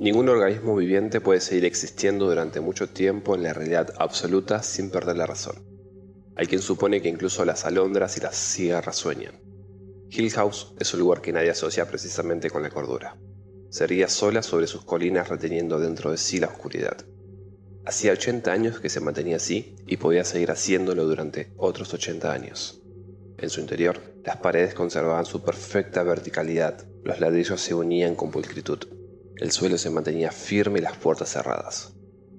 Ningún organismo viviente puede seguir existiendo durante mucho tiempo en la realidad absoluta sin perder la razón. Hay quien supone que incluso las alondras y las cigarras sueñan. Hill House es un lugar que nadie asocia precisamente con la cordura. Se ría sola sobre sus colinas reteniendo dentro de sí la oscuridad. Hacía 80 años que se mantenía así y podía seguir haciéndolo durante otros 80 años. En su interior, las paredes conservaban su perfecta verticalidad, los ladrillos se unían con pulcritud. El suelo se mantenía firme y las puertas cerradas.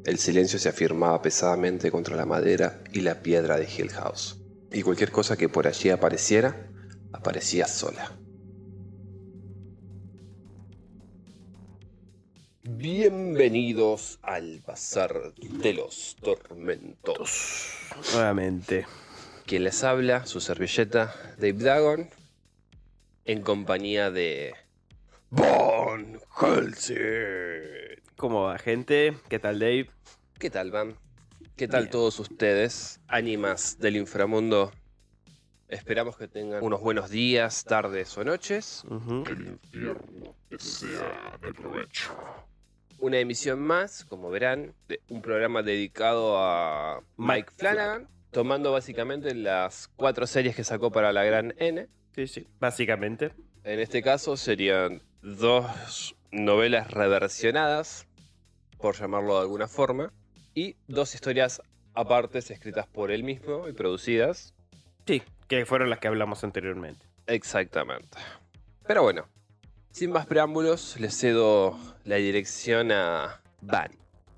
El silencio se afirmaba pesadamente contra la madera y la piedra de Hill House. Y cualquier cosa que por allí apareciera, aparecía sola. Bienvenidos al Bazar de los Tormentos. Nuevamente. Quien les habla, su servilleta, Dave Dagon, en compañía de Von Helsing. ¿Cómo va, gente? ¿Qué tal, Dave? ¿Qué tal, Van? ¿Qué tal Bien. todos ustedes? Ánimas del inframundo. Esperamos que tengan unos buenos días, tardes o noches. Ujú. Una emisión más, como verán, de un programa dedicado a Mike Mike Flanagan, tomando básicamente las cuatro series que sacó para la gran N. Sí, sí. Básicamente. En este caso serían dos novelas reversionadas, por llamarlo de alguna forma, y dos historias apartes escritas por él mismo y producidas. Sí, que fueron las que hablamos anteriormente. Exactamente. Pero bueno, sin más preámbulos, le cedo la dirección a Van.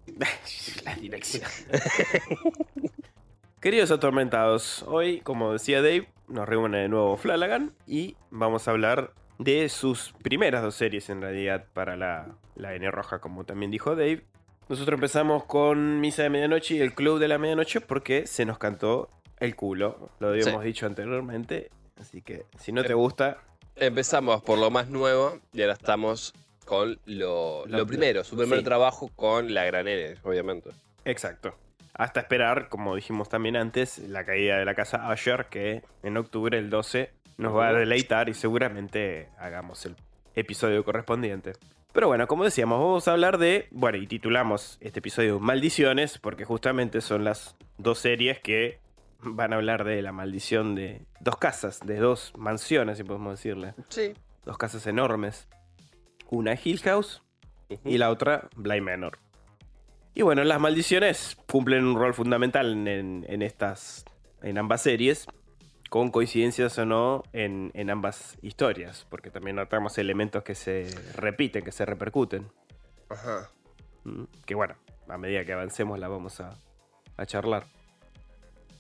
la dirección. Queridos atormentados, hoy, como decía Dave, nos reúne de nuevo Flanagan y vamos a hablar de sus primeras dos series en realidad para la, la N roja, como también dijo Dave. Nosotros empezamos con Misa de Medianoche y el Club de la Medianoche porque se nos cantó el culo, lo habíamos Sí. dicho anteriormente, así que si no te gusta, Empezamos por lo más nuevo y ahora estamos con lo, Lo- lo primero, su primer sí. trabajo con la gran N, obviamente. Exacto. Hasta esperar, como dijimos también antes, la caída de la casa Usher, que en octubre el 12 nos va a deleitar y seguramente hagamos el episodio correspondiente. Pero bueno, como decíamos, vamos a hablar de, bueno, y titulamos este episodio Maldiciones, porque justamente son las dos series que van a hablar de la maldición de dos casas, de dos mansiones, si podemos decirle. Sí. Dos casas enormes. Una Hill House y la otra Bly Manor. Y bueno, las maldiciones cumplen un rol fundamental en, en- en estas, en ambas series, con coincidencias o no en, en ambas historias, porque también notamos elementos que se repiten, que se repercuten. Ajá. Mm, Que bueno, a medida que avancemos la vamos a, a charlar.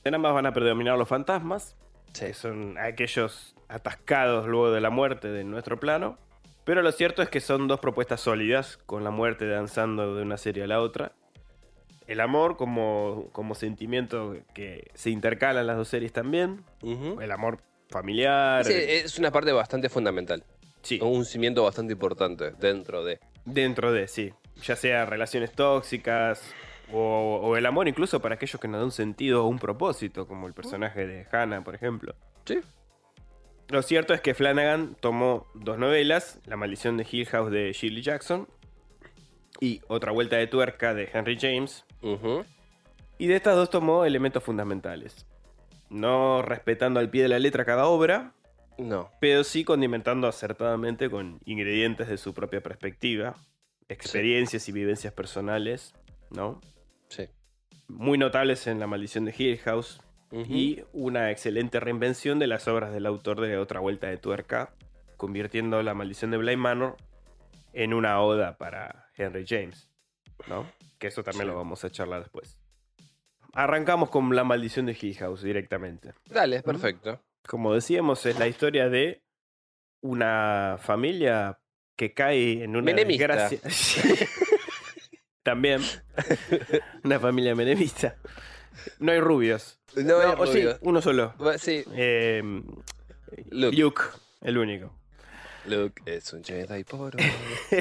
En ambas van a predominar los fantasmas, Sí. que son aquellos atascados luego de la muerte de nuestro plano. Pero lo cierto es que son dos propuestas sólidas, con la muerte danzando de una serie a la otra. El amor como, como sentimiento que se intercala en las dos series también. El amor familiar. Sí, es una parte bastante fundamental. Sí, Un cimiento bastante importante dentro de. dentro de, sí. Ya sea relaciones tóxicas o, o el amor incluso para aquellos que nos dan un sentido o un propósito, como el personaje de Hannah, por ejemplo. Sí. Lo cierto es que Flanagan tomó dos novelas, La maldición de Hill House de Shirley Jackson y Otra vuelta de tuerca de Henry James, Ujú. y de estas dos tomó elementos fundamentales. No respetando al pie de la letra cada obra, No. pero sí condimentando acertadamente con ingredientes de su propia perspectiva, experiencias y vivencias personales, ¿no? Sí. Muy notables en La maldición de Hill House, y una excelente reinvención de las obras del autor de Otra Vuelta de Tuerca, convirtiendo La Maldición de Bly Manor en una oda para Henry James, ¿no? Que eso también Sí. lo vamos a charlar después. arrancamos con la maldición de Hill House directamente. Dale, perfecto. Como decíamos, es la historia de una familia que cae en una Menemista. desgracia. También. Una familia menemista. No hay rubios. No, hay o sí, uno solo. Sí, Eh, Luke. Luke, el único. Luke es un Jedi por hoy. Ya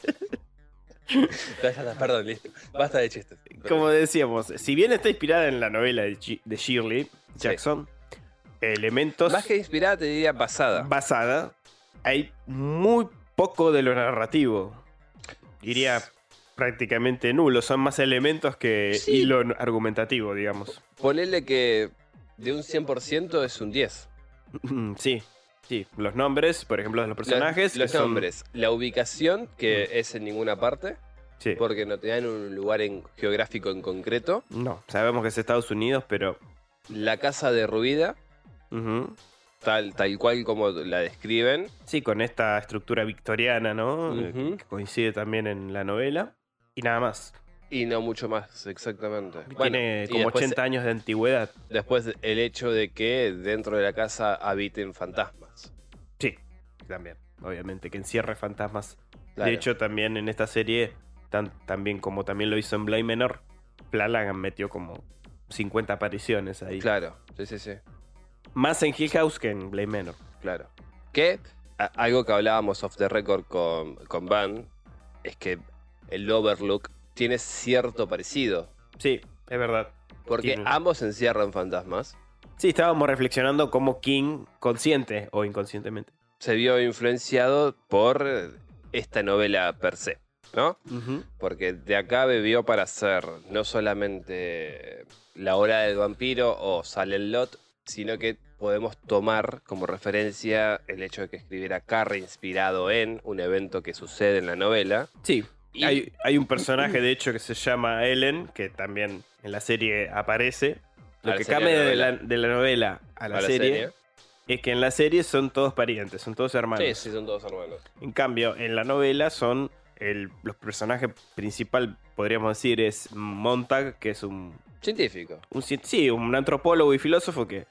está, Perdón, listo. Basta de chistes. Como decíamos, si bien está inspirada en la novela de, Shirley Jackson, elementos Más que inspirada, te diría basada. basada, hay muy poco de lo narrativo. Diría prácticamente nulo, son más elementos que Sí. hilo argumentativo, digamos. Ponele que de un 100% es un 10. sí, sí, los nombres, por ejemplo, de los personajes. Los, los que son- nombres. La ubicación, que es en ninguna parte, Sí. porque no te dan un lugar en- geográfico en concreto. No, sabemos que es Estados Unidos, pero... La casa derruida, tal, tal cual como la describen. Sí, con esta estructura victoriana, ¿no? Que coincide también en la novela. Y nada más. Y no mucho más, exactamente. Tiene Bueno, como después- 80 años de antigüedad. Después el hecho de que dentro de la casa habiten fantasmas. Sí, también. Obviamente, que encierre fantasmas. Claro. De hecho, también en esta serie, tan, también como también lo hizo en Blade Menor, Flanagan metió como 50 apariciones ahí. Claro, sí, sí, sí, Más en Hill House que en Blade Menor. claro. Que algo que hablábamos off the record con, con Van es que el Overlook tiene cierto parecido. Sí, es verdad. Porque Tiene. ambos encierran fantasmas. Sí, estábamos reflexionando como King, consciente o inconscientemente. Se vio influenciado por eh, esta novela per se, ¿no? Porque de acá bebió para hacer no solamente La Hora del Vampiro o Silent Lot, sino que podemos tomar como referencia el hecho de que escribiera Carrie inspirado en un evento que sucede en la novela. Sí, Y- hay, hay un personaje de hecho que se llama Ellen, que también en la serie aparece. Lo A la que cambia de la, de la novela a la, a la serie, es que en la serie son todos parientes, son todos hermanos. Sí, sí, son todos hermanos. En cambio, en la novela son el, los personajes principal, podríamos decir, es Montag, que es un, Científico. un sí, un antropólogo y filósofo que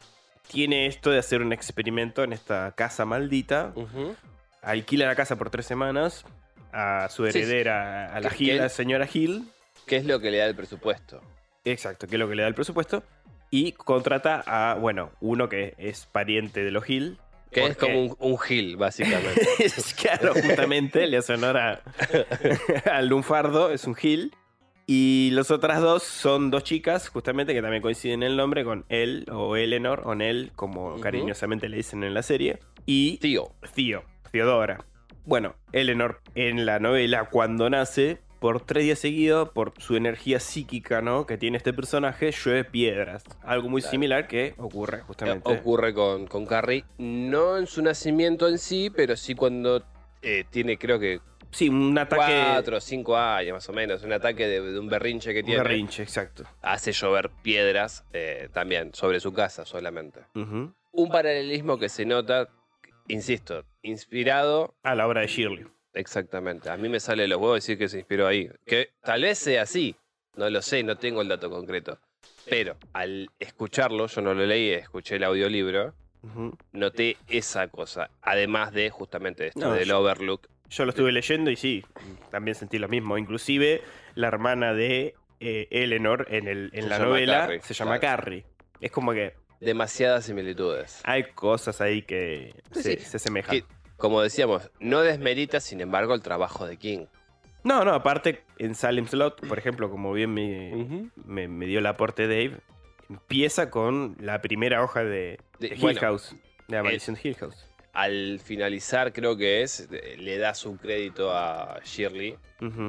tiene esto de hacer un experimento en esta casa maldita. Alquila la casa por tres semanas a su Sí, sí. heredera, a la Gil, que- la señora Gil. ¿Qué es lo que le da el presupuesto? Exacto, que es lo que le da el presupuesto. Y contrata a, bueno, uno que es pariente de los Gil. Que es como un, un gil, básicamente. Es claro, justamente le hace honor a- lunfardo, es un Gil. Y los otras dos son dos chicas, justamente, que también coinciden en el nombre con él o Eleanor, o Nell, como cariñosamente le dicen en la serie. Y Tío. Theo, Theodora. Bueno, Eleanor en la novela, cuando nace, por tres días seguidos, por su energía psíquica, ¿no? Que tiene este personaje, llueve piedras. Algo muy Claro. similar que ocurre justamente. Ocurre con, con Carrie. No en su nacimiento en sí, pero sí cuando eh, tiene, creo que, sí, un ataque. cuatro o cinco años más o menos. Un ataque de, de un berrinche que un tiene. berrinche, exacto. Hace llover piedras eh, también sobre su casa solamente. Un paralelismo que se nota, insisto, inspirado. A la obra de Shirley. Exactamente. A mí me sale los huevos decir que se inspiró ahí. Que tal vez sea así. No lo sé, no tengo el dato concreto. Pero al escucharlo, yo no lo leí, escuché el audiolibro, noté esa cosa. Además de justamente esto No, del yo- Overlook. Yo lo estuve leyendo y sí, también sentí lo mismo. Inclusive la hermana de eh, Eleanor en, el, en Se la novela Carrie, se llama claro. Carrie. Es como que Demasiadas similitudes. hay cosas ahí que Sí, se, sí. se asemejan. Que, como decíamos, no desmerita, sin embargo, el trabajo de King. No, no, aparte en Salem Slot, por ejemplo, como bien me, me, me dio el aporte Dave, empieza con la primera hoja de, De- de Hill bueno, House, de la maldición de Hill House. Al finalizar, creo que es, le da su crédito a Shirley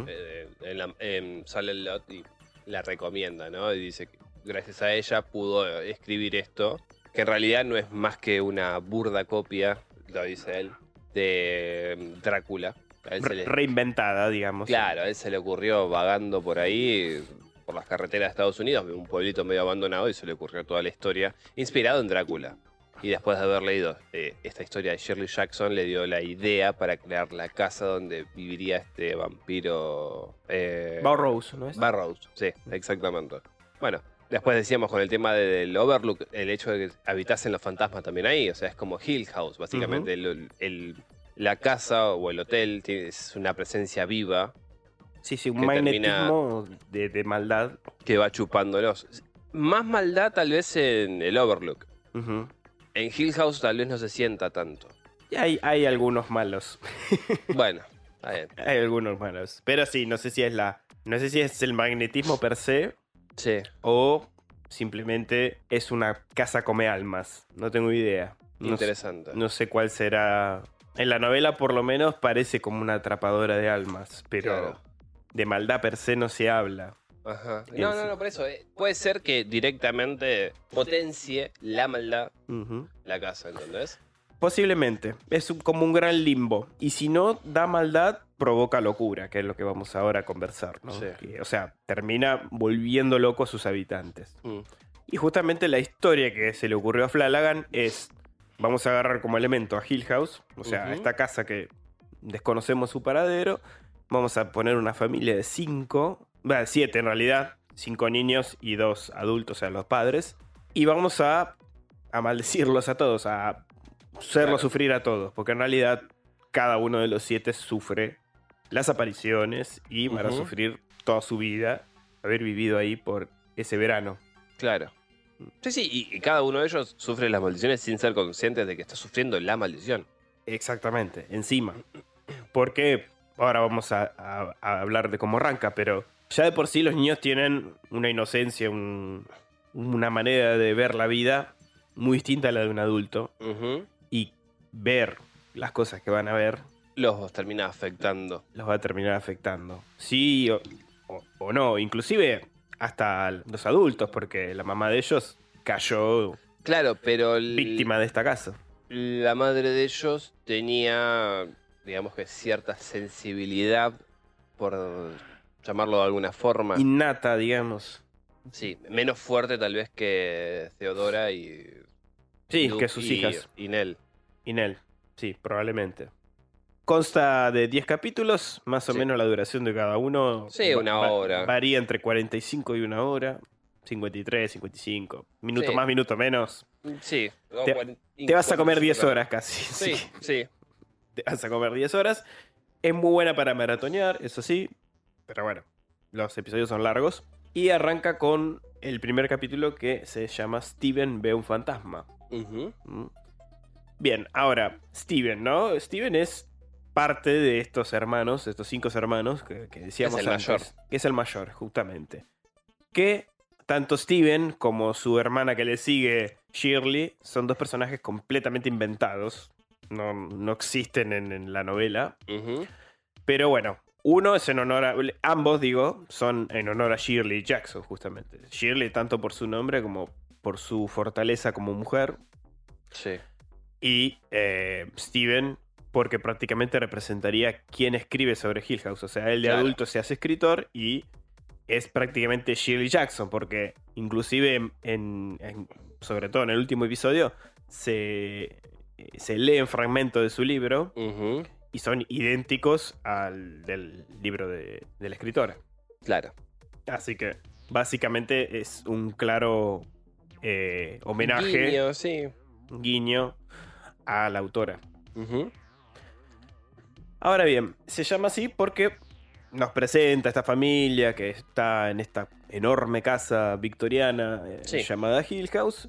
eh, en, la, Lot y la recomienda, ¿no? Y dice que gracias a ella pudo eh, escribir esto, que en realidad no es más que una burda copia, lo dice él, de mm, Drácula. A él se Re- le- Reinventada, digamos. Claro, a él se le ocurrió vagando por ahí, por las carreteras de Estados Unidos, un pueblito medio abandonado, y se le ocurrió toda la historia, inspirado en Drácula. Y después de haber leído eh, esta historia de Shirley Jackson, le dio la idea para crear la casa donde viviría este vampiro. Eh, Burroughs, ¿no es? Burroughs, sí, exactamente. Bueno, después decíamos con el tema del Overlook, el hecho de que habitasen los fantasmas también ahí, o sea, es como Hill House, básicamente. el, el, la casa o el hotel es una presencia viva. Sí, sí, un magnetismo de, maldad. Que va chupándolos. Más maldad tal vez en el Overlook. En Hill House tal vez no se sienta tanto. Hay, hay algunos malos. bueno, hay algunos malos. Pero sí, no sé si es la. No sé si es el magnetismo per se. Sí. O simplemente es una casa come almas. No tengo idea. Interesante. no sé cuál será en la novela por lo menos parece como una atrapadora de almas, pero de maldad per se no se habla. Ajá. No, no, no, por eso. Eh, puede ser que directamente potencie la maldad la casa, ¿entendés? Posiblemente. Es como un gran limbo. Y si no da maldad, provoca locura, que es lo que vamos ahora a conversar, ¿no? o sea, termina volviendo loco a sus habitantes. Mm. Y justamente la historia que se le ocurrió a Flanagan es vamos a agarrar como elemento a Hill House, o sea, esta casa que desconocemos su paradero. Vamos a poner una familia de cinco, bueno, siete en realidad, cinco niños y dos adultos, o sea, los padres. Y vamos a, a maldecirlos a todos, a hacerlos sufrir a todos, porque en realidad cada uno de los siete sufre las apariciones y van a sufrir toda su vida haber vivido ahí por ese verano. Claro. Sí, sí, y, cada uno de ellos sufre las maldiciones sin ser conscientes de que está sufriendo la maldición. Exactamente, encima. Porque ahora vamos a, hablar de cómo arranca, pero ya de por sí los niños tienen una inocencia, una manera de ver la vida muy distinta a la de un adulto. Y ver las cosas que van a ver. Los termina afectando. Los va a terminar afectando. Sí o no. Inclusive hasta los adultos, porque la mamá de ellos cayó claro, pero víctima de esta casa. La madre de ellos tenía, digamos que cierta sensibilidad, por llamarlo de alguna forma. Innata, digamos. Sí, menos fuerte tal vez que Theodora y... Sí, que sus hijas. Y Nell. Y Nell, sí, probablemente. Consta de 10 capítulos, más o menos la duración de cada uno. Sí, una hora. varía entre 45 y una hora. 53, 55. Minuto más, minuto menos. Sí. Te, vas a comer 10 horas casi. Sí, sí, Te vas a comer 10 horas. Es muy buena para maratonear, eso sí. Pero bueno, los episodios son largos. Y arranca con el primer capítulo que se llama Steven ve un fantasma. Mm. Bien, ahora, Steven, ¿no? Steven es parte de estos hermanos, estos cinco hermanos que, decíamos es el mayor. que es el mayor, justamente. Que tanto Steven como su hermana que le sigue, Shirley, son dos personajes completamente inventados. No, existen en, la novela. Pero bueno, uno es en honor a. Ambos, digo, son en honor a Shirley Jackson, justamente. Shirley, tanto por su nombre como por su fortaleza como mujer. Sí. Y eh, Steven porque prácticamente representaría quién escribe sobre Hill House. O sea, él de adulto se hace escritor y es prácticamente Shirley Jackson, porque inclusive en, sobre todo en el último episodio se, se leen fragmentos de su libro y son idénticos al del libro de, la escritora. Claro. Así que básicamente es un claro eh, homenaje, guiño, sí. guiño a la autora. Ahora bien, se llama así porque nos presenta esta familia que está en esta enorme casa victoriana eh, llamada Hill House.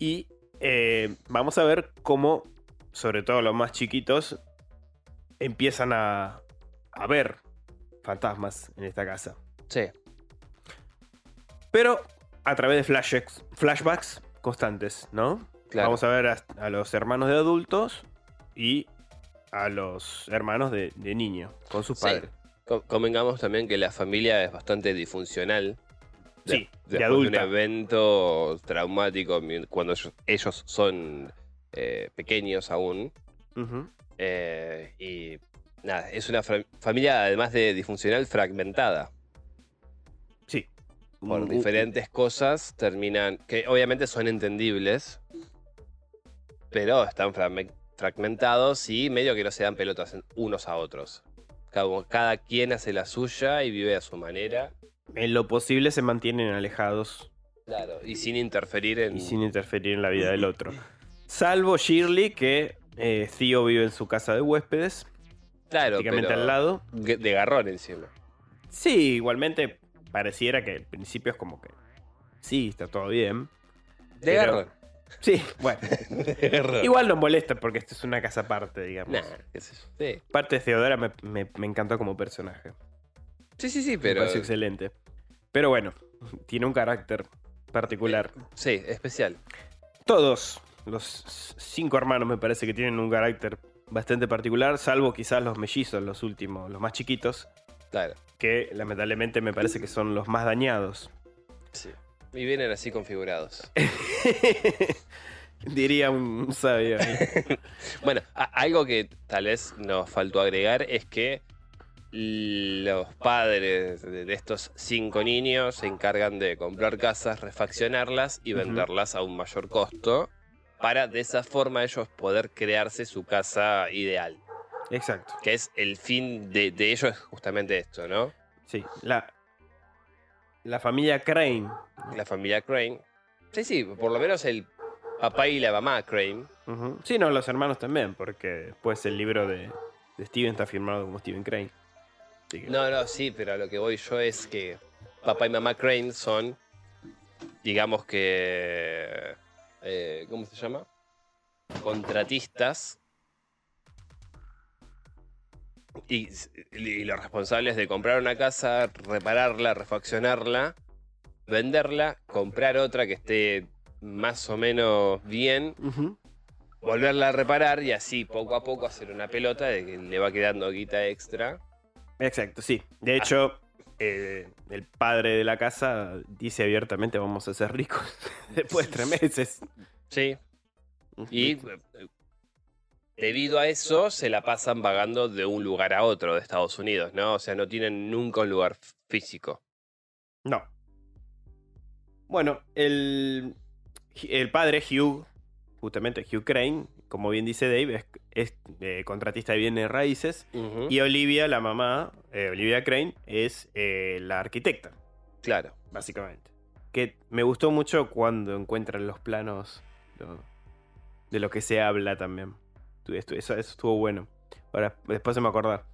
Y eh, vamos a ver cómo, sobre todo los más chiquitos, empiezan a, a ver fantasmas en esta casa. Sí. Pero a través de flashbacks, flashbacks constantes, ¿no? Vamos a ver a, los hermanos de adultos y a los hermanos de, niño con su padre. Convengamos también que la familia es bastante disfuncional. sí, de un evento traumático cuando ellos, son eh, pequeños aún. Eh, y nada, es una familia además de disfuncional fragmentada. Por diferentes cosas terminan, que obviamente son entendibles, pero están fragmentados y medio que no se dan pelotas unos a otros. Cada, cada, quien hace la suya y vive a su manera. en lo posible se mantienen alejados Claro, y sin interferir en. y sin interferir en la vida del otro. Salvo Shirley, que eh, Theo vive en su casa de huéspedes, Claro, prácticamente pero al lado. De de garrón encima. Sí, igualmente pareciera que al principio es como que sí, está todo bien. De Pero-. Sí, bueno. De. Igual no molesta porque esto es una casa aparte, digamos. Nah, qué sé yo. Sí. Parte de Theodora me, me- me encantó como personaje. sí, sí, sí, Me pero. pareció excelente. Pero bueno, tiene un carácter particular. Sí, especial. Todos los cinco hermanos me parece que tienen un carácter bastante particular, salvo quizás los mellizos, los últimos, los más chiquitos, Claro. que lamentablemente me parece que son los más dañados. Sí. Y vienen así configurados. Diría un sabio. Bueno, algo que tal vez nos faltó agregar es que los padres de estos cinco niños se encargan de comprar casas, refaccionarlas y venderlas a un mayor costo para de esa forma ellos poder crearse su casa ideal. Exacto. Que es el fin de, de ellos es justamente esto, ¿no? Sí, la, la familia Crane. La familia Crane. Sí, sí, por lo menos el papá y la mamá Crane. Ujú. Sí, no, los hermanos también, porque después el libro de, de Steven está firmado como Steven Crane. Que- No, no, sí, pero a lo que voy yo es que papá y mamá Crane son, digamos que, eh, ¿cómo se llama? Contratistas. Y, y los responsables de comprar una casa, repararla, refaccionarla, venderla, comprar otra que esté más o menos bien, volverla a reparar y así poco a poco hacer una pelota de que le va quedando guita extra. Exacto, sí. De hecho, eh, el padre de la casa dice abiertamente vamos a ser ricos después de tres meses. Sí, Y debido a eso se la pasan vagando de un lugar a otro de Estados Unidos, ¿no? O sea, no tienen nunca un lugar físico. No. Bueno, el, el padre Hugh, justamente Hugh Crane, como bien dice Dave, es, es, eh, contratista de bienes raíces. Y Olivia, la mamá, eh, Olivia Crane, es eh, la arquitecta, Claro. básicamente. Que me gustó mucho cuando encuentran los planos lo- de lo que se habla también. Tu- esto- Eso, eso estuvo bueno. Ahora, después se me acordar.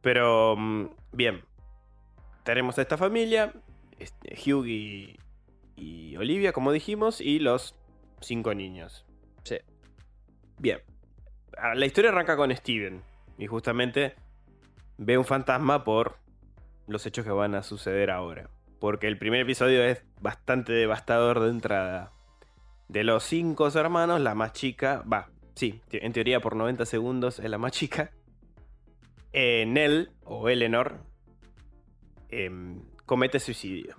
Pero, mm, bien. Tenemos a esta familia, este, Hugh y, y Olivia, como dijimos, y los cinco niños. Sí. Bien. Ah, La historia arranca con Steven. Y justamente ve un fantasma por los hechos que van a suceder ahora. Porque el primer episodio es bastante devastador de entrada. De los cinco hermanos, la más chica, va, sí, en teoría por 90 segundos es la más chica. Eh, Nell, o Eleanor, em, comete suicidio.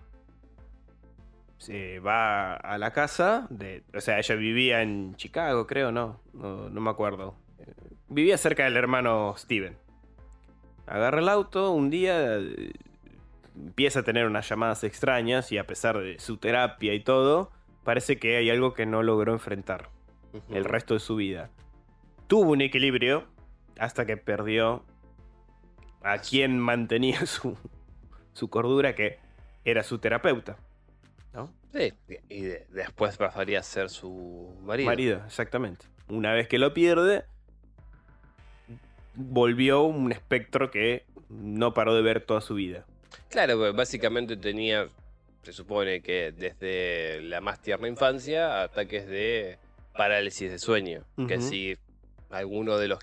Se va a la casa de. O sea, ella vivía en Chicago, creo, no. No, no me acuerdo. Eh, Vivía cerca del hermano Steven. Agarra el auto, un día eh, empieza a tener unas llamadas extrañas y a pesar de su terapia y todo, parece que hay algo que no logró enfrentar El resto de su vida. Tuvo un equilibrio hasta que perdió a quien mantenía su, su cordura, que era su terapeuta. ¿No? Sí, y de- después pasaría a ser su marido. Marido, exactamente. Una vez que lo pierde, volvió un espectro que no paró de ver toda su vida. Claro, pues básicamente tenía, se supone que desde la más tierna infancia, ataques de parálisis de sueño. Que si alguno de los,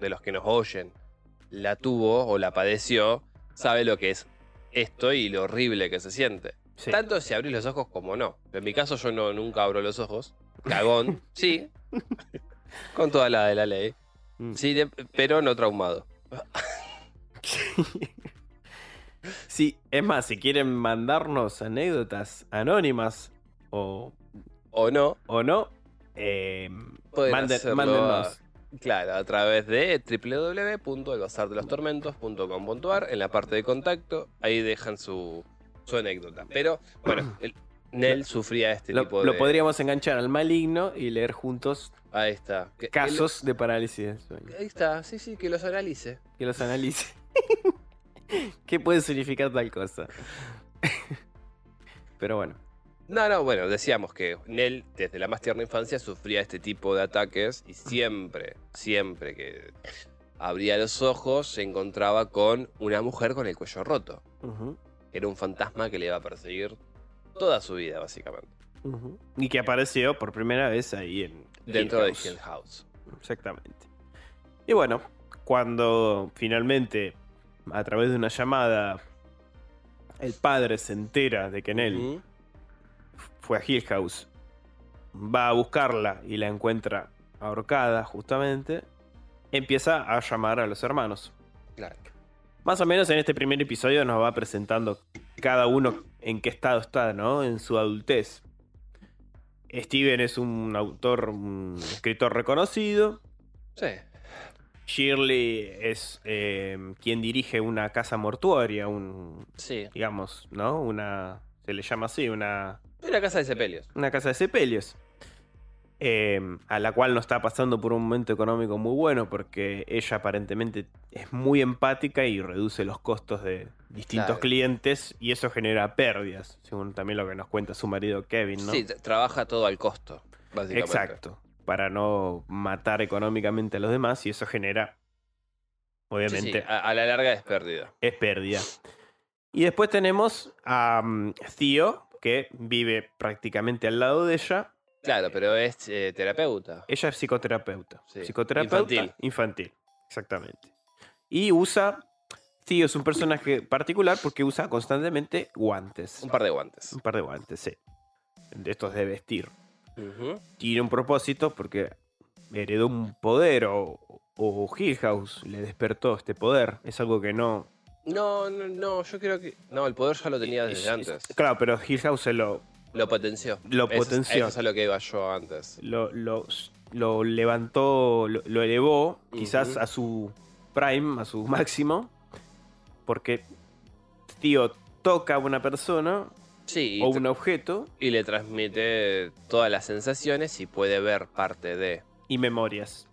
de los que nos oyen la tuvo o la padeció, sabe lo que es esto y lo horrible que se siente. Sí. Tanto si abrís los ojos como no. En mi caso yo no, nunca abro los ojos. Cagón, sí. Con toda la de la ley. Mm. Sí, de- pero no traumado. Sí, es más, si quieren mandarnos anécdotas anónimas o, O no, o no, eh, manden-. Claro, a través de www.elbazardelostormentos.com.ar en la parte de contacto, ahí dejan su, su anécdota. Pero, bueno, el, Nell sufría este Lo, tipo lo de... podríamos enganchar al maligno y leer juntos Ahí está. Que- casos de parálisis del sueño. que- ahí está, sí, sí, que los analice. Que los analice. ¿Qué puede significar tal cosa? Pero bueno. No, no, bueno, decíamos que Nell desde la más tierna infancia sufría este tipo de ataques y siempre, siempre que abría los ojos se encontraba con una mujer con el cuello roto. Era un fantasma que le iba a perseguir toda su vida, básicamente. Y que apareció por primera vez ahí en. Dentro Hill de. Hill House. Exactamente. Y bueno, cuando finalmente, a través de una llamada, el padre se entera de que Nell. Fue a Hill House, va a buscarla y la encuentra ahorcada justamente, empieza a llamar a los hermanos. Claro. Más o menos en este primer episodio nos va presentando cada uno en qué estado está, ¿no? En su adultez. Steven es un autor, un escritor reconocido. Sí. Shirley es eh, quien dirige una casa mortuaria, un, Sí. digamos, ¿no? Una, se le llama así, una, Era casa de sepelios. una casa de sepelios. eh, a la cual no está pasando por un momento económico muy bueno porque ella aparentemente es muy empática y reduce los costos de distintos Claro. clientes y eso genera pérdidas, según también lo que nos cuenta su marido Kevin, ¿no? Sí, trabaja todo al costo, básicamente. Exacto, para no matar económicamente a los demás y eso genera, obviamente, sí, a, a la larga es pérdida. es pérdida. Y después tenemos a mm, Theo, que vive prácticamente al lado de ella. Claro, pero es eh, terapeuta. Ella es psicoterapeuta. Sí, Psicoterapeuta infantil. infantil. Exactamente. Y usa. Theo es un personaje particular porque usa constantemente guantes. Un par de guantes. Un par de guantes, sí. De estos de vestir. Tiene un propósito porque heredó un poder o, o Hill House le despertó este poder. Es algo que no. No, no, no, yo creo que. No, el poder ya lo tenía es- desde es- antes. claro, pero Hill House se lo, Lo potenció. Lo potenció. Eso es a lo que iba yo antes. lo, lo- lo levantó, lo, lo elevó quizás a su prime, a su máximo, porque tío toca a una persona Sí, o un objeto y le transmite todas las sensaciones y puede ver parte de. y memorias,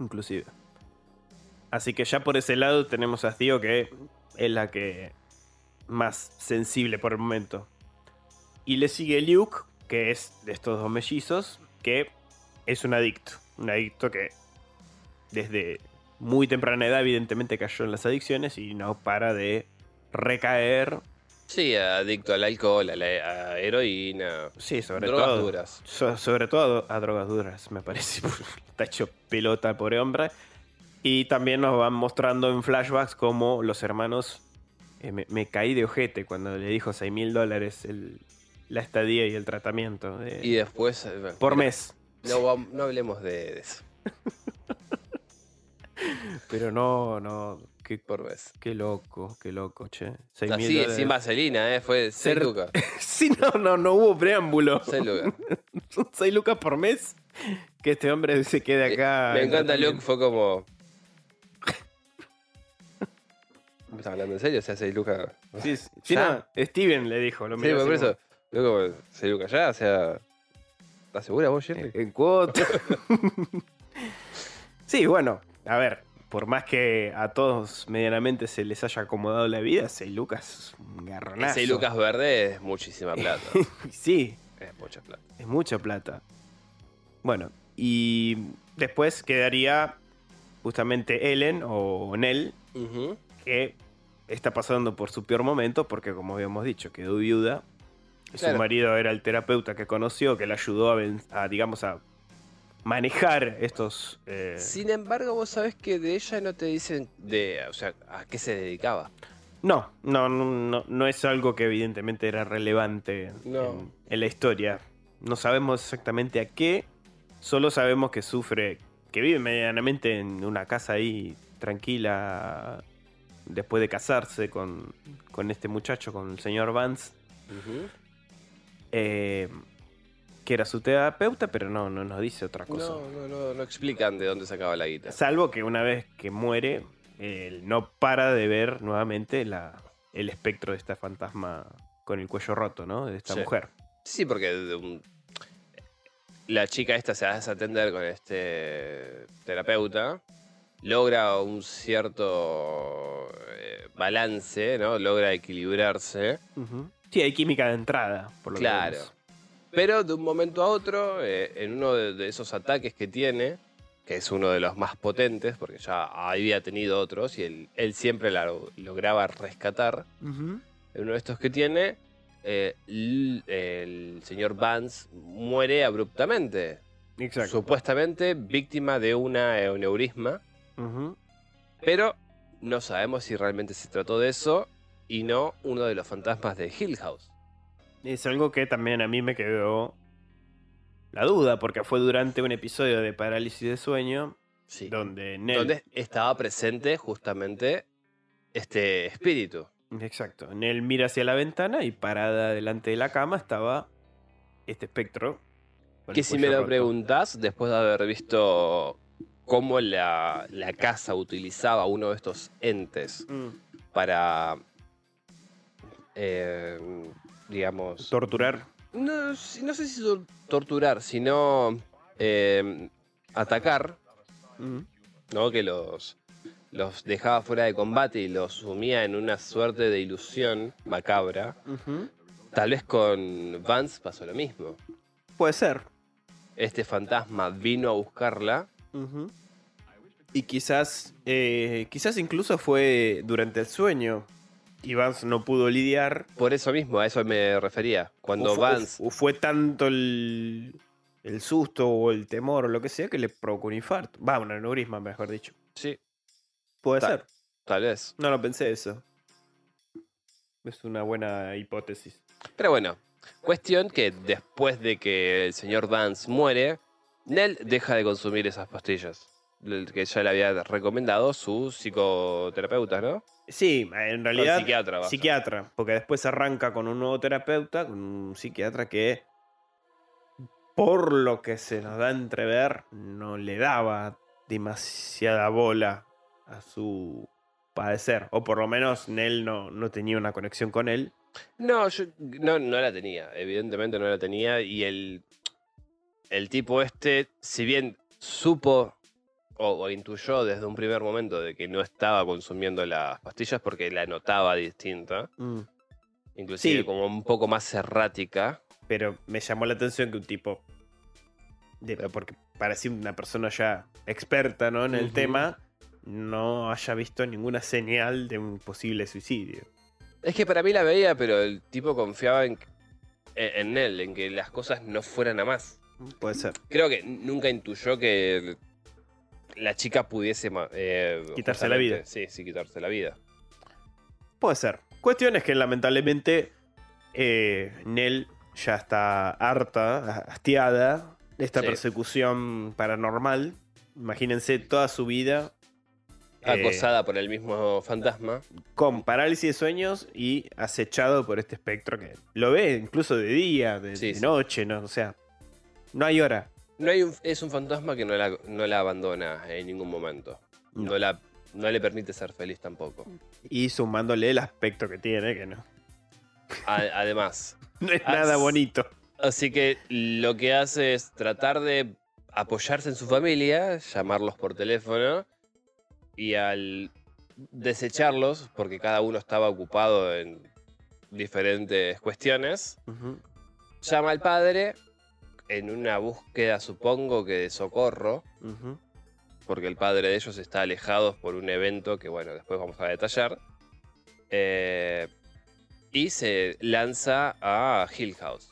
inclusive. Así que ya por ese lado tenemos a Tío que es la que más sensible por el momento. Y le sigue Luke, que es de estos dos mellizos, que es un adicto. Un adicto que desde muy temprana edad evidentemente cayó en las adicciones y no para de recaer. Sí, adicto al alcohol, a la a heroína, Sí, sobre drogas todo. duras. So- sobre todo a drogas duras, me parece. Está hecho pelota el pobre hombre. Y también nos van mostrando en flashbacks cómo los hermanos. eh, me, me caí de ojete cuando le dijo 6 mil dólares la estadía y el tratamiento. de- Y después. eh, por no- mes. No, no hablemos de, de eso. Pero no, no. Qué, Por mes. qué loco, qué loco, che. 6 No, mil sin vaselina, ¿eh? Fue 6 Ser- lucas. Sí, no, no, no hubo preámbulo. 6 lucas. Son 6 lucas por mes. Que este hombre se quede acá. Me en encanta. Luke, fue como. ¿Me estás hablando en serio? O sea, 6 lucas. Sí, sí, sí, no, Steven le dijo. Lo Sí, miró por así eso. Luego, 6 lucas ya, o sea. ¿Estás segura vos, como, Shirley? En cuota. sí, bueno, a ver. Por más que a todos medianamente se les haya acomodado la vida, 6 lucas es un garronazo. 6 lucas verde es muchísima plata. Sí, es mucha plata. es mucha plata. Bueno, y después quedaría justamente Ellen o Nell, Ujú. que está pasando por su peor momento porque, como habíamos dicho, quedó viuda. Claro. Su marido era el terapeuta que conoció, que le ayudó a, a, digamos, a manejar estos... eh, Sin embargo, vos sabés que de ella no te dicen de, o sea, a qué se dedicaba. No, no, no, no, no es algo que evidentemente era relevante No. en, en la historia. No sabemos exactamente a qué, solo sabemos que sufre, que vive medianamente en una casa ahí tranquila después de casarse con, con este muchacho, con el señor Vance. Eh, que era su terapeuta, pero no, no nos dice otra cosa. No, no, no, no explican de dónde sacaba la guita. Salvo que una vez que muere, él no para de ver nuevamente la, el espectro de esta fantasma con el cuello roto, ¿no? De esta Sí. mujer. Sí, porque la chica esta se hace atender con este terapeuta, logra un cierto, eh, balance, ¿no? Logra equilibrarse. Sí, hay química de entrada, por lo Claro. menos. Pero de un momento a otro, eh, en uno de, de esos ataques que tiene, que es uno de los más potentes, porque ya había tenido otros y él, él siempre la lograba rescatar, en uno de estos que tiene, eh, el señor Vance muere abruptamente. Exacto. Supuestamente víctima de una neurisma, Pero no sabemos si realmente se trató de eso y no uno de los fantasmas de Hill House. Es algo que también a mí me quedó la duda, porque fue durante un episodio de parálisis de sueño Sí. donde Nell. donde estaba presente justamente este espíritu. Exacto. Nell mira hacia la ventana y parada delante de la cama estaba este espectro. Que si me lo preguntas, después de haber visto cómo la, la casa utilizaba uno de estos entes Mm. para, eh, digamos, Torturar. no, no sé si tor- torturar, sino eh, atacar, Mm. ¿no? Que los, los dejaba fuera de combate y los sumía en una suerte de ilusión macabra. Tal vez con Vance pasó lo mismo. Puede ser. Este fantasma vino a buscarla. Y quizás, eh, quizás incluso fue durante el sueño. Y Vance no pudo lidiar. Por eso mismo, a eso me refería. Cuando o, Vance. o fue tanto el, el susto o el temor o lo que sea que le provocó un infarto. Va, un aneurisma, mejor dicho. Sí, Puede Ta- ser. tal vez. No lo pensé eso. Es una buena hipótesis. Pero bueno, cuestión que después de que el señor Vance muere, Nell deja de consumir esas pastillas. Que ya le había recomendado su psicoterapeuta, ¿no? Sí, en realidad. psiquiatra. Psiquiatra, porque después arranca con un nuevo terapeuta, con un psiquiatra que, por lo que se nos da a entrever, no le daba demasiada bola a su padecer. O por lo menos Nell no, no tenía una conexión con él. No, yo no, no la tenía. Evidentemente no la tenía. Y el, el tipo este, si bien supo o, o intuyó desde un primer momento de que no estaba consumiendo las pastillas porque la notaba distinta, inclusive Sí. como un poco más errática. Pero me llamó la atención que un tipo. de- porque parecía una persona ya experta ¿no? en el tema. No haya visto ninguna señal de un posible suicidio. Es que para mí la veía, pero el tipo confiaba en, en él, en que las cosas no fueran a más. Puede ser. Creo que nunca intuyó que la chica pudiese eh, Quitarse la vida. Sí, sí, quitarse la vida. Puede ser. Cuestión es que lamentablemente eh, Nell ya está harta, hastiada de esta Sí. persecución paranormal. Imagínense toda su vida eh, Acosada por el mismo fantasma. con parálisis de sueños y acechado por este espectro que lo ve incluso de día, de, Sí, de sí. noche, ¿no? O sea, no hay hora. No hay un- es un fantasma que no la, no la abandona en ningún momento. No. No. la, no le permite ser feliz tampoco. Y sumándole el aspecto que tiene, que no. A- además. No es nada bonito. Así que lo que hace es tratar de apoyarse en su familia, llamarlos por teléfono y al desecharlos, porque cada uno estaba ocupado en diferentes cuestiones, llama al padre en una búsqueda, supongo que de socorro, porque el padre de ellos está alejado por un evento que, bueno, después vamos a detallar. Eh, y se lanza a Hill House.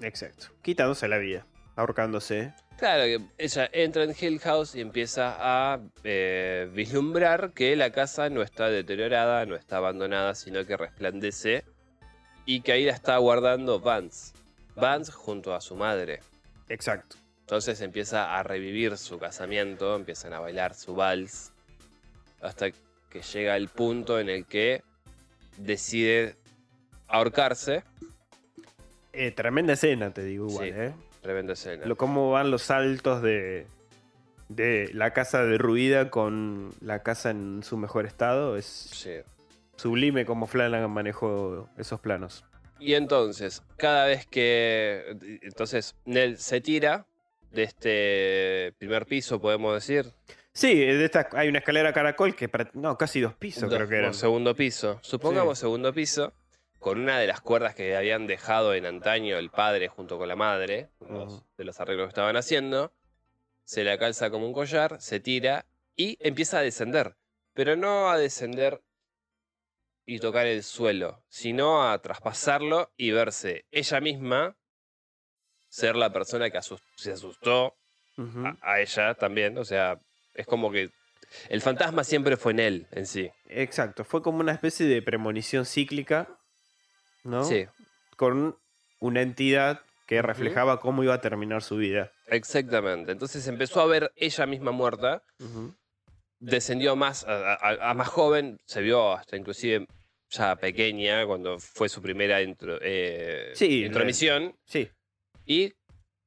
Exacto. Quitándose la vida, ahorcándose. Claro, ella entra en Hill House y empieza a eh, vislumbrar que la casa no está deteriorada, no está abandonada, sino que resplandece y que ahí la está guardando Vance. Vance junto a su madre. Exacto. Entonces empieza a revivir su casamiento, empiezan a bailar su vals, hasta que llega el punto en el que decide ahorcarse. Eh, tremenda escena, te digo igual, Sí. ¿eh? Tremenda escena. Lo, cómo van los saltos de, de la casa derruida con la casa en su mejor estado. Es Sí. sublime cómo Flanagan manejó esos planos. Y entonces, cada vez que. Entonces, Nell se tira de este primer piso, podemos decir. Sí, de esta, hay una escalera caracol que... No, casi dos pisos Dos- creo que eran. o segundo piso. Supongamos segundo piso, con una de las cuerdas que habían dejado en antaño el padre junto con la madre, de los arreglos que estaban haciendo. Se la calza como un collar, se tira y empieza a descender. Pero no a descender y tocar el suelo, sino a traspasarlo y verse ella misma ser la persona que se asustó a, a ella también. O sea, es como que el fantasma siempre fue en él, en sí. Exacto, fue como una especie de premonición cíclica, ¿no? Sí, Con una entidad que reflejaba cómo iba a terminar su vida. exactamente. Entonces empezó a ver ella misma muerta, descendió más a, a- a más joven, se vio hasta inclusive ya pequeña cuando fue su primera intro- eh, Sí, intromisión Sí, y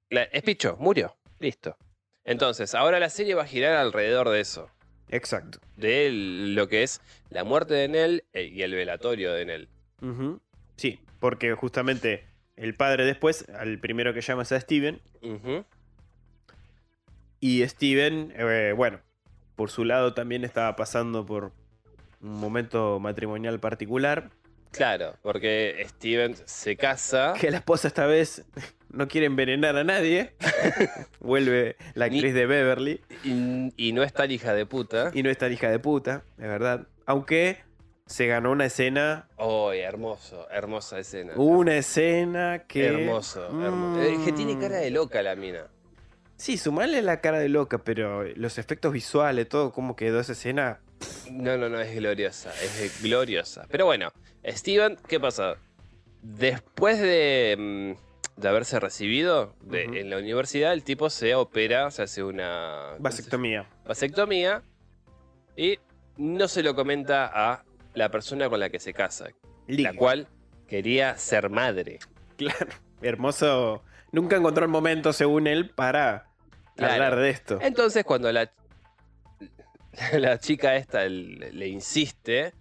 la, espichó, murió, listo. Entonces, ahora la serie va a girar alrededor de eso, exacto. de lo que es la muerte de Nell eh, y el velatorio de Nell. Sí, porque justamente el padre después, al primero que llama es a Steven, y Steven, eh, bueno, por su lado también estaba pasando por un momento matrimonial particular, Claro, porque Steven se casa. que la esposa esta vez no quiere envenenar a nadie, vuelve la Ni- actriz de Beverly, Y, y no es tan hija de puta. y no es tan hija de puta, de verdad, aunque se ganó una escena, Oh, hermoso, hermosa escena. una escena que... hermoso, hermoso. Es que tiene cara de loca la mina. Sí, sumarle la cara de loca, pero los efectos visuales, todo cómo quedó esa escena. No, no, no, es gloriosa, es gloriosa. Pero bueno, Steven, ¿qué pasa? Después de, mm, de haberse recibido de- en la universidad, el tipo se opera, se hace una Vasectomía. vasectomía y no se lo comenta a la persona con la que se casa, la cual quería ser madre. Claro. Hermoso. Nunca encontró el momento, según él, para Claro. hablar de esto. Entonces, cuando la, la chica esta le, le insiste,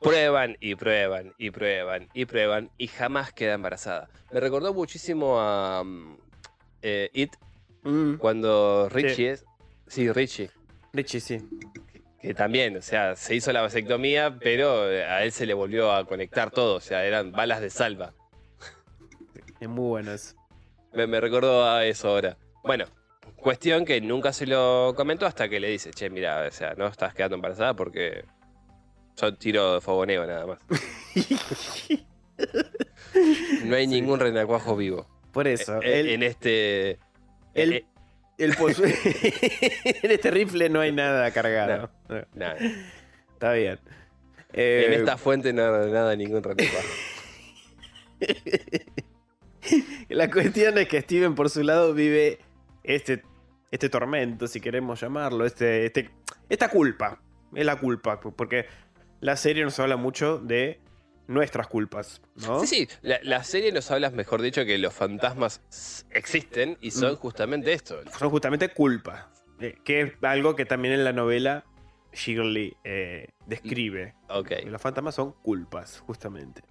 prueban y prueban y prueban y prueban y jamás queda embarazada. Me recordó muchísimo a mm, eh, It Mm, cuando Richie es. Sí, Richie. Richie, sí. Que también, o sea, se hizo la vasectomía, pero a él se le volvió a conectar todo, o sea, eran balas de salva. Es muy bueno eso. Me, me recordó a eso ahora. Bueno, cuestión que nunca se lo comentó hasta que le dice, che, mira, o sea, no estás quedando embarazada porque son tiro de fogoneo nada más. No hay Sí. ningún renacuajo vivo. Por eso. Eh, él, en este... eh, posee- en este rifle no hay nada cargado. nada. Está bien. Eh, En esta fuente no nada, ningún renacuajo. La cuestión es que Steven, por su lado, vive este, este tormento, si queremos llamarlo, este, este, esta culpa. Es la culpa, porque la serie nos habla mucho de nuestras culpas, ¿no? Sí, sí, la, la serie nos habla, mejor dicho, que los fantasmas existen y son Mm. justamente esto. Son justamente culpas, eh, que es algo que también en la novela Shirley eh, describe. Ok. Que Los fantasmas son culpas, justamente.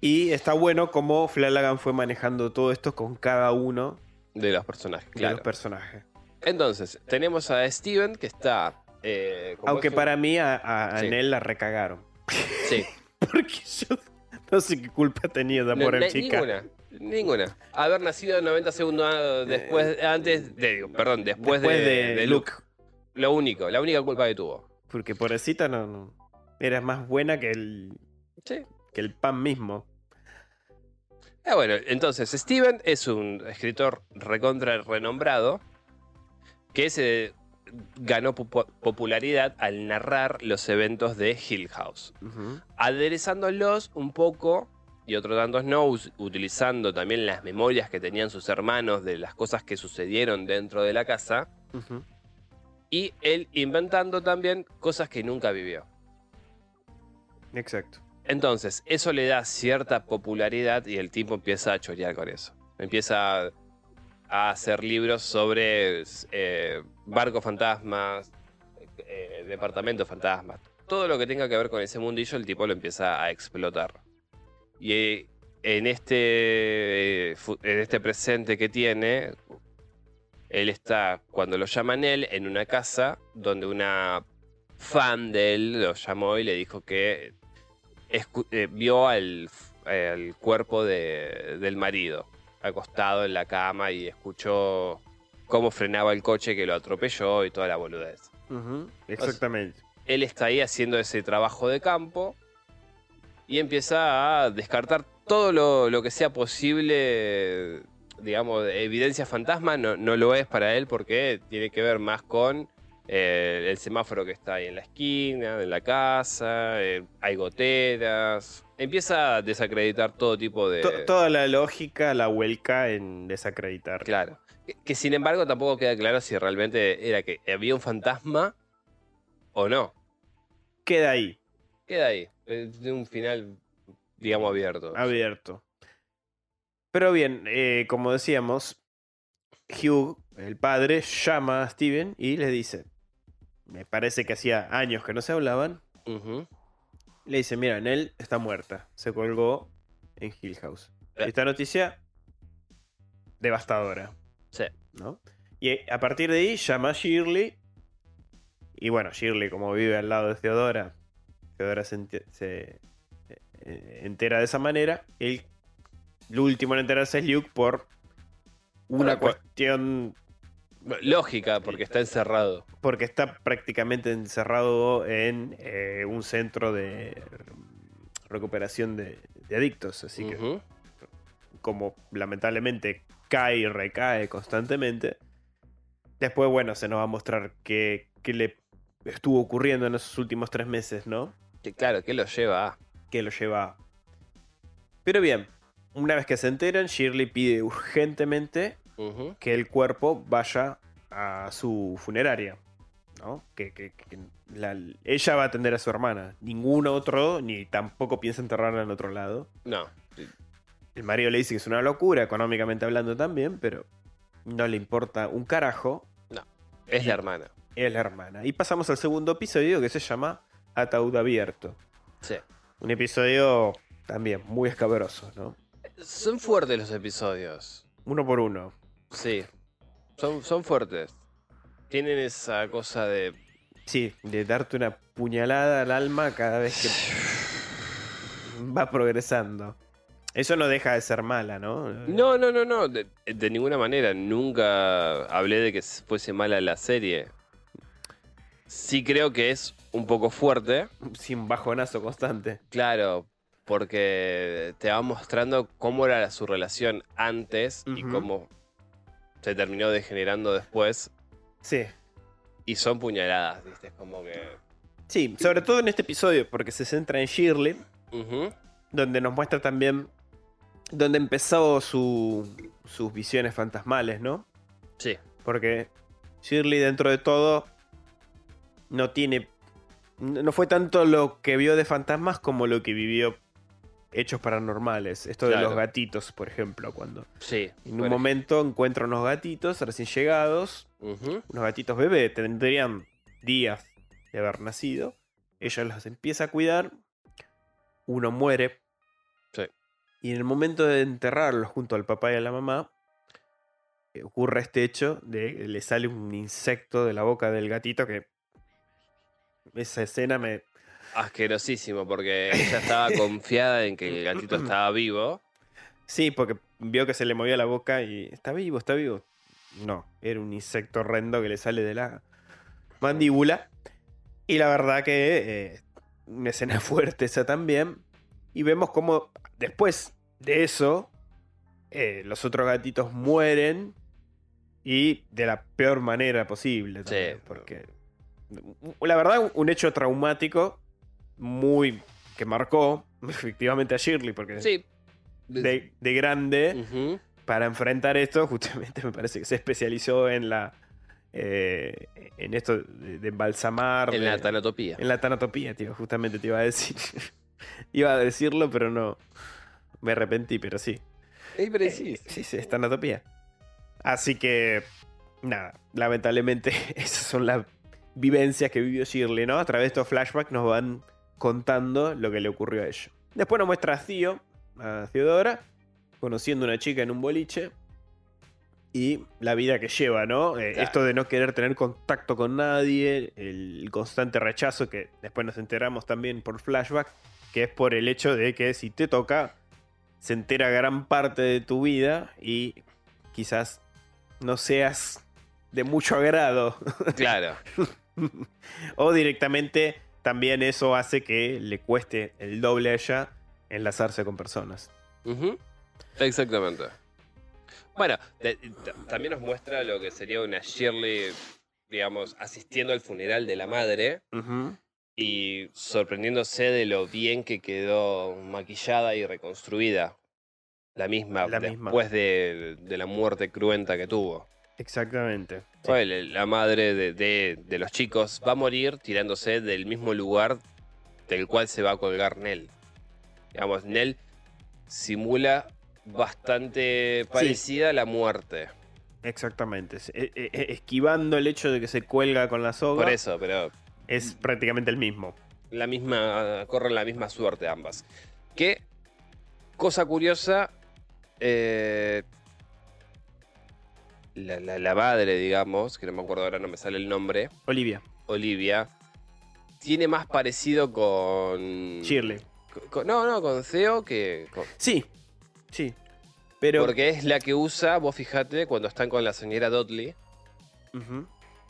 Y está bueno cómo Flanagan fue manejando todo esto con cada uno De los personajes, de claro. los personajes. Entonces, tenemos a Steven que está. eh, Aunque es para mí a, a, a Sí. Nell la recagaron. Sí. Porque yo no sé qué culpa tenía esa No, pobre na- chica. Ninguna. Ninguna. Haber nacido 90 segundos después. antes. De, digo, perdón, después, Eh, Después de, de, de Luke. Luke. Lo único, la única culpa que tuvo. Porque pobrecita no, no. Era más buena que el, Sí. que el pan mismo. Ah, bueno, entonces, Steven es un escritor recontra renombrado que se ganó popu- popularidad al narrar los eventos de Hill House. Aderezándolos un poco y otro tantos no, utilizando también las memorias que tenían sus hermanos de las cosas que sucedieron dentro de la casa y él inventando también cosas que nunca vivió. Exacto. Entonces, eso le da cierta popularidad y el tipo empieza a chorear con eso. Empieza a, hacer libros sobre eh, barcos fantasmas, eh, departamentos fantasmas. Todo lo que tenga que ver con ese mundillo, el tipo lo empieza a explotar. Y eh, en este, en este presente que tiene, él está, cuando lo llaman él, en una casa donde una fan de él lo llamó y le dijo que eh, vio al, al cuerpo de- del marido acostado en la cama y escuchó cómo frenaba el coche que lo atropelló y toda la boludez. Exactamente. Él está ahí haciendo ese trabajo de campo y empieza a descartar todo lo, lo que sea posible, digamos, de evidencia fantasma, no, no lo es para él porque tiene que ver más con eh, el semáforo que está ahí en la esquina, en la casa, eh, hay goteras. Empieza a desacreditar todo tipo de... To- toda la lógica la vuelca en desacreditar. Claro. Que, que sin embargo tampoco queda claro si realmente era que había un fantasma o no. Queda ahí, Queda ahí. De un final, digamos, abierto. abierto. Pero bien, eh, como decíamos, Hugh, el padre, llama a Steven y le dice, me parece que hacía años que no se hablaban, le dice, mira, Nell está muerta, se colgó en Hill House. Eh. Esta noticia devastadora, Sí. ¿no? Y a partir de ahí llama a Shirley. Y bueno, Shirley, como vive al lado de Theodora, Theodora se, eh, entera de esa manera. El, el último en enterarse es Luke por una cuestión. Lógica, porque está encerrado. Porque está prácticamente encerrado en eh, un centro de recuperación de, de adictos. Así que como lamentablemente cae y recae constantemente. Después, bueno, se nos va a mostrar qué, qué le estuvo ocurriendo en esos últimos tres meses, ¿no? Que claro, que lo lleva a. Que lo lleva. a- Pero bien, una vez que se enteran, Shirley pide urgentemente Que el cuerpo vaya a su funeraria. ¿no? Que, que- que la- ella va a atender a su hermana. Ningún otro, ni tampoco piensa enterrarla en otro lado. No. El marido le dice que es una locura, económicamente hablando también, pero no le importa un carajo. Es la hermana. Es la hermana. Y pasamos al segundo episodio que se llama Ataúd Abierto. Sí. Un episodio también muy escabroso, ¿no? Son fuertes los episodios. Uno por uno. Sí. Son, son fuertes. Tienen esa cosa de. Sí, de darte una puñalada al alma cada vez que va progresando. Eso no deja de ser mala, ¿no? No, no, no, no. De, de ninguna manera. Nunca hablé de que fuese mala la serie. Sí creo que es un poco fuerte. Sin bajonazo constante. Claro, porque te va mostrando cómo era su relación antes y cómo se terminó degenerando después. Sí. Y son puñaladas, ¿viste? Es como que. Sí, sobre todo en este episodio, porque se centra en Shirley, donde nos muestra también donde empezó su- sus visiones fantasmales, ¿no? Sí. Porque Shirley dentro de todo no tiene... No fue tanto lo que vio de fantasmas como lo que vivió hechos paranormales. Esto de los gatitos, por ejemplo, cuando Sí. en un Bueno, momento encuentra unos gatitos recién llegados, unos gatitos bebé, tendrían días de haber nacido. Ella los empieza a cuidar, uno muere. Sí. Y en el momento de enterrarlos junto al papá y a la mamá, eh, ocurre este hecho de que le sale un insecto de la boca del gatito que esa escena me... Asquerosísimo, porque ella estaba confiada en que el gatito estaba vivo. Sí, porque vio que se le movía la boca y está vivo, está vivo. No, era un insecto horrendo que le sale de la mandíbula. Y la verdad que eh, una escena fuerte esa también. Y vemos como después de eso, eh, los otros gatitos mueren. Y de la peor manera posible. también, Sí. porque la verdad, un hecho traumático muy que marcó efectivamente a Shirley. Porque Sí. de, de grande para enfrentar esto, justamente me parece que se especializó en la eh, en esto de, de embalsamar, En de- la tanatopía. en la tanatopía, tío, justamente te iba a decir. iba a decirlo, pero no. Me arrepentí, pero sí. Ey, pero sí. Sí, sí, es tanatopía. Así que, nada, lamentablemente esas son las vivencias que vivió Shirley, ¿no? A través de estos flashbacks nos van contando lo que le ocurrió a ella. Después nos muestra a Theo, a Theodora, conociendo a una chica en un boliche. y la vida que lleva, ¿no? Eh, Claro. Esto de no querer tener contacto con nadie, el constante rechazo que después nos enteramos también por flashback, que es por el hecho de que si te toca, se entera gran parte de tu vida y quizás no seas de mucho agrado. Claro. o directamente también eso hace que le cueste el doble a ella enlazarse con personas. Exactamente. Bueno, de- también nos muestra lo que sería una Shirley, digamos, asistiendo al funeral de la madre y sorprendiéndose de lo bien que quedó maquillada y reconstruida. La misma, La misma. después de, de la muerte cruenta que tuvo. Exactamente. Sí. La madre de, de- de los chicos va a morir tirándose del mismo lugar del cual se va a colgar Nell. Digamos, Nell simula bastante parecida a la muerte. Exactamente. E- e- e- esquivando el hecho de que se cuelga con la soga. Por eso, pero Es prácticamente el mismo. la misma, corren la misma suerte ambas. Que, cosa curiosa, eh, la, la- la madre, digamos, que no me acuerdo ahora, no me sale el nombre, Olivia. Olivia, tiene más parecido con... Shirley. con- no, no, con Theo que... con- Sí. Sí. Pero. porque es la que usa, vos fijate, cuando están con la señora Dudley,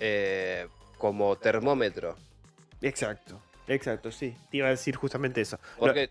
eh, como termómetro. Exacto. Exacto, sí. Te iba a decir justamente eso. Porque,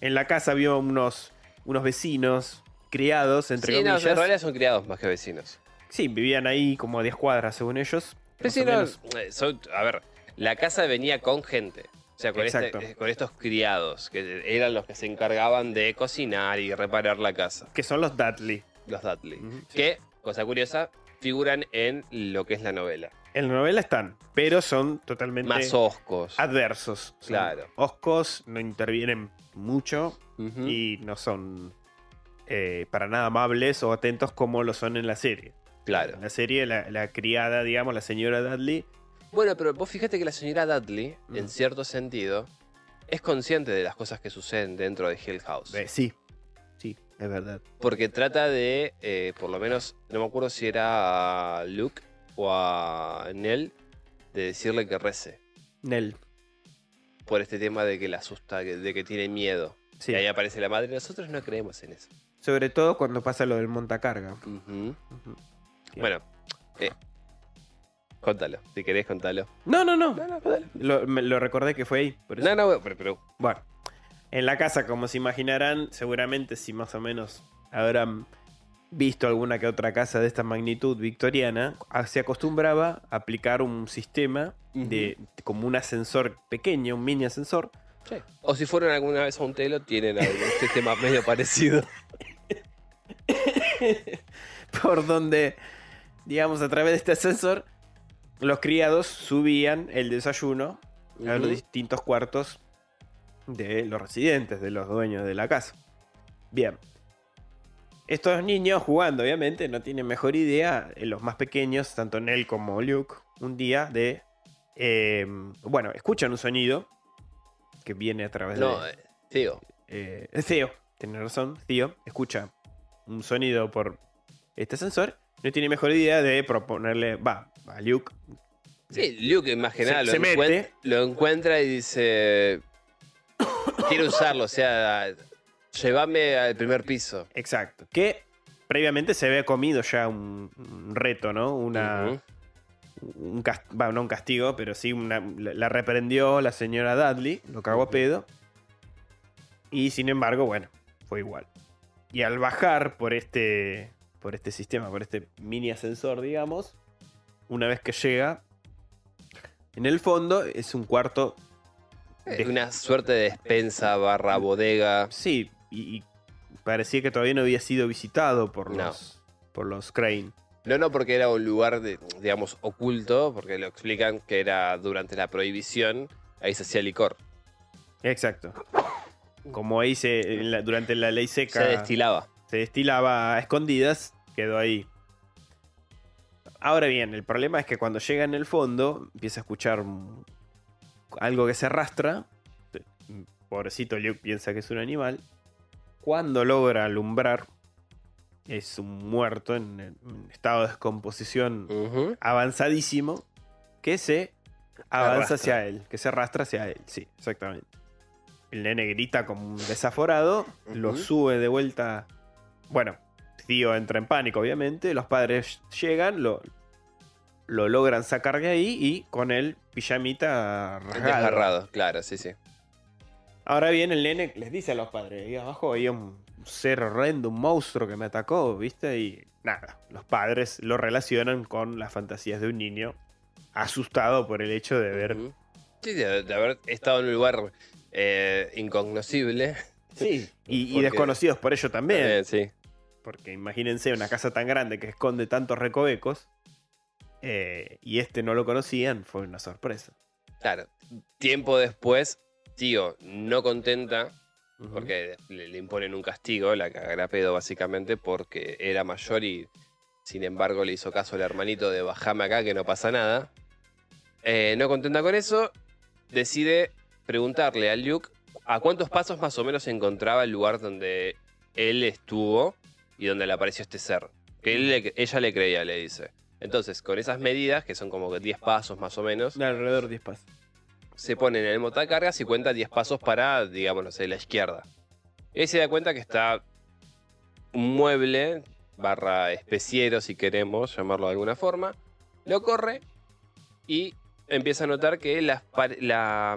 En la casa vio unos, unos vecinos criados, entre sí, no, comillas. en realidad son criados más que vecinos. Sí, vivían ahí como a 10 cuadras, según ellos. más o Vecinos, menos. eh, son- a ver, la casa venía con gente. O sea, con, este- con estos criados, que eran los que se encargaban de cocinar y reparar la casa. Que son los Dudley. Los Dudley. Que, cosa curiosa, figuran en lo que es la novela. En la novela están, pero son totalmente Más oscos. adversos. Son Claro. Oscos, no intervienen mucho y no son eh, para nada amables o atentos como lo son en la serie. Claro. En la serie, la, la criada, digamos, la señora Dudley, Bueno, pero vos fíjate que la señora Dudley, Mm. en cierto sentido, es consciente de las cosas que suceden dentro de Hill House. eh, sí, sí, es verdad. Porque trata de, eh, por lo menos, no me acuerdo si era a Luke o a Nell, de decirle que rece. Nell, Por este tema de que le asusta, de que tiene miedo. sí. Y ahí aparece la madre. Nosotros no creemos en eso. Sobre todo cuando pasa lo del montacarga. Bien. Bueno, eh, contalo. Si querés, contalo. No, no, no. No, no, contalo. Lo, me- lo recordé que fue ahí. por eso. No, no, pero, pero- Bueno, en la casa, como se imaginarán, seguramente si más o menos habrán visto alguna que otra casa de esta magnitud victoriana, a- se acostumbraba a aplicar un sistema de como un ascensor pequeño, un mini ascensor, sí. O si fueron alguna vez a un telo, tienen algún sistema medio parecido. por donde, digamos, a través de este ascensor, los criados subían el desayuno a los distintos cuartos de los residentes, de los dueños de la casa. Bien. Estos niños jugando, obviamente, no tienen mejor idea, eh, los más pequeños, tanto Nell como Luke, un día de... eh, bueno, escuchan un sonido que viene a través No, de... eh, tío. eh, Theo, tiene razón, Theo, escucha un sonido por este sensor, no tiene mejor idea de proponerle, va, a Luke, Sí, Luke más que Se- lo, se encuent- mete. lo encuentra y dice, quiero usarlo, o sea, llévame al primer piso. exacto, que previamente se había comido ya un, un reto, ¿no? Una, Ujú. un va, no un castigo, pero sí una, la la reprendió la señora Dudley, lo cagó a pedo, y sin embargo, bueno, fue igual. Y al bajar por este, por este sistema, por este mini ascensor, digamos, una vez que llega, en el fondo es un cuarto Es Una suerte de despensa barra bodega. Sí, y, y parecía que todavía no había sido visitado por No. los, por los Crane. No, no, porque era un lugar, de, digamos, oculto, porque lo explican que era durante la prohibición, ahí se hacía licor. Exacto. Como ahí se, la- durante la ley seca Se destilaba. Se destilaba a escondidas, quedó ahí. Ahora bien, el problema es que cuando llega en el fondo, empieza a escuchar algo que se arrastra. Pobrecito Luke piensa que es un animal. Cuando logra alumbrar es un muerto en, en estado de descomposición avanzadísimo que se avanza Arrastra. hacia él, que se arrastra hacia él, sí, exactamente. El nene grita como un desaforado, lo sube de vuelta. Bueno, Tío entra en pánico, obviamente. Los padres llegan, lo, lo logran sacar de ahí y con el pijamita. Desgarrado, claro, sí, sí. Ahora bien, el nene les dice a los padres, ahí abajo había un ser horrendo, un monstruo que me atacó, ¿viste? Y nada, los padres lo relacionan con las fantasías de un niño asustado por el hecho de ver... Sí, de, de haber estado en un lugar eh, incognoscible. Sí, y, desconocidos por ello también. Eh, sí. Porque imagínense una casa tan grande que esconde tantos recovecos eh, y este no lo conocían, fue una sorpresa. Claro. Tiempo después, tío, no contenta, porque le, le imponen un castigo, la cagará pedo básicamente, porque era mayor y sin embargo le hizo caso al hermanito de bajame acá que no pasa nada. Eh, no contenta con eso, decide preguntarle a Luke a cuántos pasos más o menos se encontraba el lugar donde él estuvo y donde le apareció este ser. Que él le- ella le creía, le dice. Entonces, con esas medidas, que son como que 10 pasos más o menos, De alrededor de 10 pasos. se pone en el montacargas y cuenta 10 pasos para, digamos, no sé, la izquierda. Y ahí se da cuenta que está un mueble, barra especiero si queremos llamarlo de alguna forma, lo corre y empieza a notar que la,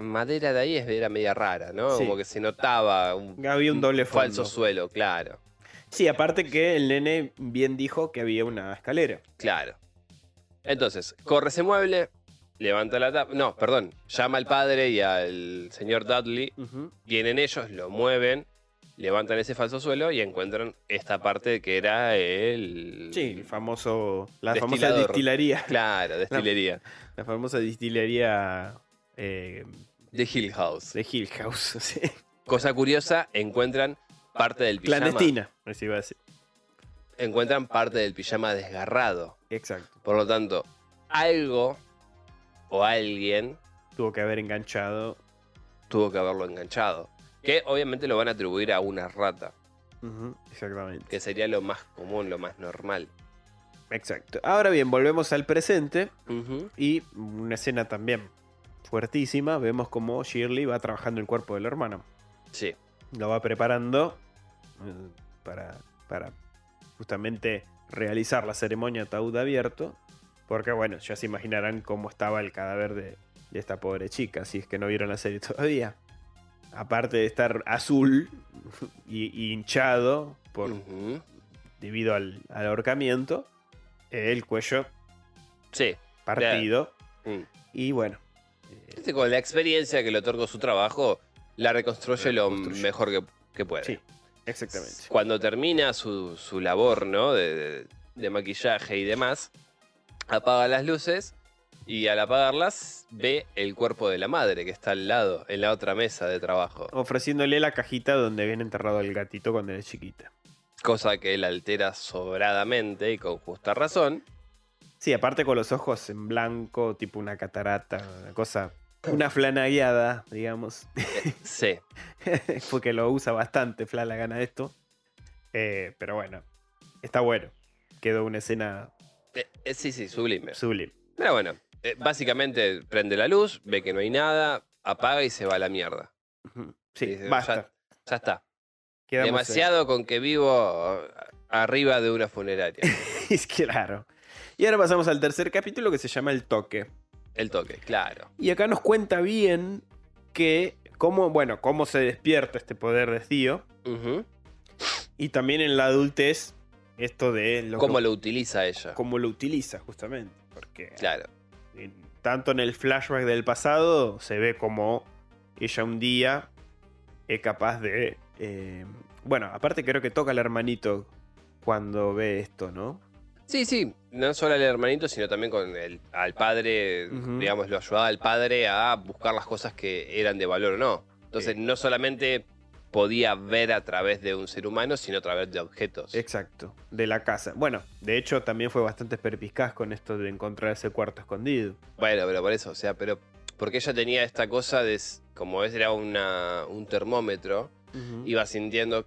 madera de ahí es- era media rara, ¿no? Sí. Como que se notaba un, Había un doble fondo. falso suelo, claro, Sí, aparte que el nene bien dijo que había una escalera. claro. Entonces, corre ese mueble, levanta la tapa, no, perdón, llama al padre y al señor Dudley. Vienen ellos, lo mueven, levantan ese falso suelo y encuentran esta parte que era el. Sí, el famoso, la famosa destilería. Claro, destilería. La famosa destilería eh, De Hill House. de Hill House. sí. Cosa curiosa, encuentran parte del pijama. Clandestina, así iba a decir. Encuentran parte del pijama desgarrado. Exacto. Por lo tanto, algo o alguien Tuvo que haber enganchado. tuvo que haberlo enganchado. Que obviamente lo van a atribuir a una rata, exactamente. que sería lo más común, lo más normal. Exacto. Ahora bien, volvemos al presente y una escena también fuertísima. Vemos como Shirley va trabajando el cuerpo del hermano. Sí. Lo va preparando para, para justamente realizar la ceremonia ataúd abierto. Porque bueno, ya se imaginarán cómo estaba el cadáver de, de esta pobre chica, si es que no vieron la serie todavía. Aparte de estar azul y, y hinchado por, debido al, al ahorcamiento, el cuello Sí. partido. Mm. Y bueno, eh, con la experiencia que le otorgó su trabajo, la reconstruye lo Reconstruye. mejor que, que puede. sí, exactamente. Cuando termina su, su labor, ¿no? De, de- de maquillaje y demás, apaga las luces y al apagarlas ve el cuerpo de la madre que está al lado, en la otra mesa de trabajo. Ofreciéndole la cajita donde viene enterrado el gatito cuando era chiquita. Cosa que él altera sobradamente y con justa razón. Sí, aparte con los ojos en blanco, tipo una catarata, una cosa, una flanagueada, digamos. Sí, Porque lo usa bastante Flanagan a esto. Eh, pero bueno, está bueno. Quedó una escena Eh, eh, sí, sí, sublime. sublime. Pero bueno, básicamente prende la luz, ve que no hay nada, apaga y se va a la mierda. Sí, Dice, basta. Ya, ya está. Quedamos Demasiado con que vivo arriba de una funeraria. Es claro. Y ahora pasamos al tercer capítulo que se llama El Toque. El toque, claro. Y acá nos cuenta bien que cómo, bueno, cómo se despierta este poder de Tío. Y también en la adultez, esto de lo ¿Cómo que- lo utiliza ella? cómo lo utiliza, justamente. Porque Claro. en- tanto en el flashback del pasado se ve como ella un día es capaz de. eh, bueno, aparte creo que toca al hermanito cuando ve esto, ¿no? Sí, sí. No solo al hermanito, sino también con el, al padre, digamos, lo ayudaba al padre a buscar las cosas que eran de valor o no. Entonces, no solamente podía ver a través de un ser humano, sino a través de objetos. Exacto, de la casa. Bueno, de hecho también fue bastante perspicaz con esto de encontrar ese cuarto escondido. Bueno, pero por eso, o sea, pero porque ella tenía esta cosa de, como es, era una, un termómetro, iba sintiendo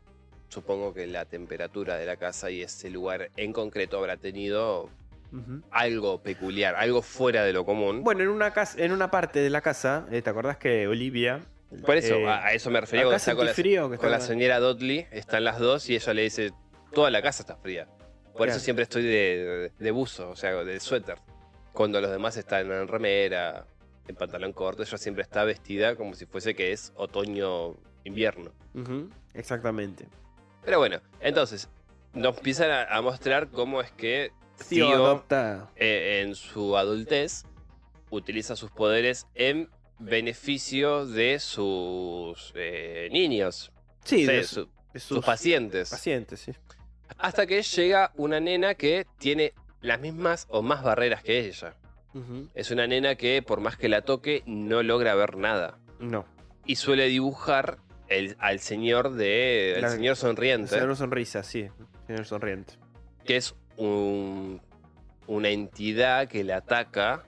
supongo que la temperatura de la casa y ese lugar en concreto habrá tenido algo peculiar, algo fuera de lo común. Bueno, en una, casa, en una parte de la casa, eh, ¿te acordás que Olivia... Por eso, eh, a, eso me refería cuando está con la, frío, que con la señora Dudley, están las dos y ella le dice, toda la casa está fría. Por Claro. eso siempre estoy de, de buzo, o sea, de suéter. Cuando los demás están en remera, en pantalón corto, ella siempre está vestida como si fuese que es otoño-invierno. Exactamente. Pero bueno, entonces, nos empiezan a, a mostrar cómo es que Tío, adopta... eh, en su adultez utiliza sus poderes en beneficio de sus eh, niños, Sí, de de, su- de sus sus pacientes. pacientes, sí. Hasta que llega una nena que tiene las mismas o más barreras que ella. Es una nena que por más que la toque no logra ver nada. No. Y suele dibujar el- al señor de. El La- señor sonriente. Señor sonrisa, sí. Señor sonriente. Que es un- una entidad que le ataca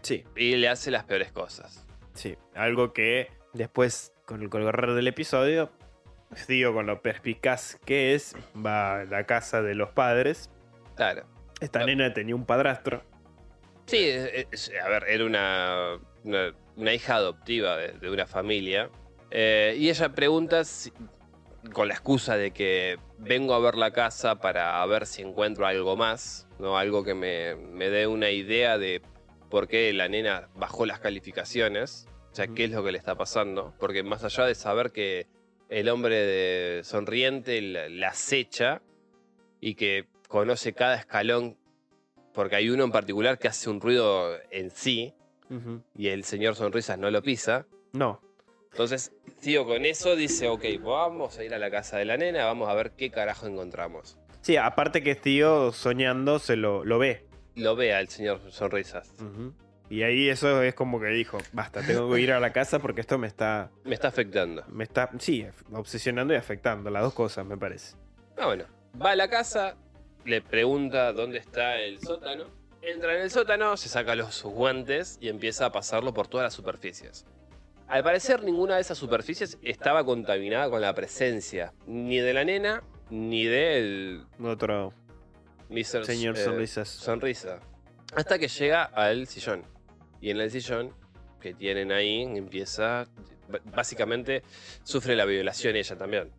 Sí, y le hace las peores cosas. sí. Algo que después, con el correr del episodio, digo con lo perspicaz que es, va a la casa de los padres. Claro. Esta nena tenía un padrastro. Sí, es- es- a ver, era una, una, una hija adoptiva de, de una familia. Eh, y ella pregunta, si- con la excusa de que vengo a ver la casa para ver si encuentro algo más, ¿no? algo que me, me dé una idea de por qué la nena bajó las calificaciones, o sea, qué es lo que le está pasando. Porque más allá de saber que el hombre de sonriente la, la acecha y que conoce cada escalón, porque hay uno en particular que hace un ruido en sí y el señor Sonrisas no lo pisa. No. Entonces, tío, con eso dice, ok, vamos a ir a la casa de la nena, vamos a ver qué carajo encontramos. Sí, aparte que tío soñando se lo, lo ve. Lo vea el señor Sonrisas. Y ahí eso es como que dijo, basta, tengo que ir a la casa porque esto me está, Me está afectando. me está, sí, obsesionando y afectando, las dos cosas me parece. Ah, bueno. Va a la casa, le pregunta dónde está el sótano. Entra en el sótano, se saca los guantes y empieza a pasarlo por todas las superficies. Al parecer, ninguna de esas superficies estaba contaminada con la presencia ni de la nena ni del Otro Mr. señor eh, sonrisas. Sonrisa. Hasta que llega al sillón. Y en el sillón que tienen ahí empieza. Básicamente sufre la violación ella también.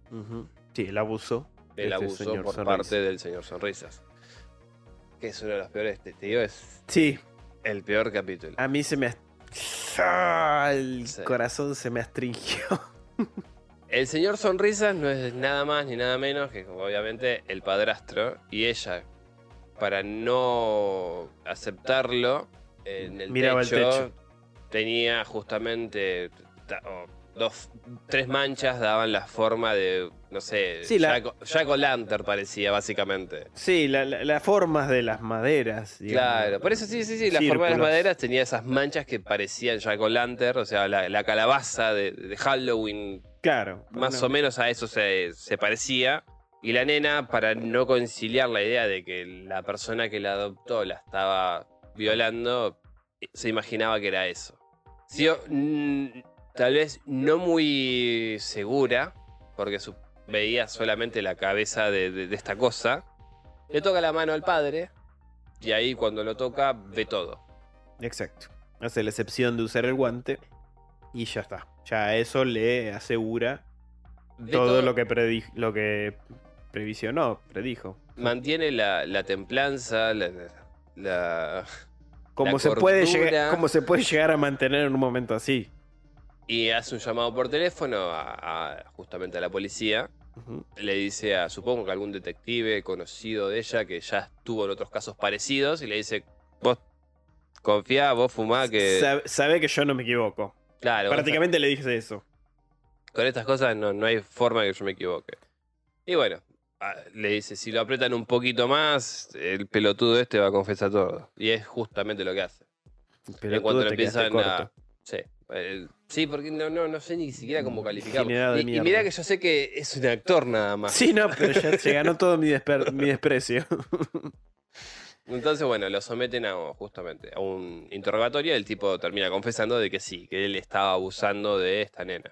Sí, el abuso. El Este abuso señor por Sonrisa. parte del señor Sonrisas. Que es uno de los peores. Te digo, es Sí, el peor capítulo. a mí se me... Ah, el Sí. corazón se me astringió. El señor Sonrisas no es nada más ni nada menos que, obviamente, el padrastro. Y ella, para no aceptarlo, en el Miraba el techo, techo. tenía justamente dos, tres manchas, daban la forma de, no sé, Sí, la- Jack, Jack O'Lantern parecía, básicamente. Sí, la- la- las formas de las maderas. digamos. Claro, por eso sí, sí, sí, la forma de las maderas tenía esas manchas que parecían Jack O'Lantern, o sea, la, la calabaza de, de Halloween Claro. más bueno, o menos a eso se, se parecía. Y la nena, para no conciliar la idea de que la persona que la adoptó la estaba violando, se imaginaba que era eso. Sí, o- mm, tal vez no muy segura, porque su- veía solamente la cabeza de, de- de esta cosa. Le toca la mano al padre, y ahí cuando lo toca, ve todo. Exacto. Hace la excepción de usar el guante y ya está. Ya eso le asegura todo, lo que lo que previsionó, predijo. Mantiene la, la templanza, la- la Como La se, puede llegar, como se puede llegar a mantener en un momento así. Y hace un llamado por teléfono a, a- justamente a la policía. Le dice a, supongo que algún detective conocido de ella que ya estuvo en otros casos parecidos y le dice, vos confía, vos fumá que... Sabe, sabe que yo no me equivoco. claro, Prácticamente le dije eso. con estas cosas no, no hay forma que yo me equivoque. Y bueno, le dice, si lo apretan un poquito más, el pelotudo este va a confesar todo. Y es justamente lo que hace. Pero en cuanto tú lo empiezan a... Sí, el- sí, porque no, no, no sé ni siquiera cómo calificarlo. Generado de Y, y mierda. que yo sé que es un actor nada más. Sí, no, pero ya se ganó todo mi, desper- mi desprecio. Entonces, bueno, lo someten a justamente a un interrogatorio y el tipo termina confesando de que sí, que él estaba abusando de esta nena.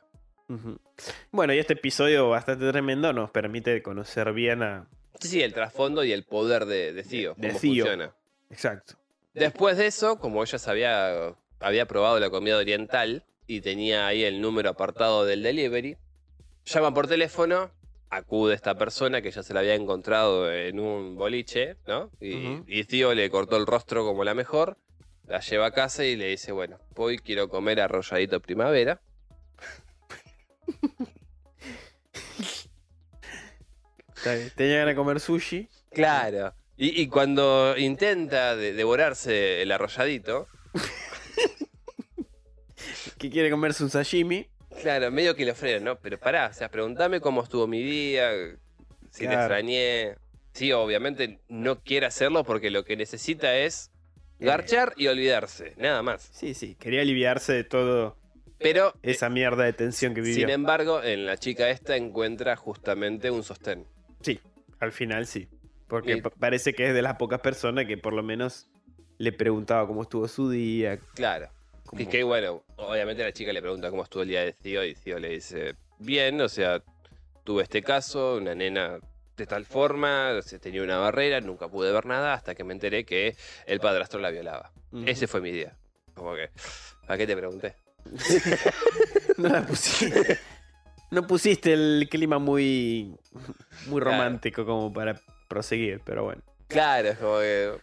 Ujú. Bueno, y este episodio bastante tremendo nos permite conocer bien a... Sí, sí, el trasfondo y el poder de, de Theo, De cómo Theo. funciona. Exacto. Después de eso, como ella sabía, había probado la comida oriental y tenía ahí el número apartado del delivery, llama por teléfono, acude esta persona que ya se la había encontrado en un boliche, ¿no? Y, y Tío le cortó el rostro como la mejor, la lleva a casa y le dice, bueno, hoy quiero comer arrolladito primavera. Tenía ganas de comer sushi. Claro. Y, y cuando intenta de- devorarse el arrolladito, Que quiere comerse un sashimi. Claro, medio que lo frena, ¿no? Pero pará, o sea, pregúntame cómo estuvo mi día, si te Claro. extrañé. Sí, obviamente no quiere hacerlo porque lo que necesita es garchar y olvidarse, nada más. Sí, sí. Quería aliviarse de todo Pero, eh, esa mierda de tensión que vivió. sin embargo, en la chica esta encuentra justamente un sostén. Sí, al final sí. Porque Y- parece que es de las pocas personas que por lo menos le preguntaba cómo estuvo su día. Claro. Cómo- Y que bueno, obviamente la chica le pregunta cómo estuvo el día de Tío y Tío le dice, bien, o sea, tuve este caso, una nena de tal forma, se tenía una barrera, nunca pude ver nada hasta que me enteré que el padrastro la violaba. Ujú. Ese fue mi día. Como que, ¿para qué te pregunté? no la pusiste. No pusiste el clima muy, muy Claro. romántico como para proseguir, pero bueno. Claro, es como que...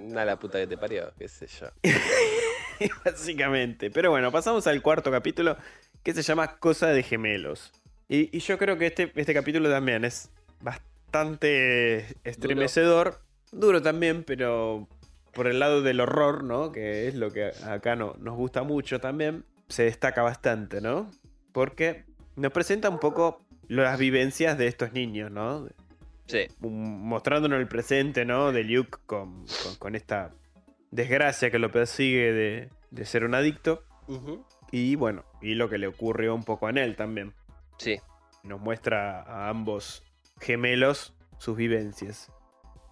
Nada la puta que te parió, qué sé yo. Básicamente. Pero bueno, pasamos al cuarto capítulo que se llama Cosa de Gemelos. Y, y yo creo que este, este capítulo también es bastante estremecedor. Duro. también, pero por el lado del horror, ¿no? Que es lo que acá no, nos gusta mucho también. Se destaca bastante, ¿no? Porque nos presenta un poco las vivencias de estos niños, ¿no? Sí, mostrándonos el presente, ¿no? De Luke con, con- con esta desgracia que lo persigue de, de ser un adicto. Y bueno, y lo que le ocurrió un poco a Nell también. sí, Nos muestra a ambos gemelos sus vivencias.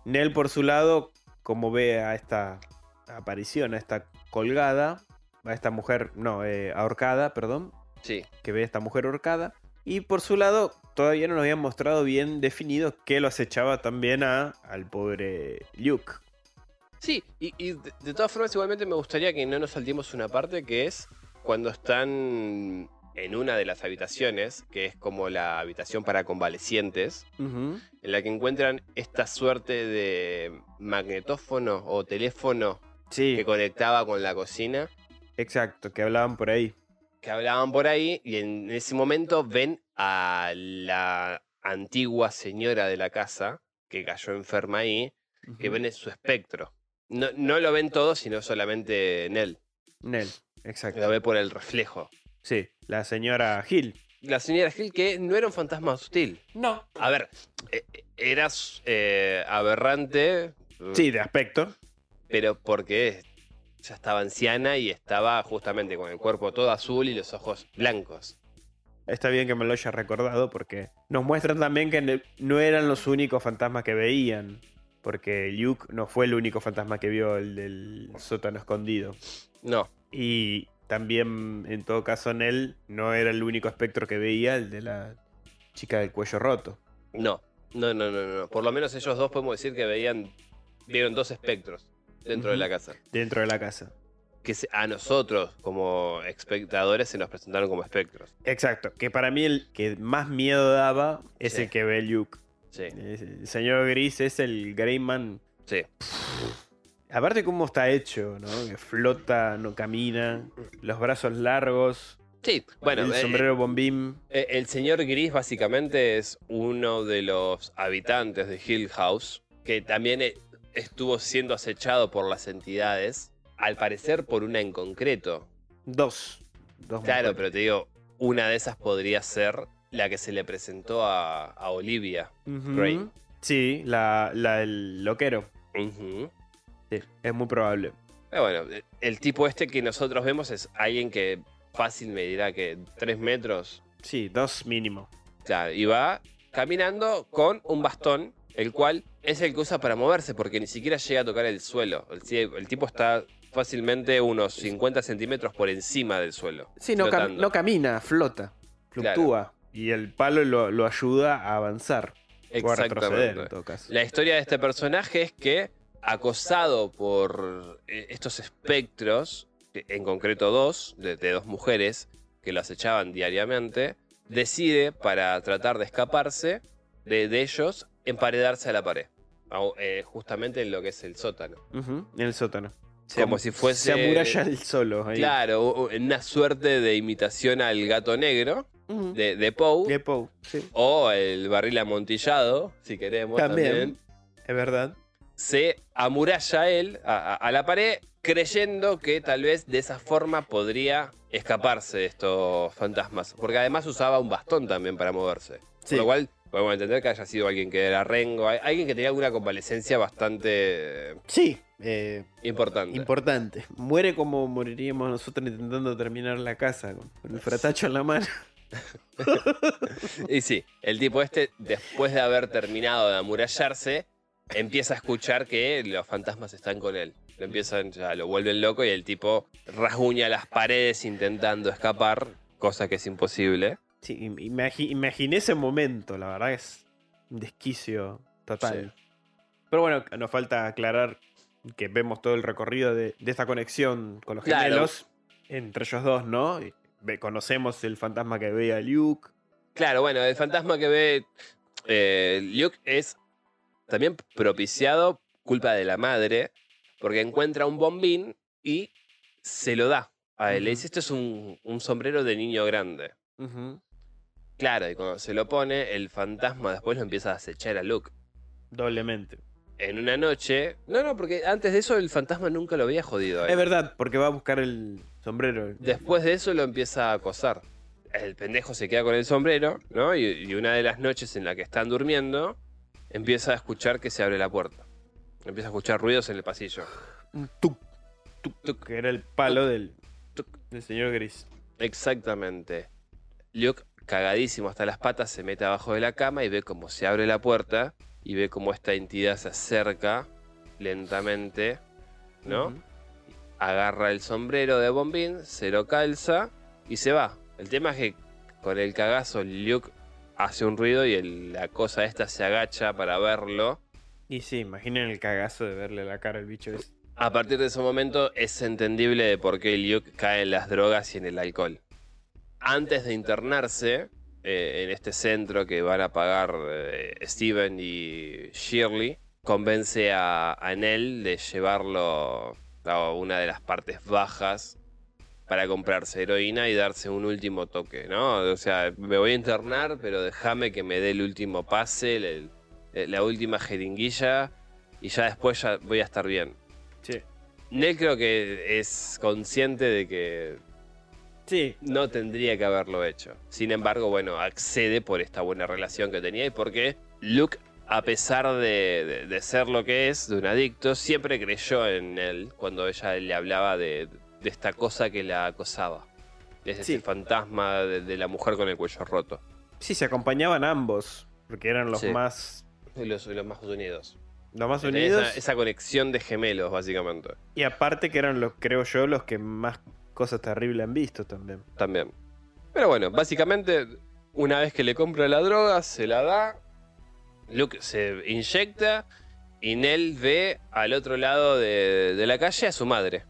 Nell, por su lado, como ve a esta aparición, a esta colgada, a esta mujer, no, eh, ahorcada, perdón, sí. que ve a esta mujer ahorcada. Y por su lado, todavía no nos habían mostrado bien definido que lo acechaba también a, al pobre Luke. Sí, y, y de, de todas formas igualmente me gustaría que no nos saltemos una parte que es cuando están en una de las habitaciones, que es como la habitación para convalecientes, en la que encuentran esta suerte de magnetófono o teléfono Sí, que conectaba con la cocina, exacto, que hablaban por ahí. que hablaban por ahí y en ese momento ven a la antigua señora de la casa que cayó enferma ahí, que ven en su espectro. No, no lo ven todos, sino solamente en él. Nell, exacto. Lo ve por el reflejo. Sí, la señora Hill. La señora Hill, que no era un fantasma hostil. No. A ver, eh, era eh, aberrante, Sí, de aspecto. pero porque ya estaba anciana y estaba justamente con el cuerpo todo azul y los ojos blancos. Está bien que me lo haya recordado porque nos muestran también que no eran los únicos fantasmas que veían. Porque Luke no fue el único fantasma que vio el del sótano escondido. No, Y también, en todo caso, Nell no era el único espectro que veía, el de la chica del cuello roto. no, no, no, no, no. Por lo menos ellos dos podemos decir que veían, vieron dos espectros dentro de la casa. Dentro de la casa. Que a nosotros, como espectadores, se nos presentaron como espectros. Exacto. Que para mí el que más miedo daba es Sí. el que ve Luke. Sí, El señor Gris es el Greyman. sí. Aparte cómo está hecho, ¿no? Que flota, no camina, los brazos largos, Sí, bueno, el eh, sombrero bombín. Eh, El señor Gris básicamente es uno de los habitantes de Hill House, que también eh, estuvo siendo acechado por las entidades, al parecer por una en concreto. Dos. Dos Claro, mujeres. pero te digo, una de esas podría ser la que se le presentó a, a Olivia. Grey. Sí, la, la el loquero. Sí, es muy probable. Pero bueno, eh, el tipo este que nosotros vemos es alguien que fácil me dirá que tres metros, Sí, dos mínimo. Claro, y va caminando con un bastón, el cual es el que usa para moverse, porque ni siquiera llega a tocar el suelo. El, tipo está fácilmente unos 50 centímetros por encima del suelo. Sí, no, cam- flotando. no camina, flota. fluctúa. Y el palo lo, lo ayuda a avanzar. Retroceder, en Exactamente. todo caso. La historia de este personaje es que, acosado por eh, estos espectros, en concreto dos, de, de dos mujeres que lo acechaban diariamente, decide, para tratar de escaparse de, de ellos, emparedarse a la pared. Eh, justamente en lo que es el sótano. En el sótano. Se Como am- si fuese- Se amuralla el solo. Ahí. Claro, una suerte de imitación al gato negro De, de Poe. De Poe, sí. O el barril amontillado, si queremos También. también. Es verdad. Se amuralla él a, a- a la pared, creyendo que tal vez de esa forma podría escaparse de estos fantasmas. Porque además usaba un bastón también para moverse. Sí. Por lo cual podemos entender que haya sido alguien que era rengo, alguien que tenía alguna convalecencia bastante Sí, eh, importante. importante. Muere como moriríamos nosotros intentando terminar la casa, con, con el fratacho en la mano. Y sí, el tipo este, después de haber terminado de amurallarse, empieza a escuchar que los fantasmas están con él. Lo empiezan, ya lo vuelven loco y el tipo rasguña las paredes intentando escapar, cosa que es imposible. Sí, im- imagi- imaginé ese momento, la verdad es un desquicio total. Pero bueno, nos falta aclarar que vemos todo el recorrido de, de esta conexión con los Claro. gemelos, entre ellos dos, ¿no? Y conocemos el fantasma que veía Luke. Claro, bueno, el fantasma que ve eh, Luke es también propiciado culpa de la madre, porque encuentra un bombín y se lo da a él. Le dice, esto es un, un sombrero de niño grande. Claro, y cuando se lo pone, el fantasma después lo empieza a acechar a Luke. Doblemente. En una noche. No, no, porque antes de eso el fantasma nunca lo había jodido. a él. Es verdad, porque va a buscar el sombrero. Después de eso lo empieza a acosar. El pendejo se queda con el sombrero, ¿no? Y, y una de las noches en la que están durmiendo, empieza a escuchar que se abre la puerta. Empieza a escuchar ruidos en el pasillo. Un tuc, tuc, tuc, que era el palo del, del señor Gris. Exactamente. Luke, cagadísimo hasta las patas, se mete abajo de la cama y ve cómo se abre la puerta y ve cómo esta entidad se acerca lentamente, ¿no? Agarra el sombrero de Bombín, se lo calza y se va. El tema es que con el cagazo Luke hace un ruido y el- la cosa esta se agacha para verlo. Y sí, imaginen el cagazo de verle la cara al bicho ese. A partir de ese momento es entendible de por qué Luke cae en las drogas y en el alcohol. Antes de internarse eh, en este centro que van a pagar eh, Steven y Shirley, convence a, a Nell de llevarlo una de las partes bajas para comprarse heroína y darse un último toque, ¿no? O sea, me voy a internar, pero déjame que me dé el último pase, el- el- la última jeringuilla, y ya después ya voy a estar bien. Sí. Nell creo que es consciente de que Sí, no tendría que haberlo hecho. Sin embargo, bueno, accede por esta buena relación que tenía y porque Luke, a pesar de, de- de ser lo que es, de un adicto, siempre creyó en él cuando ella le hablaba de, de esta cosa que la acosaba. Es Sí. ese fantasma de, la mujer con el cuello roto. sí, se acompañaban ambos, porque eran los Sí. más, Los, los más unidos. los más unidos. Esa, esa conexión de gemelos, básicamente. Y aparte que eran los, creo yo, los que más cosas terribles han visto también. También. Pero bueno, básicamente, una vez que le compra la droga, se la da. Luke se inyecta. Y Nell ve al otro lado de, de la calle a su madre.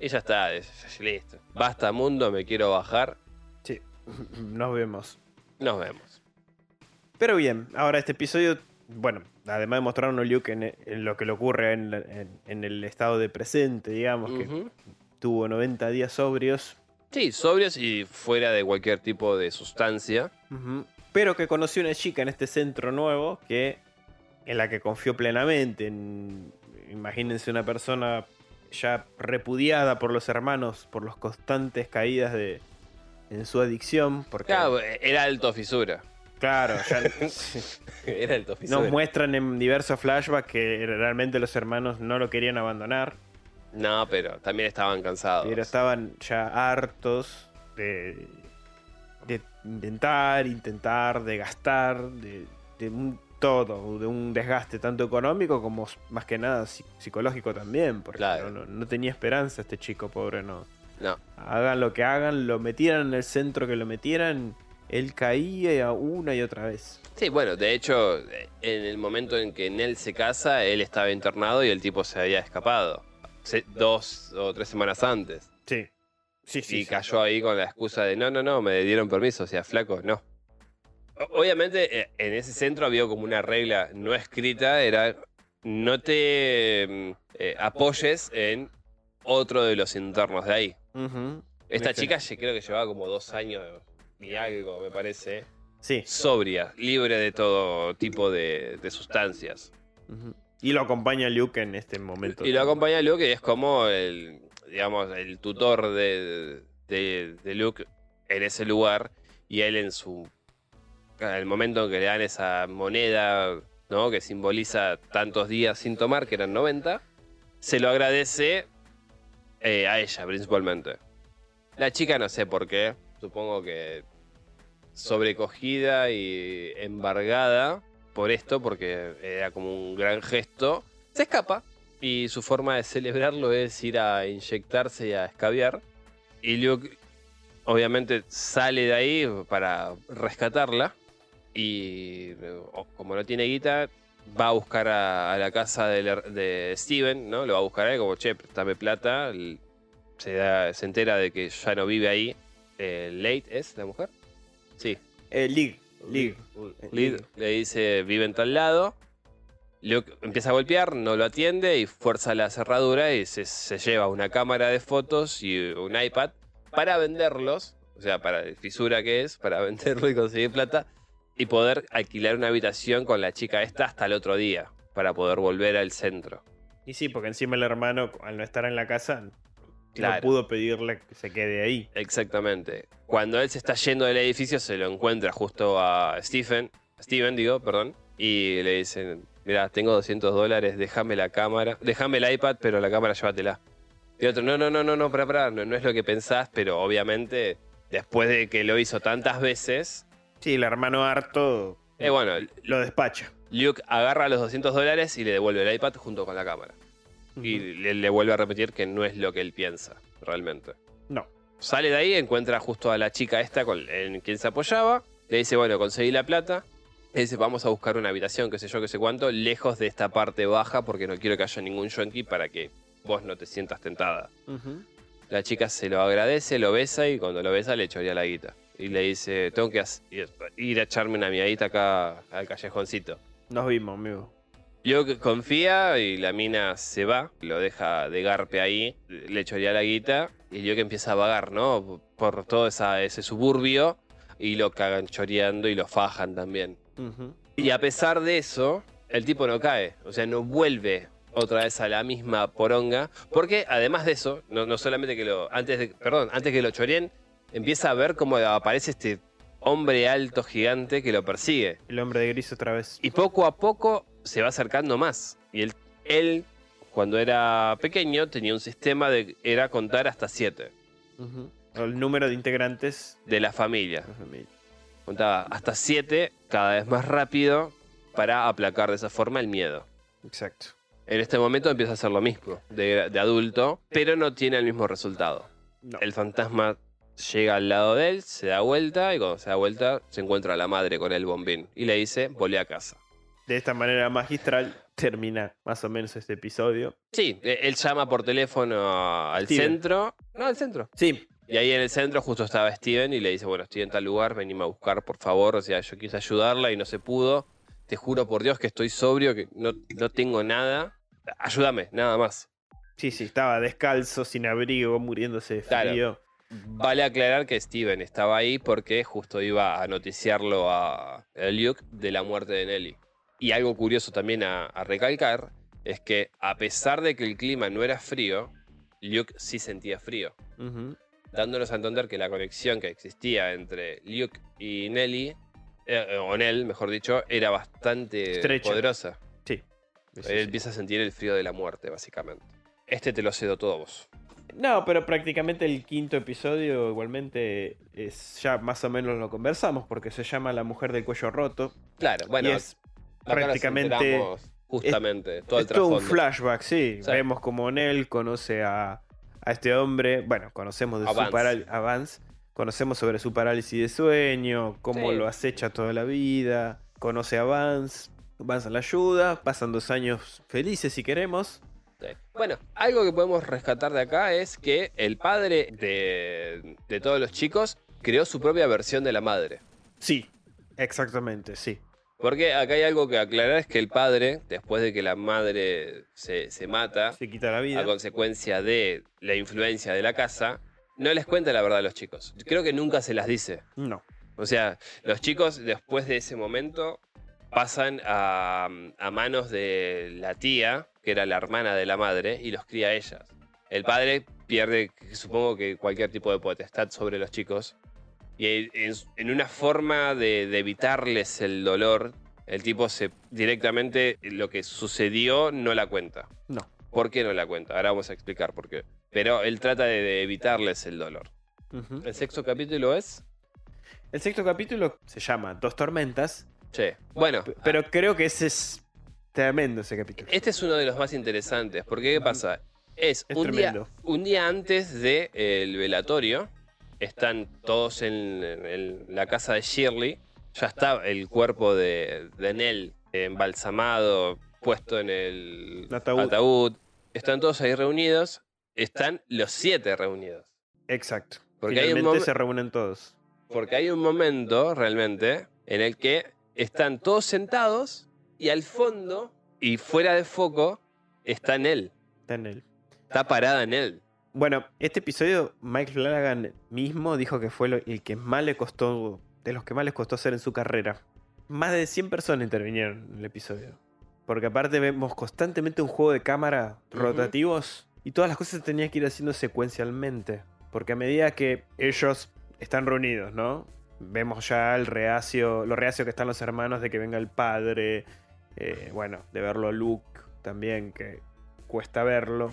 Ya está, es- listo. Basta mundo, me quiero bajar. Sí, nos vemos. Nos vemos. Pero bien, ahora este episodio, bueno, además de mostrarnos a Luke en, en lo que le ocurre en, la- en- en el estado de presente, digamos, que tuvo 90 días sobrios, Sí, sobrios y fuera de cualquier tipo de sustancia. Pero que conoció una chica en este centro nuevo que en la que confió plenamente. En- imagínense una persona ya repudiada por los hermanos por las constantes caídas de en su adicción. Porque, Claro, era alto fisura. claro, ya Era alto fisura. nos muestran en diversos flashbacks que realmente los hermanos no lo querían abandonar. No, pero también estaban cansados. Pero estaban ya hartos de intentar, intentar, de gastar, de, de un todo, de un desgaste tanto económico como más que nada psi- psicológico también, porque Claro. no, tenía esperanza este chico pobre, no. No. Hagan lo que hagan, lo metieran en el centro que lo metieran, él caía una y otra vez. Sí, bueno, de hecho, en el momento en que Nell se casa, él estaba internado y el tipo se había escapado. Dos o tres semanas antes. Sí. Sí, sí. y sí. cayó ahí con la excusa de no, no, no, me dieron permiso, o sea, flaco, no. Obviamente, eh, en ese centro había como una regla no escrita, era no te mm, eh, apoyes en otro de los internos de ahí. Esta chica creo que llevaba como dos años y algo, me parece, Sí. sobria, libre de todo tipo de, de sustancias. Y lo acompaña Luke en este momento. Y lo acompaña Luke, que es como el, digamos, el tutor de, de, Luke en ese lugar. Y él en su. En el momento en que le dan esa moneda, ¿no? Que simboliza tantos días sin tomar, que eran 90, se lo agradece eh, a ella principalmente. La chica no sé por qué, supongo que sobrecogida y embargada por esto, porque era como un gran gesto, se escapa y su forma de celebrarlo es ir a inyectarse y a escabiar. Y Luke obviamente sale de ahí para rescatarla y como no tiene guita, va a buscar a, a la casa de, Steven, ¿no? Lo va a buscar a él como, che, dame plata. Se, da- se entera de que ya no vive ahí. Eh, Late es la mujer. Sí, Eh, League. League. Lid le dice, vive en tal lado. Luke empieza a golpear, no lo atiende y fuerza la cerradura y se, se lleva una cámara de fotos y un iPad para venderlos, o sea, para la fisura que es, para venderlo y conseguir plata y poder alquilar una habitación con la chica esta hasta el otro día, para poder volver al centro. Y sí, porque encima el hermano, al no estar en la casa, no pudo pedirle que se quede ahí. Exactamente. Cuando él se está yendo del edificio, se lo encuentra justo a Stephen, Steven, digo, perdón, y le dicen, mira, tengo 200 dólares, déjame la cámara, déjame el iPad, pero la cámara llévatela. Y otro, no, no, no, no, no, pará, pará, no, no es lo que pensás, pero obviamente, después de que lo hizo tantas veces, Sí, el hermano harto eh, bueno, lo despacha. Luke agarra los 200 dólares y le devuelve el iPad junto con la cámara. Y le, le vuelve a repetir que no es lo que él piensa, realmente. No. Sale de ahí, encuentra justo a la chica esta con, en quien se apoyaba. Le dice, bueno, conseguí la plata. Dice, vamos a buscar una habitación, qué sé yo, qué sé cuánto, lejos de esta parte baja, porque no quiero que haya ningún yonki para que vos no te sientas tentada. Ujú. La chica se lo agradece, lo besa y cuando lo besa le chorea la guita. Y le dice, tengo que ir a echarme una miadita acá al callejoncito. Nos vimos, amigo. Luke confía y la mina se va, lo deja de garpe ahí, le chorea la guita y Luke empieza a vagar, ¿no? Por todo esa- ese suburbio y lo cagan choreando y lo fajan también. Y a pesar de eso, el tipo no cae, o sea, no vuelve otra vez a la misma poronga, porque además de eso, no, no solamente que lo, antes de, perdón, antes que lo choreen, empieza a ver cómo aparece este hombre alto gigante que lo persigue. El hombre de gris otra vez. Y poco a poco se va acercando más. Y él, él cuando era pequeño, tenía un sistema de era contar hasta siete. El número de integrantes de la familia. de la familia. Contaba hasta siete cada vez más rápido para aplacar de esa forma el miedo. Exacto. En este momento empieza a hacer lo mismo de, de adulto, pero no tiene el mismo resultado. No. El fantasma llega al lado de él, se da vuelta y cuando se da vuelta se encuentra a la madre con el bombín y le dice, volé a casa. De esta manera magistral termina más o menos este episodio. Sí, e- él llama por teléfono al Steven. centro. No, al centro. Sí, Y ahí en el centro justo estaba Steven y le dice, bueno, estoy en tal lugar, venime a buscar, por favor. O sea, yo quise ayudarla y no se pudo. Te juro por Dios que estoy sobrio, que no, no tengo nada. Ayúdame, nada más. sí, sí, estaba descalzo, sin abrigo, muriéndose de Claro. frío. Vale aclarar que Steven estaba ahí porque justo iba a noticiarlo a, Luke de la muerte de Nelly. Y algo curioso también a, a recalcar es que a pesar de que el clima no era frío, Luke sí sentía frío. Dándonos a entender que la conexión que existía entre Luke y Nelly, eh, o Nell, mejor dicho, era bastante Estrecha. poderosa. Sí. Él sí. empieza a sentir el frío de la muerte, básicamente. Este te lo cedo todo a vos. No, pero prácticamente el quinto episodio igualmente es ya más o menos lo conversamos porque se llama La mujer del cuello roto. Claro, bueno, y es prácticamente- justamente todo el es todo un flashback, sí. Sí. Vemos como Nell conoce a, a este hombre, bueno, conocemos de su Vance, Conocemos sobre su parálisis de sueño, cómo Sí. lo acecha toda la vida. Conoce a Vance. Vance la ayuda. Pasan dos años felices si queremos. Sí. Bueno, algo que podemos rescatar de acá es que el padre de, de todos los chicos creó su propia versión de la madre. Sí, exactamente, sí. Porque acá hay algo que aclarar, es que el padre, después de que la madre se, se mata, Se quita la vida. a consecuencia de la influencia de la casa, no les cuenta la verdad a los chicos. Creo que nunca se las dice. No. O sea, los chicos después de ese momento pasan a, a manos de la tía, que era la hermana de la madre, y los cría a ellas. El padre pierde, supongo que cualquier tipo de potestad sobre los chicos. Y en, en una forma de, de evitarles el dolor, el tipo se directamente lo que sucedió no la cuenta. No. ¿Por qué no la cuenta? Ahora vamos a explicar por qué. Pero él trata de, de evitarles el dolor. El sexto capítulo es... El sexto capítulo se llama Dos Tormentas. Che. Bueno, Pero creo que ese es tremendo ese capítulo. Este es uno de los más interesantes, porque ¿qué pasa? Es, Es un, día, tremendo. un día antes del velatorio, están todos en, en la casa de Shirley, ya está el cuerpo de, de Nell embalsamado, puesto en el Ataúd. ataúd. Están todos ahí reunidos, están los siete reunidos. Exacto. Porque hay un Finalmente se reúnen todos. Porque hay un momento realmente en el que están todos sentados y al fondo y fuera de foco está Nell. Está en él. Está parada en él. Bueno, este episodio, Mike Flanagan mismo dijo que fue lo- el que más le costó, de los que más les costó hacer en su carrera. Más de 100 personas intervinieron en el episodio. Porque aparte vemos constantemente un juego de cámara rotativos y todas las cosas se tenían que ir haciendo secuencialmente. Porque a medida que ellos están reunidos, ¿no? Vemos ya el reacio, lo reacio que están los hermanos de que venga el padre. eh, bueno, de verlo a Luke también, que cuesta verlo.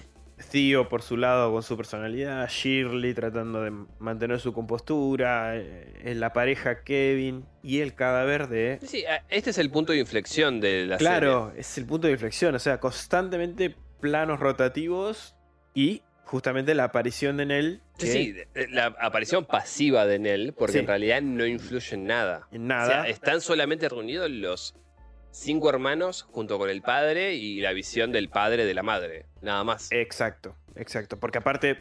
Theo por su lado con su personalidad, Shirley tratando de mantener su compostura, eh, la pareja Kevin y el cadáver de... Sí, este es el punto de inflexión de la Claro, es el punto de inflexión, o sea, constantemente planos rotativos y justamente la aparición de Nell que Sí, sí, la aparición pasiva de Nell, porque Sí. en realidad no influye en nada. en O nada. sea, están solamente reunidos los cinco hermanos junto con el padre y la visión del padre de la madre. Nada más. Exacto, exacto. Porque aparte,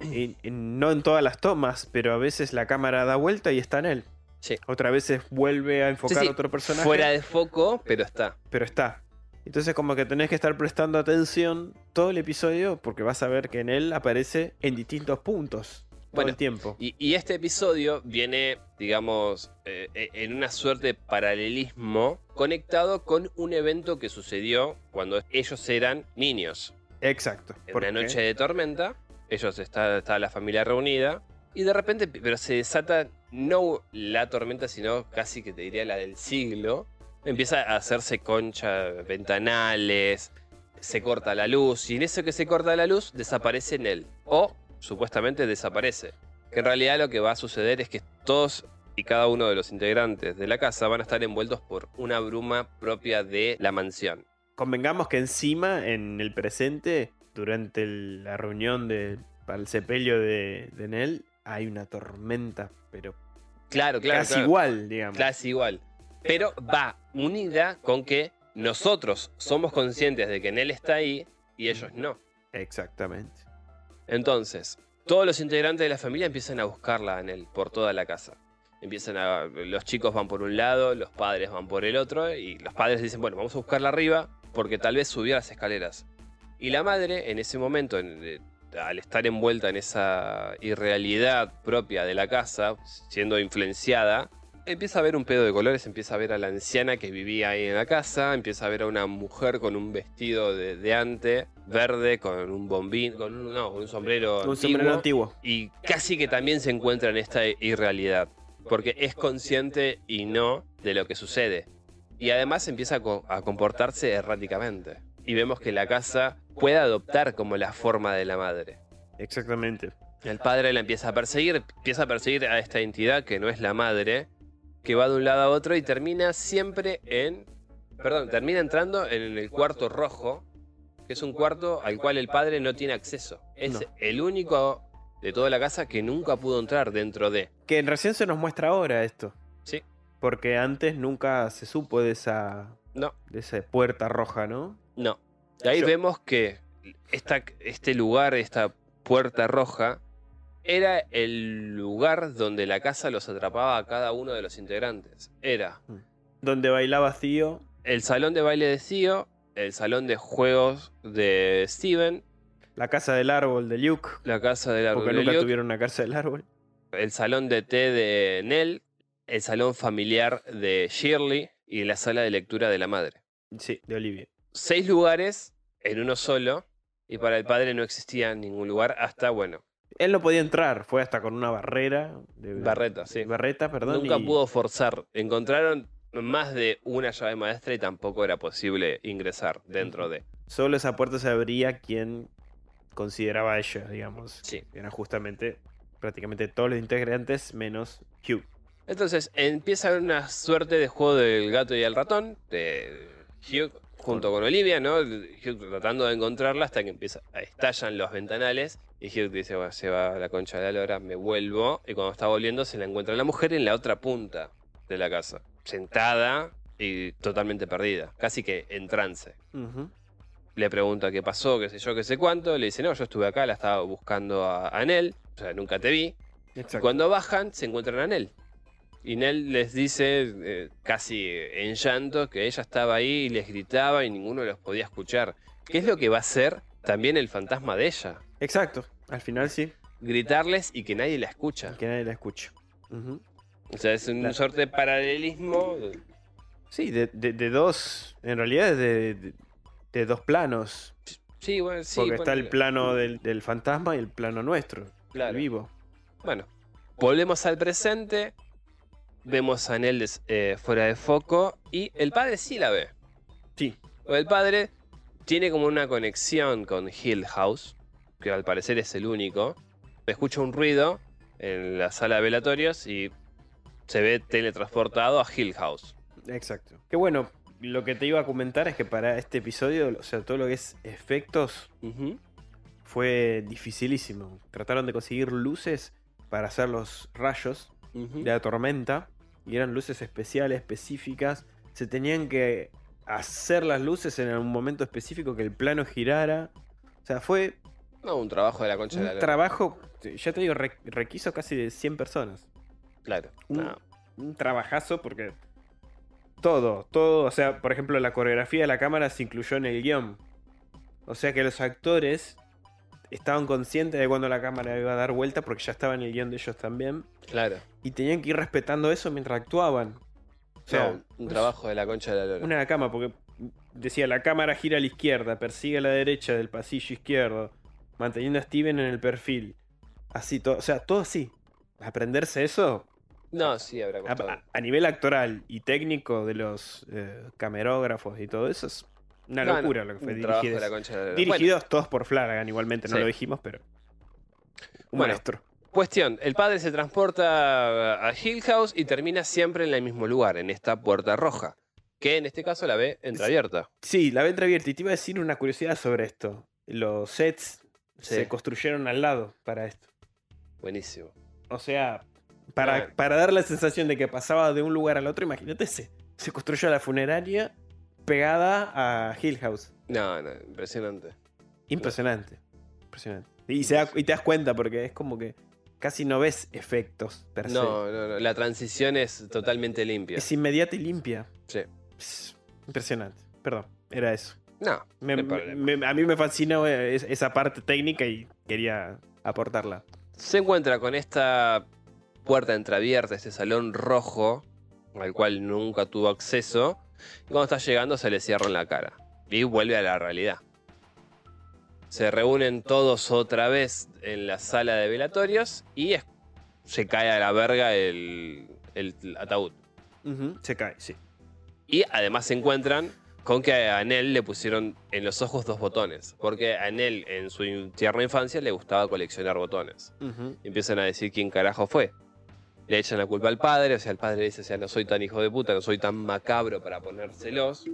y- y no en todas las tomas, pero a veces la cámara da vuelta y está en él. Sí. Otras veces vuelve a enfocar sí, a otro personaje. Fuera de foco, pero está. pero está. Entonces como que tenés que estar prestando atención todo el episodio porque vas a ver que en él aparece en distintos puntos Bueno, el tiempo. Y, y este episodio viene, digamos, eh, eh, en una suerte de paralelismo conectado con un evento que sucedió cuando ellos eran niños. Exacto. En una noche de tormenta, ellos está, está la familia reunida y de repente, pero se desata no la tormenta, sino casi que te diría la del siglo. Empieza a hacerse concha, ventanales, se corta la luz y en eso que se corta la luz desaparece en él. O supuestamente desaparece. Que en realidad lo que va a suceder es que todos y cada uno de los integrantes de la casa van a estar envueltos por una bruma propia de la mansión. Convengamos que encima, en el presente, durante el- la reunión de, para el sepelio de, de Nell, hay una tormenta, pero Claro, claro. casi claro. igual, digamos. Casi igual. Pero va unida con que nosotros somos conscientes de que él está ahí y ellos no. Exactamente. Entonces, todos los integrantes de la familia empiezan a buscarla en él por toda la casa. Empiezan a. Los chicos van por un lado, los padres van por el otro, y los padres dicen, bueno, vamos a buscarla arriba, porque tal vez subió las escaleras. Y la madre, en ese momento, en- eh, al estar envuelta en esa irrealidad propia de la casa, siendo influenciada, empieza a ver un pedo de colores, empieza a ver a la anciana que vivía ahí en la casa, empieza a ver a una mujer con un vestido de, de ante, verde, con un bombín, con un, no, un sombrero Un antiguo, sombrero antiguo. y casi que también se encuentra en esta irrealidad, porque es consciente y no de lo que sucede. Y además empieza a, co- a comportarse erráticamente. Y vemos que la casa puede adoptar como la forma de la madre. Exactamente. El padre la empieza a perseguir, empieza a perseguir a esta entidad que no es la madre, que va de un lado a otro y termina siempre en... Perdón, termina entrando en el cuarto rojo, que es un cuarto al cual el padre no tiene acceso. Es No. el único de toda la casa que nunca pudo entrar dentro de. Que en recién se nos muestra ahora esto. Sí. Porque antes nunca se supo de esa, No, de esa puerta roja, ¿no? no. Y ahí Yo- vemos que esta, este lugar, esta puerta roja, era el lugar donde la casa los atrapaba a cada uno de los integrantes. Era Donde bailaba Theo. el salón de baile de Theo, el salón de juegos de Steven, La casa del árbol de Luke. la casa del árbol Porque de nunca Luke, tuvieron una casa del árbol. el salón de té de Nell, el salón familiar de Shirley y la sala de lectura de la madre. Sí, de Olivia. Seis lugares en uno solo y para el padre no existía ningún lugar hasta, bueno, Él no podía entrar, fue hasta con una barrera. De, Barreta, sí. Barreta, perdón. Nunca y- pudo forzar. Encontraron más de una llave maestra y tampoco era posible ingresar dentro de. Solo esa puerta se abría quien consideraba a ella, digamos. Sí. Eran justamente prácticamente todos los integrantes menos Hugh. Entonces empieza una suerte de juego del gato y el ratón, de Hugh junto con Olivia, ¿no? Hugh tratando de encontrarla hasta que empieza, estallan los ventanales y Hugh dice, bueno, se va a la concha de la lora, me vuelvo. Y cuando está volviendo se la encuentra la mujer en la otra punta de la casa, sentada y totalmente perdida, casi que en trance. Le pregunta qué pasó, qué sé yo, qué sé cuánto. Le dice, no, yo estuve acá, la estaba buscando a, a Nell, o sea, nunca te vi. Exacto. Cuando bajan, se encuentran a Nell. Y Nell les dice, eh, casi en llanto, que ella estaba ahí y les gritaba y ninguno los podía escuchar. ¿Qué es lo que va a hacer también el fantasma de ella? Exacto. Al final sí. Gritarles y que nadie la escucha. Que nadie la escuche. Ujú. O sea, es un Claro. sorte de paralelismo. Sí, de, de- de dos. En realidad es de, de- dos planos. Sí, bueno, sí. porque está el plano del, del fantasma y el plano nuestro. Claro. El vivo. Bueno, volvemos al presente. Vemos a des- eh, fuera de foco y el padre sí la ve. Sí. O El padre tiene como una conexión con Hill House, que al parecer es el único. Escucha un ruido en la sala de velatorios y se ve teletransportado a Hill House. Exacto. Que bueno, lo que te iba a comentar es que para este episodio, o sea, todo lo que es efectos fue dificilísimo. Trataron de conseguir luces para hacer los rayos de la tormenta. Y eran luces especiales, específicas. Se tenían que hacer las luces en un momento específico que el plano girara. O sea, fue No, un trabajo de la concha de la trabajo, ya te digo, re- requiso casi de 100 personas. Claro. Un, no. un trabajazo porque todo, todo, o sea, por ejemplo, la coreografía de la cámara se incluyó en el guion. O sea que los actores estaban conscientes de cuando la cámara iba a dar vuelta porque ya estaba en el guion de ellos también. Claro. Y tenían que ir respetando eso mientras actuaban. O sea, No, un trabajo de la concha de la lora. una cama, porque decía la cámara gira a la izquierda, persigue a la derecha del pasillo izquierdo, manteniendo a Steven en el perfil. Así, todo, o sea, todo así. Aprenderse eso No, sí, habrá a, costado. a- a nivel actoral y técnico de los eh, camarógrafos y todo eso es una locura lo que fue dirigido. de. Dirigidos todos por Flanagan, igualmente, no Sí. lo dijimos, pero. Un Bueno, maestro. Cuestión, el padre se transporta a Hill House y termina siempre en el mismo lugar, en esta puerta roja, que en este caso la ve entreabierta. Sí, la ve entreabierta. Y te iba a decir una curiosidad sobre esto. Los sets Sí. se construyeron al lado para esto. Buenísimo. O sea, para, para dar la sensación de que pasaba de un lugar al otro, imagínate, se, se construyó la funeraria pegada a Hill House. No, no, impresionante. Impresionante. Impresionante. Y, se da- y te das cuenta porque es como que casi no ves efectos per se. No, no, no, la transición es totalmente limpia. Es inmediata y limpia. Sí. Es impresionante. Perdón, era eso. No, Me- me- a mí me fascinó eh, es- esa parte técnica y quería aportarla. Se encuentra con esta puerta entreabierta, este salón rojo, al cual nunca tuvo acceso, y cuando está llegando se le cierra en la cara. Y vuelve a la realidad. Se reúnen todos otra vez en la sala de velatorios y es- se cae a la verga el, el ataúd. Se cae, sí. Y además se encuentran con que a Anel le pusieron en los ojos dos botones. Porque a Anel en su tierna infancia le gustaba coleccionar botones. Empiezan a decir quién carajo fue. Le echan la culpa al padre, o sea, el padre dice, o sea, no soy tan hijo de puta, no soy tan macabro para ponérselos.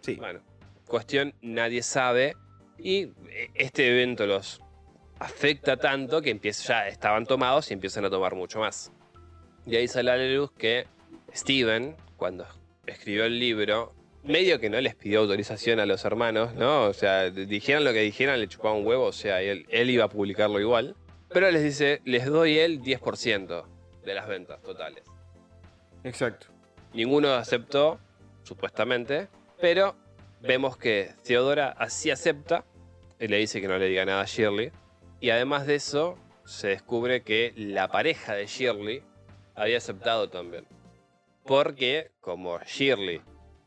Sí. Bueno, cuestión, nadie sabe. Y eh, este evento los afecta tanto que empieza, ya estaban tomados y empiezan a tomar mucho más. Y ahí sale a la luz que Steven, cuando escribió el libro, medio que no les pidió autorización a los hermanos, ¿no? O sea, dijeran lo que dijeran, le chupaba un huevo, o sea, él, él iba a publicarlo igual. Pero les dice, les doy el 10% de las ventas totales. Exacto. Ninguno aceptó, supuestamente, pero vemos que Theodora así acepta y le dice que no le diga nada a Shirley. Y además de eso, se descubre que la pareja de Shirley había aceptado también. Porque, como Shirley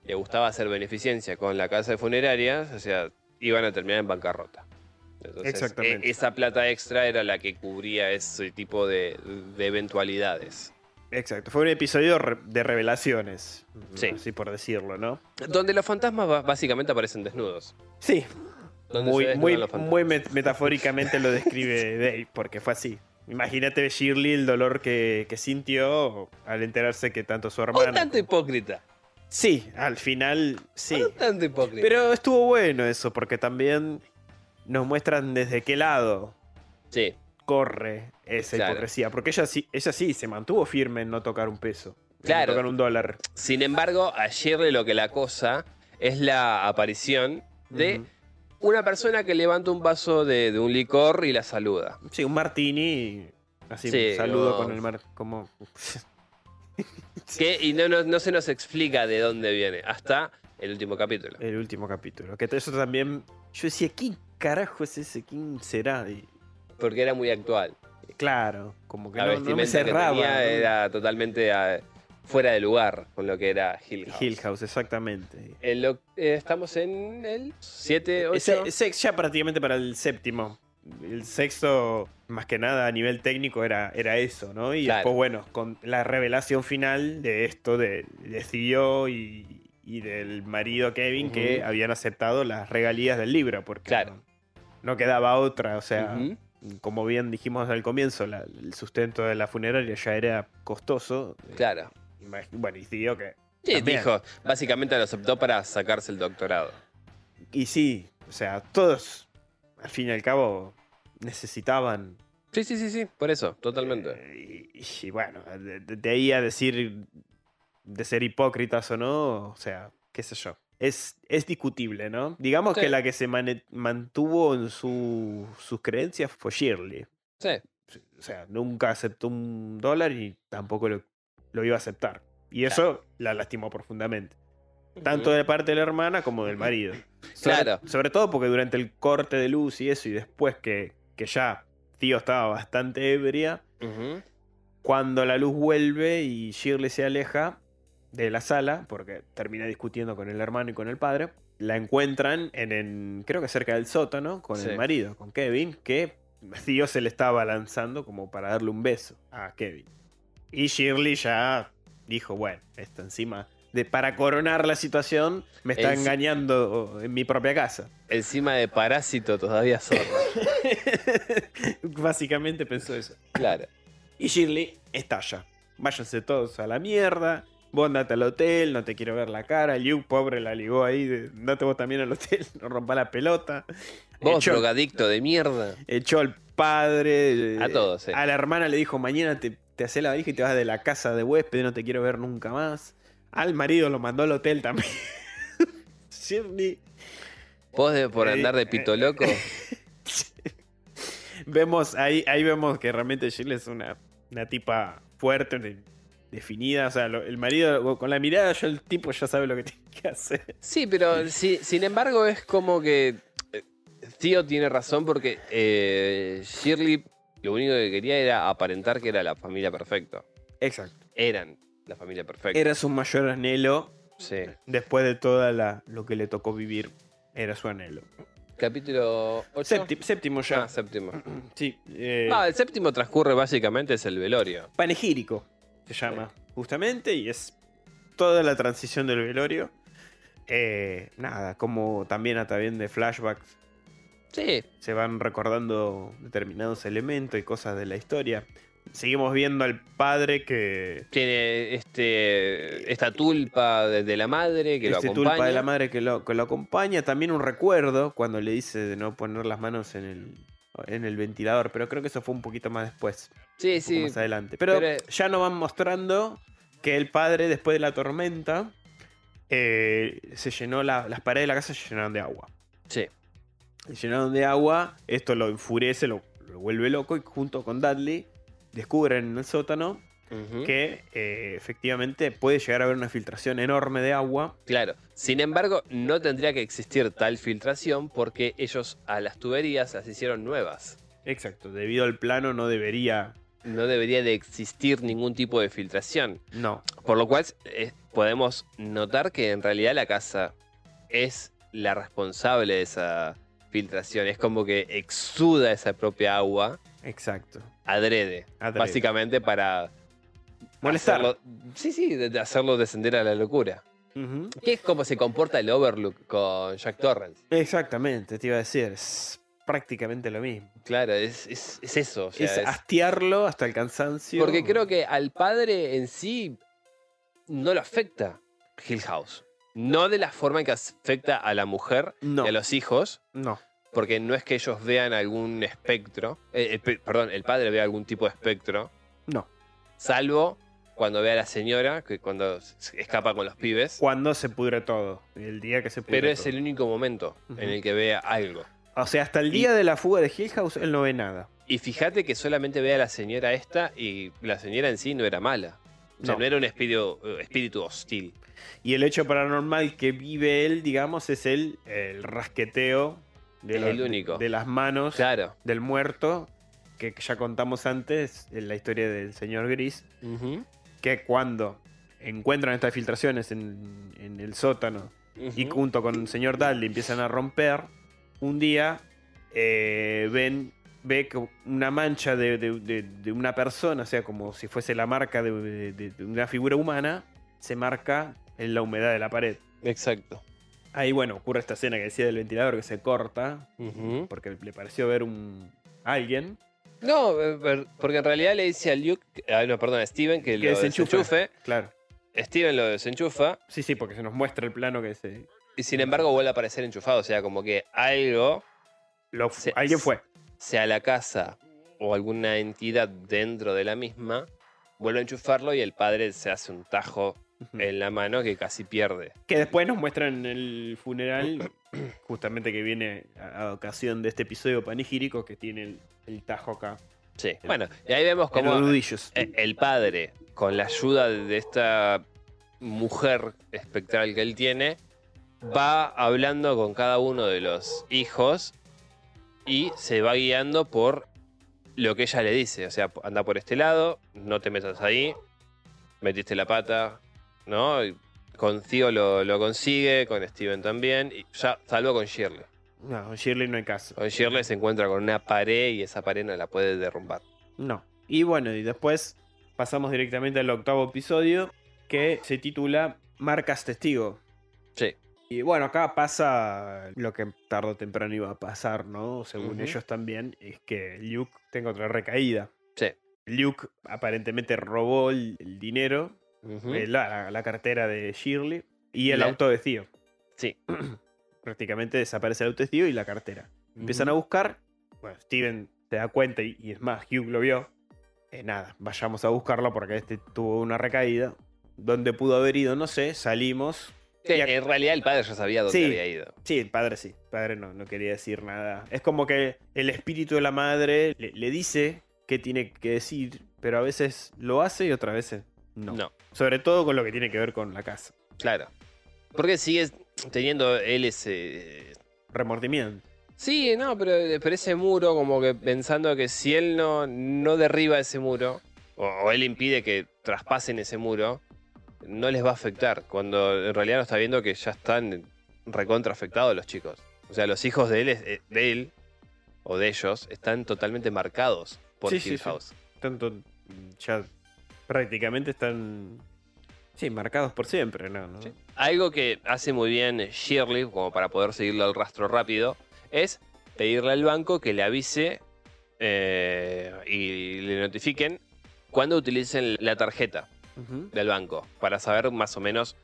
le gustaba hacer beneficencia con la casa de funerarias, o sea, iban a terminar en bancarrota. Entonces, Exactamente. e- esa plata extra era la que cubría ese tipo de, de eventualidades. Exacto. Fue un episodio de revelaciones. Sí. Así por decirlo, ¿no? Donde los fantasmas básicamente aparecen desnudos. Sí. Muy, muy, metafóricamente lo describe Dave, porque fue así. Imagínate Shirley el dolor que, que sintió al enterarse que tanto su Un hermana. tanto hipócrita. Sí, al final sí. Hipócrita. Pero estuvo bueno eso, porque también nos muestran desde qué lado Sí, corre esa Claro. hipocresía. Porque ella sí, ella sí se mantuvo firme en no tocar un peso. Claro. No tocar un dólar. Sin embargo, a Shirley lo que la cosa es la aparición de una persona que levanta un vaso de, de un licor y la saluda. Sí, un martini. Así, Sí, saludo con el mar. Como. Que, y no, no, no se nos explica de dónde viene hasta el último capítulo. el último capítulo. Que eso también. Yo decía, ¿quién carajo es ese? ¿Quién será? Y, Porque era muy actual. claro, como que La no, no me vestimenta que cerraba. tenía ¿no? era totalmente ah, fuera de lugar con lo que era Hill House. Hill House, exactamente. En lo- eh, estamos en el 7, 8. Ese- ese ya prácticamente para el séptimo. El sexto, más que nada a nivel técnico, era, era eso, ¿no? Y Claro. después, bueno, con la revelación final de esto de, de Theo y, y del marido Kevin que habían aceptado las regalías del libro, porque Claro. no, no quedaba otra, o sea, como bien dijimos al comienzo, la- el sustento de la funeraria ya era costoso. Claro. Imag- Bueno, y Theo que... Sí, también. dijo, básicamente lo aceptó para sacarse el doctorado. Y sí, o sea, todos, al fin y al cabo, necesitaban Sí, sí, sí, sí, por eso, totalmente. Eh, y, y bueno, de, ahí a decir de ser hipócritas o no, o sea, qué sé yo. Es, es discutible, ¿no? Digamos Sí. que la que se mantuvo en su- sus creencias fue Shirley. Sí, O sea, nunca aceptó un dólar y tampoco lo, lo iba a aceptar. Y eso la lastimó profundamente. Tanto de parte de la hermana como del marido. Sobre, Claro. sobre todo porque durante el corte de luz y eso, y después que, que ya Tío estaba bastante ebria, cuando la luz vuelve y Shirley se aleja de la sala, porque termina discutiendo con el hermano y con el padre, la encuentran en, en- creo que cerca del sótano, con Sí. el marido, con Kevin, que Tío se le estaba lanzando como para darle un beso a Kevin. Y Shirley ya dijo, bueno, esto encima, de, para coronar la situación, me está Es- engañando en mi propia casa. Encima de parásito todavía zorro. Básicamente pensó eso. claro. Y Shirley estalla. Váyanse todos a la mierda. Vos andate al hotel, no te quiero ver la cara. Luke, pobre, la ligó ahí. de, Andate vos también al hotel, no rompa la pelota. Vos, echó, drogadicto de mierda. echó al padre. A eh, todos, sí. A la hermana le dijo: Mañana te, te haces la valija y te vas de la casa de huésped, no te quiero ver nunca más. Al marido lo mandó al hotel también. Shirley. Vos de, por Eh, andar de pito loco. Vemos, ahí, ahí vemos que realmente Shirley es una, una tipa fuerte, de- definida. O sea, lo- el marido, con la mirada, ya el tipo ya sabe lo que tiene que hacer. Sí, pero sin embargo es como que eh, Tío tiene razón porque eh, Shirley lo único que quería era aparentar que era la familia perfecta. Exacto. Eran la familia perfecta. Era su mayor anhelo Sí. después de todo lo que le tocó vivir. Era su anhelo. Capítulo 8. Sépti- séptimo ya. Ah, séptimo. Sí. eh, Ah, el séptimo transcurre básicamente es el velorio. panegírico se llama, justamente, y es toda la transición del velorio. Eh, nada, como también a través de flashbacks Sí, se van recordando determinados elementos y cosas de la historia. Seguimos viendo al padre que. tiene este esta tulpa de, la madre que este lo acompaña. tulpa de la madre que lo, que lo acompaña. También un recuerdo cuando le dice de no poner las manos en el. en el ventilador, pero creo que eso fue un poquito más después. Sí, sí. más adelante. Pero, pero- ya nos van mostrando que el padre, después de la tormenta, eh, se llenó la- las paredes de la casa se llenaron de agua. Sí. Se llenaron de agua, esto lo enfurece, lo, lo vuelve loco y junto con Dudley descubren en el sótano que eh, efectivamente puede llegar a haber una filtración enorme de agua. Claro. Sin embargo, no tendría que existir tal filtración porque ellos a las tuberías las hicieron nuevas. Exacto, debido al plano no debería... No debería de existir ningún tipo de filtración. No, Por lo cual eh, podemos notar que en realidad la casa es la responsable de esa filtración. Es como que exuda esa propia agua exacto. Adrede. Adrede. Básicamente para... Molestar. hacerlo- sí, sí, de, hacerlo descender a la locura. Ujú. Que es como se comporta el Overlook con Jack Torrance. Exactamente, te iba a decir, es prácticamente lo mismo. Claro, es, es- es eso. o sea, es es- hastiarlo hasta el cansancio. porque creo que al padre en sí no lo afecta Hill House. No de la forma en que afecta a la mujer No, y a los hijos, no. Porque no es que ellos vean algún espectro. eh, eh, pe- perdón, el padre ve algún tipo de espectro, No. salvo cuando ve a la señora, que cuando se escapa con los pibes. Cuando se pudre todo. El día que se pudre Pero es el único momento en el que ve algo. O sea, hasta el día de la fuga de Hill House él no ve nada. Y fíjate que solamente ve a la señora esta y la señora en sí no era mala. O sea, No. no, era un espíritu, eh, espíritu hostil. Y el hecho paranormal que vive él, digamos, es el, el rasqueteo de, los- el único. de las manos Claro. del muerto, que ya contamos antes en la historia del señor Gris, que cuando encuentran estas filtraciones en, en el sótano y junto con el señor Dudley empiezan a romper, un día eh, ven ve que una mancha de, de- de- de una persona, o sea, como si fuese la marca de una figura humana, se marca en la humedad de la pared. Exacto. Ahí, bueno, ocurre esta escena que decía del ventilador que se corta, porque le pareció ver un alguien No, eh, porque en realidad le dice a Luke, ah, no, perdón, a Steven que, que lo desenchufe. desenchufe. Claro. Steven lo desenchufa Sí, sí, porque se nos muestra el plano que se... y sin embargo vuelve a aparecer enchufado. O sea, como que algo, Lo, Se- alguien fue. sea la casa o alguna entidad dentro de la misma, vuelve a enchufarlo y el padre se hace un tajo. En la mano que casi pierde. Que después nos muestran en el funeral, justamente que viene a, ocasión de este episodio panegírico, que tiene el, el tajo acá. Sí. Bueno, y ahí vemos como nudillos. Eh, el padre, con la ayuda de esta mujer espectral que él tiene, va hablando con cada uno de los hijos y se va guiando por lo que ella le dice. O sea, anda por este lado, no te metas ahí, metiste la pata, ¿no? Y Con Theo lo, lo consigue, con Steven también, y ya salvo con Shirley. No, con Shirley no hay caso. Con Shirley se encuentra con una pared y esa pared no la puede derrumbar. No. Y bueno, y después pasamos directamente al octavo episodio, que se titula Marcas Testigo. Sí. Y bueno, acá pasa lo que tarde o temprano iba a pasar, ¿no? Según ellos también, es que Luke tenga otra recaída. Sí. Luke aparentemente robó el dinero, Eh, la, la- cartera de Shirley y el La- auto de Theo. Sí. Prácticamente desaparece el auto de Theo y la cartera. Empiezan a buscar. Bueno, Steven se da cuenta y, y es más, Hugh lo vio. Eh, nada, vayamos a buscarlo porque este tuvo una recaída. ¿Dónde pudo haber ido? No sé, salimos. Sí, en realidad el padre ya sabía dónde Sí. había ido. Sí, el padre sí. El padre no, no quería decir nada. Es como que el espíritu de la madre le, le dice qué tiene que decir, pero a veces lo hace y otras veces no. No. Sobre todo con lo que tiene que ver con la casa. claro. Porque sigue teniendo él ese. Remordimiento. Sí, no, pero, pero ese muro, como que pensando que si él no, no derriba ese muro, o, o él impide que traspasen ese muro, no les va a afectar. Cuando en realidad no está viendo que ya están recontra afectados los chicos. O sea, los hijos de él, eh, de él o de ellos están totalmente marcados por Sí, sí. Tanto ya prácticamente están sí, marcados por siempre, ¿no? ¿no? Sí. Algo que hace muy bien Shirley, como para poder seguirle el rastro rápido, es pedirle al banco que le avise eh, y le notifiquen cuando utilicen la tarjeta del banco, para saber más o menos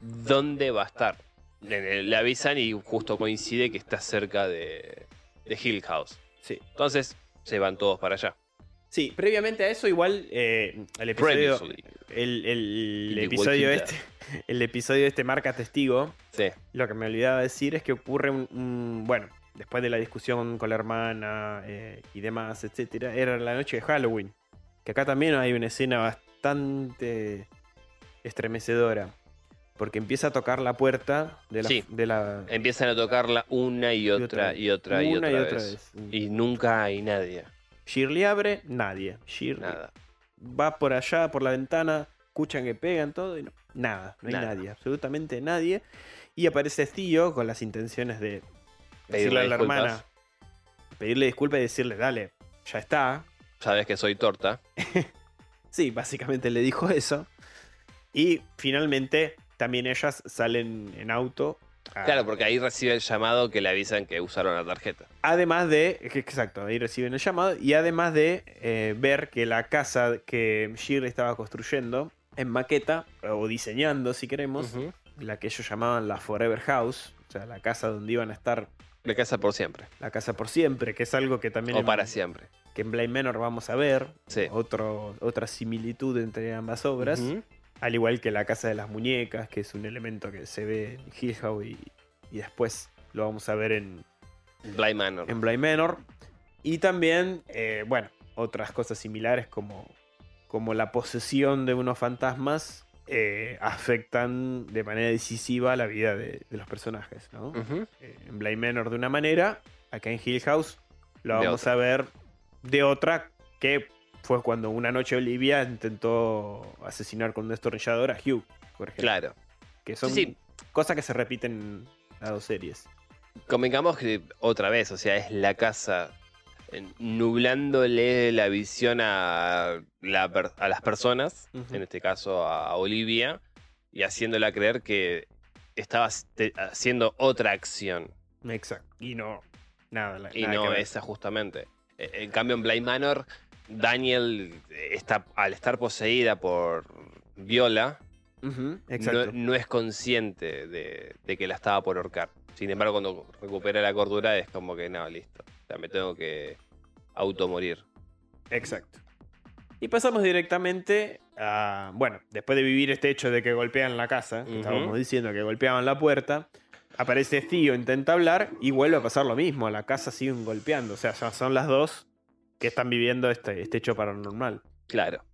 dónde va a estar. Le, le avisan y justo coincide que está cerca de, de Hill House. Sí. Entonces se van todos para allá. Sí, previamente a eso, igual eh, el episodio. El, el episodio este. El episodio este marca testigo. Sí. Lo que me olvidaba decir es que ocurre un. un- bueno, después de la discusión con la hermana eh, y demás, etcétera, era la noche de Halloween. Que acá también hay una escena bastante estremecedora. Porque empieza a tocar la puerta de la. Sí. de la- Empiezan a tocarla una y otra y otra y una otra, y otra vez. vez. Y nunca hay nadie. Shirley abre, nadie. Shirley Nada. va por allá, por la ventana, escuchan que pegan todo y no, nada, no hay Nada. nadie, absolutamente nadie. Y aparece Tío con las intenciones de decirle Pedirle a la disculpas. hermana, pedirle disculpas y decirle, dale, ya está. Sabes que soy torta. Sí, básicamente le dijo eso. Y finalmente también ellas salen en auto. A- Claro, porque ahí recibe el llamado que le avisan que usaron la tarjeta. Además de, exacto, ahí reciben el llamado. Y además de eh, ver que la casa que Shirley estaba construyendo en maqueta, o diseñando si queremos, la que ellos llamaban la Forever House, o sea, la casa donde iban a estar De casa por siempre. la casa por siempre, que es algo que también O en, para siempre. que en Blade Manor vamos a ver, Sí. otro, otra similitud entre ambas obras, Ujú. Al igual que la casa de las muñecas, que es un elemento que se ve en Hill House y, y después lo vamos a ver en, Bly Manor. en Blade Manor. Y también, eh, bueno, otras cosas similares como, como la posesión de unos fantasmas eh, afectan de manera decisiva la vida de, de los personajes, ¿no? Eh, en Blade Manor de una manera, acá en Hill House lo De vamos a ver de otra, que fue cuando una noche Olivia intentó asesinar con un destornillador a Hugh, por ejemplo. Claro. Que son Sí, sí. cosas que se repiten en las dos series. Convengamos que otra vez, o sea, es la casa nublándole la visión a, la a las personas, en este caso a Olivia, y haciéndola creer que estaba haciendo otra acción. Exacto. Y no, nada. la- Y nada no esa justamente. Eh, En cambio, en Bly Manor, Daniel está, al estar poseída por Viola, no, es consciente de, de que la estaba por ahorcar. Sin embargo, cuando recupera la cordura es como que no, listo. O sea, me tengo que automorir. Exacto. Y pasamos directamente a. Bueno, después de vivir este hecho de que golpean la casa, que estábamos diciendo que golpeaban la puerta, aparece Tío, intenta hablar y vuelve a pasar lo mismo. La casa siguen golpeando. O sea, ya son las dos que están viviendo este, este hecho paranormal. Claro.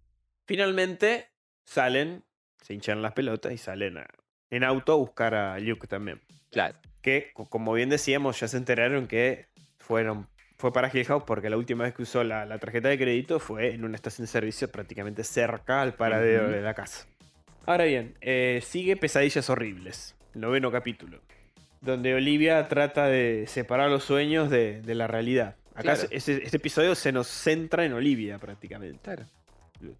Finalmente salen, se hinchan las pelotas y salen a- en auto a buscar a Luke también. Claro. que, co- como bien decíamos, ya se enteraron que fueron fue para Hill House porque la última vez que usó la, la tarjeta de crédito fue en una estación de servicio prácticamente cerca al paradero de la casa. Ahora bien, eh, sigue Pesadillas Horribles, noveno capítulo, donde Olivia trata de separar los sueños de, de la realidad. Acá Claro. este episodio se nos centra en Olivia prácticamente. Claro.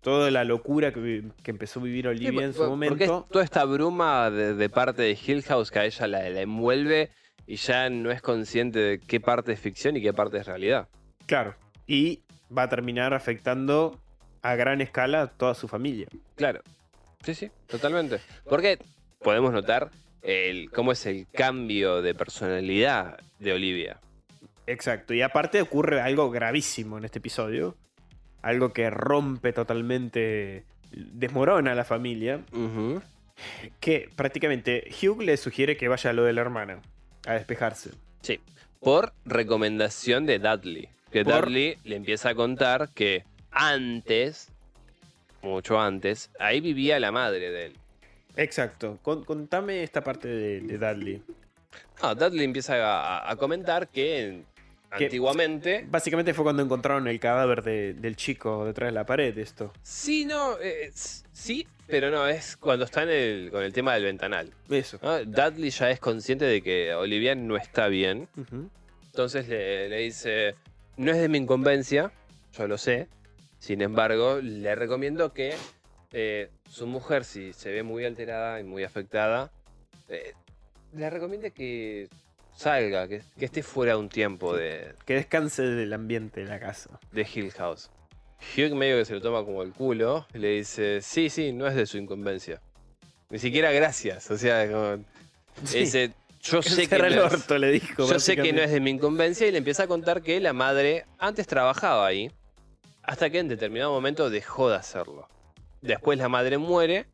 Toda la locura que, empezó a vivir Olivia en su Porque momento. es toda esta bruma de, de parte de Hill House que a ella la, la envuelve y ya no es consciente de qué parte es ficción y qué parte es realidad. Claro. Y va a terminar afectando a gran escala a toda su familia. Claro. Sí, sí, totalmente. Porque podemos notar el, cómo es el cambio de personalidad de Olivia. Exacto. Y aparte ocurre algo gravísimo en este episodio. Algo que rompe totalmente, desmorona a la familia. Que prácticamente Hugh le sugiere que vaya a lo de la hermana, a despejarse. Sí. Por recomendación de Dudley. Que Por- Dudley le empieza a contar que antes, mucho antes, ahí vivía la madre de él. Exacto. Con- contame esta parte de, de Dudley. Ah, Dudley empieza a, a comentar que Que- antiguamente. Básicamente fue cuando encontraron el cadáver de- del chico detrás de la pared, esto. Sí, no, eh, sí, pero no, es cuando está en el, con el tema del ventanal. Eso. ¿no? Dudley ya es consciente de que Olivia no está bien. Entonces le, le dice, no es de mi incumbencia, yo lo sé. Sin embargo, le recomiendo que eh, su mujer, si se ve muy alterada y muy afectada, eh, le recomiende que salga, que, que esté fuera un tiempo de, Que descanse del ambiente de la casa. de Hill House. Hugh medio que se lo toma como el culo le dice, sí, sí, no es de su incumbencia. Ni siquiera gracias. O sea, como- Sí. yo sé que no es- orto, le dijo. Yo sé que no básicamente. es de mi incumbencia y le empieza a contar que la madre antes trabajaba ahí, hasta que en determinado momento dejó de hacerlo. Después la madre muere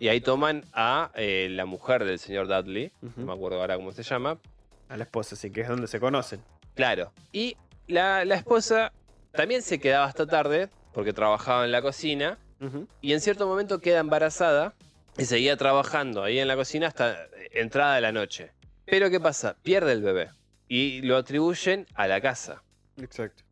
y ahí toman a eh, la mujer del señor Dudley, no me acuerdo ahora cómo se llama, A la esposa, sí, que es donde se conocen. claro. Y la, la esposa también se quedaba hasta tarde porque trabajaba en la cocina y en cierto momento queda embarazada y seguía trabajando ahí en la cocina hasta entrada de la noche. Pero ¿qué pasa? Pierde el bebé y lo atribuyen a la casa. Exacto.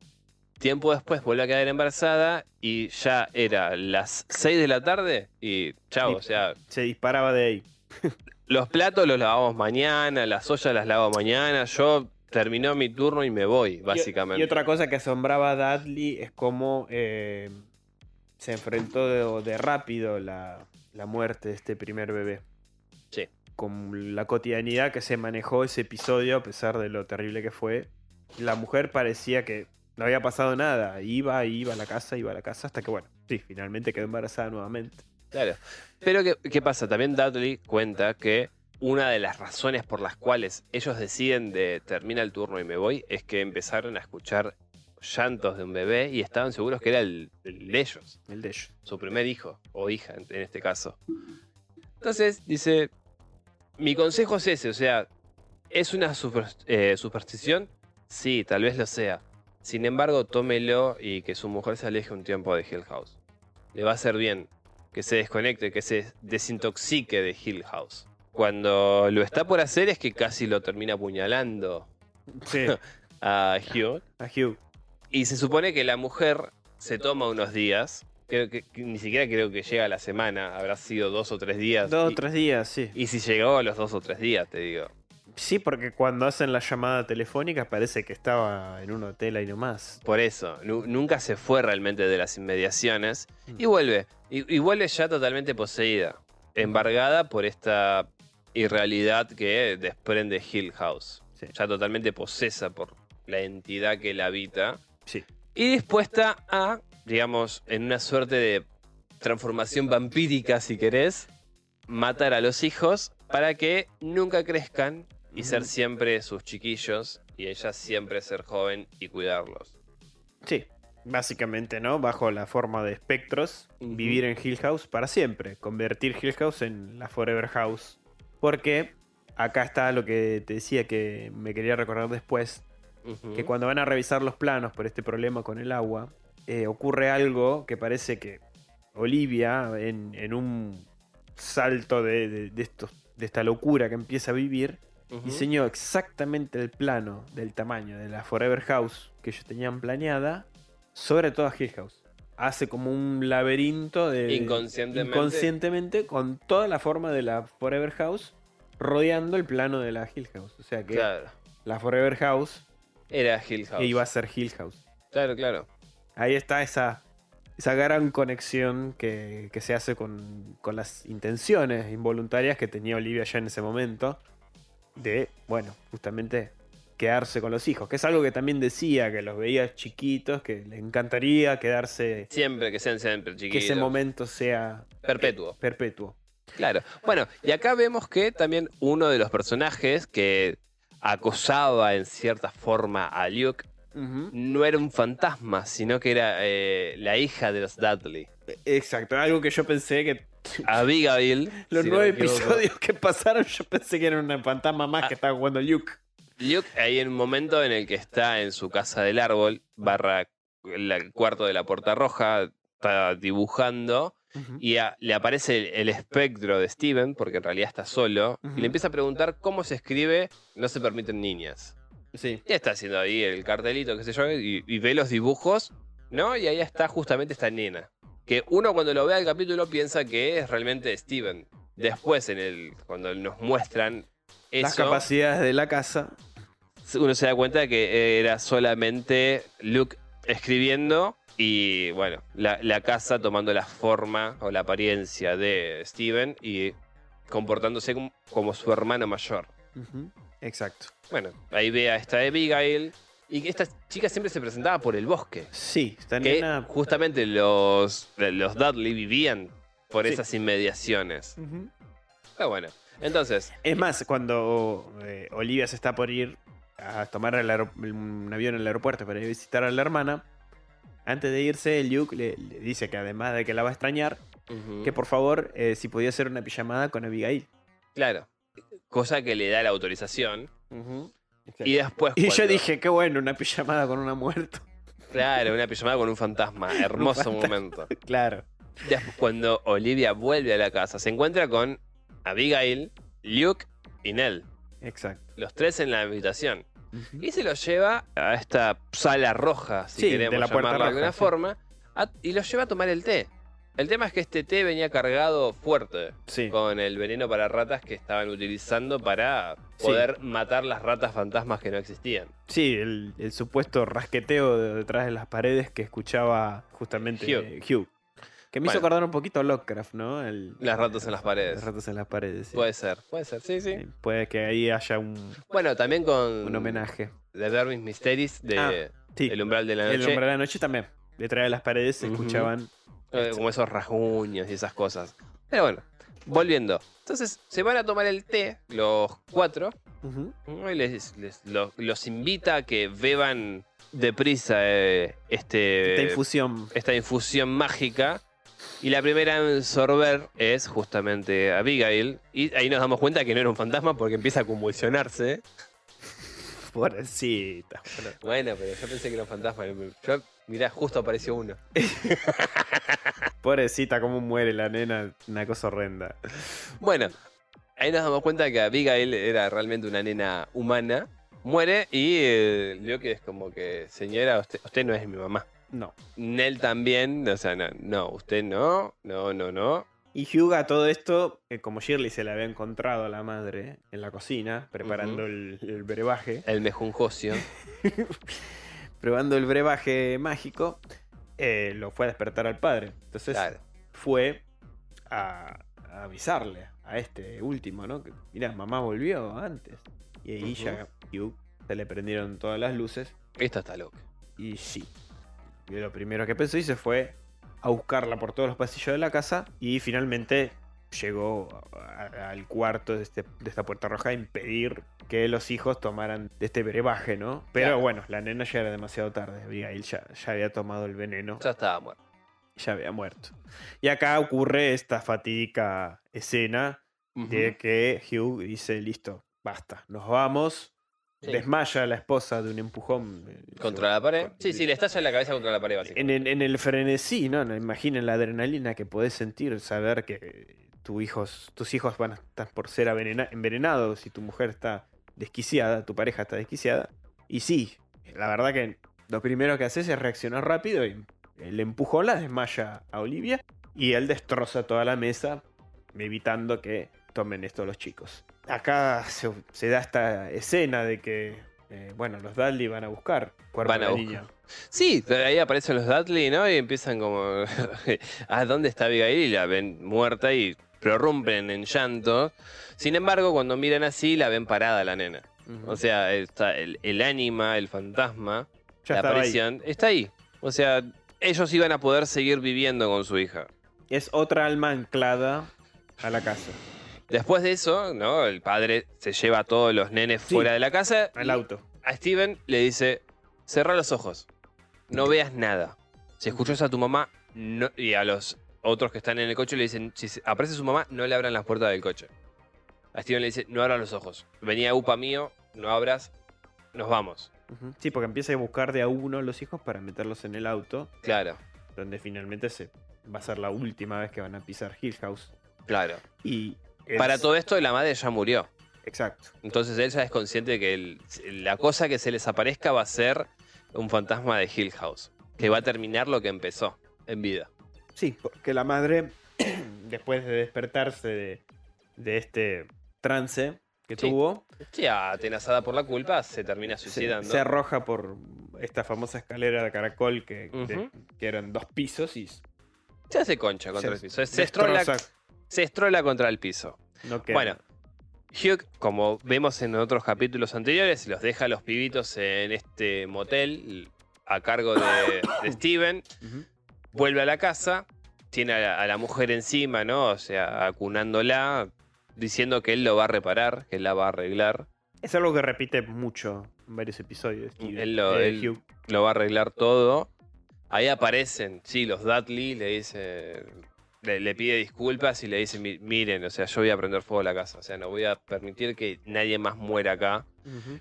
Tiempo después vuelve a quedar embarazada y ya era las 6 de la tarde y chao, o sea, Se disparaba de ahí. los platos los lavamos mañana, las ollas las lavo mañana, yo terminó mi turno y me voy, básicamente. Y, y otra cosa que asombraba a Dudley es cómo eh, se enfrentó de, de rápido la, la muerte de este primer bebé. Sí. Con la cotidianidad que se manejó ese episodio, a pesar de lo terrible que fue, la mujer parecía que no había pasado nada. Iba, iba a la casa, iba a la casa, hasta que, bueno, sí, finalmente quedó embarazada nuevamente. Claro. Pero ¿qué, qué pasa? También Dudley cuenta que una de las razones por las cuales ellos deciden de termina el turno y me voy es que empezaron a escuchar llantos de un bebé y estaban seguros que era el, el de ellos. El de ellos. su primer hijo o hija en, en este caso. Entonces dice, mi consejo es ese, o sea, ¿es una super- eh, superstición? Sí, tal vez lo sea. Sin embargo, tómelo y que su mujer se aleje un tiempo de Hill House. Le va a hacer bien que se desconecte, que se desintoxique de Hill House. Cuando lo está por hacer es que casi lo termina apuñalando Sí, a Hugh. a Hugh. Y se supone que la mujer se toma unos días. Creo que, que ni siquiera creo que llega a la semana. Habrá sido dos o tres días. Dos o tres días, sí. y si llegó a los dos o tres días, te digo. Sí, porque cuando hacen la llamada telefónica parece que estaba en un hotel ahí nomás. Por eso, nu- nunca se fue realmente de las inmediaciones. Mm. Y vuelve. Y, y vuelve ya totalmente poseída. Embargada por esta irrealidad que desprende Hill House. Sí. Ya totalmente posesa por la entidad que la habita. Sí. Y dispuesta a, digamos, en una suerte de transformación vampírica, si querés, matar a los hijos para que nunca crezcan y ser siempre sus chiquillos y ella siempre ser joven y cuidarlos. Sí, básicamente, ¿no? Bajo la forma de espectros, vivir en Hill House para siempre. Convertir Hill House en la Forever House. Porque acá está lo que te decía que me quería recordar después. Que cuando van a revisar los planos por este problema con el agua, eh, ocurre algo que parece que Olivia, en, en un salto de, de- de estos, de esta locura que empieza a vivir, Diseñó exactamente el plano del tamaño de la Forever House que ellos tenían planeada sobre toda Hill House. Hace como un laberinto de. Inconscientemente. inconscientemente con toda la forma de la Forever House rodeando el plano de la Hill House. O sea que Claro. la Forever House Era Hill House. iba a ser Hill House. Claro, claro. Ahí está esa, esa gran conexión que, que se hace con, con las intenciones involuntarias que tenía Olivia ya en ese momento. De, bueno, justamente quedarse con los hijos. Que es algo que también decía, que los veía chiquitos, que le encantaría quedarse, Siempre que sean siempre que chiquitos. ese momento sea Perpetuo. perpetuo. Claro. Bueno, y acá vemos que también uno de los personajes que acosaba en cierta forma a Luke no era un fantasma, sino que era eh, la hija de los Dudley. Exacto, algo que yo pensé que Abigail. los si nueve episodios que pasaron, yo pensé que era un fantasma más que estaba jugando Luke. Luke, ahí en un momento en el que está en su casa del árbol, barra el cuarto de la puerta roja, está dibujando. Y a- le aparece el, el espectro de Steven, porque en realidad está solo, y le empieza a preguntar cómo se escribe No se permiten niñas. Sí. Y está haciendo ahí el cartelito, qué sé yo, y, y ve los dibujos, ¿no? Y ahí está justamente esta nena. Que uno cuando lo ve el capítulo piensa que es realmente Steven. Después, en el, cuando nos muestran Las eso, capacidades de la casa. uno se da cuenta de que era solamente Luke escribiendo y, bueno, la, la casa tomando la forma o la apariencia de Steven y comportándose como, como su hermano mayor. Exacto. Bueno, ahí ve a esta Abigail y esta chica siempre se presentaba por el bosque. Sí, esta Que nena. justamente los, los Dudley vivían por Sí. esas inmediaciones. Pero bueno, Entonces, Es más, cuando eh, Olivia se está por ir a tomar el un avión en el aeropuerto para ir a visitar a la hermana, antes de irse, Luke le, le dice que además de que la va a extrañar, que por favor, eh, si podía hacer una pijamada con Abigail. claro, cosa que le da la autorización. Y después. Y yo dije, qué bueno, una pijamada con una muerta. Claro, una pijamada con un fantasma. Hermoso fantasma. momento. claro. Después, cuando Olivia vuelve a la casa, se encuentra con Abigail, Luke y Nell. Exacto. Los tres en la habitación. Y se los lleva a esta sala roja, si Sí, queremos de la llamarla de alguna sí. forma, a- y los lleva a tomar el té. El tema es que este té venía cargado fuerte Sí. con el veneno para ratas que estaban utilizando para poder matar las ratas fantasmas que no existían. Sí, el, el supuesto rasqueteo de- detrás de las paredes que escuchaba justamente Hugh. Hugh. Que me hizo acordar un poquito a Lovecraft, ¿no? El- Las ratas en las paredes. Las ratas en las paredes. sí. Puede ser, puede ser, sí, sí. Puede que ahí haya un, Bueno, también con un homenaje. The Darwin Mysteries de Ah. El umbral de la El noche. hombre de la noche también. Detrás de las paredes se escuchaban. Eh, como esos rasguños y esas cosas. Pero bueno, volviendo. Entonces se van a tomar el té, los cuatro, y les, les- lo- los invita a que beban deprisa eh, este, Esta infusión. esta infusión mágica. Y la primera en sorber es justamente Abigail. Y ahí nos damos cuenta que no era un fantasma porque empieza a convulsionarse. Pobrecita. Bueno, pero yo pensé que era un fantasma. Yo, mirá, justo apareció uno. Pobrecita, cómo muere la nena. Una cosa horrenda. Bueno, ahí nos damos cuenta que Abigail era realmente una nena humana. Muere y eh, que es como que, señora, usted, usted no es mi mamá. No. Nell también, o sea, no, no, usted no, no, no, no. Y Hugh a todo esto, eh, como Shirley se le había encontrado a la madre en la cocina, preparando el, el brebaje, El mejunjocio. probando el brebaje mágico, eh, lo fue a despertar al padre. Entonces Claro. fue a, a avisarle a este último, ¿no? Que, mira, mamá volvió antes. Y ahí ya Hugh se le prendieron todas las luces. Esto está loco. Y sí. Y lo primero que pensó y se fue a buscarla por todos los pasillos de la casa. Y finalmente llegó a- a- al cuarto de, este- de esta puerta roja a impedir que los hijos tomaran de este brebaje, ¿no? Pero Claro. bueno, la nena ya era demasiado tarde. Abigail ya, ya había tomado el veneno, Ya estaba muerto. ya había muerto. Y acá ocurre esta fatídica escena de que Hugh dice: Listo, basta, nos vamos. Sí. Desmaya a la esposa de un empujón. eh, ¿Contra la pared? con- Sí, sí, le estalla la cabeza contra la pared, en básicamente. el, en el frenesí, ¿no? Imaginen la adrenalina que podés sentir, saber que tu hijos, tus hijos van a estar por ser envenenados y tu mujer está desquiciada, tu pareja está desquiciada. Y sí, la verdad que lo primero que haces es reaccionar rápido y el empujón la desmaya a Olivia y él destroza toda la mesa, evitando que tomen esto los chicos. Acá se, se da esta escena de que, eh, bueno, los Dudley van a buscar cuerpo Van de a la niña. Sí, ahí aparecen los Dudley, ¿no? Y empiezan como. ¿Ah, dónde está Abigail? Y la ven muerta y prorrumpen en llanto. Sin embargo, cuando miran así, la ven parada la nena. O sea, está el, el ánima, el fantasma, Ya la ahí. aparición, está ahí. O sea, ellos iban a poder seguir viviendo con su hija. Es otra alma anclada a la casa. Después de eso, ¿no? El padre se lleva a todos los nenes Sí. fuera de la casa. Al auto. A Steven le dice: Cerra los ojos. No veas nada. Si escuchas a tu mamá no- y a los otros que están en el coche le dicen: Si aparece su mamá, no le abran las puertas del coche. A Steven le dice: No abran los ojos. Venía UPA mío, no abras, nos vamos. Sí, porque empieza a buscar de a uno los hijos para meterlos en el auto, Claro, donde finalmente se va a ser la última vez que van a pisar Hill House. claro. Y Para todo esto, la madre ya murió. Exacto. Entonces él ya es consciente de que el- la cosa que se les aparezca va a ser un fantasma de Hill House. Que va a terminar lo que empezó en vida. Sí, porque la madre, después de despertarse de, de este trance que Sí. tuvo, Sí, atenazada por la culpa, se termina suicidando. se arroja por esta famosa escalera de caracol que, de- Ujú. que eran dos pisos y Se hace concha contra se el piso. Se estrola, destroza. se estrola contra el piso. No. Bueno, Hugh, como vemos en otros capítulos anteriores, los deja a los pibitos en este motel a cargo de, de Steven. Vuelve a la casa, tiene a la, a la mujer encima, ¿no? O sea, acunándola. diciendo que él lo va a reparar, que él la va a arreglar. Es algo que repite mucho en varios episodios. Él lo- Eh, él-. Lo va a arreglar todo. Ahí aparecen, sí, los Dudley le dice, le, le pide disculpas y le dice, "Mi- miren, o sea, yo voy a prender fuego a la casa, o sea, no voy a permitir que nadie más muera acá.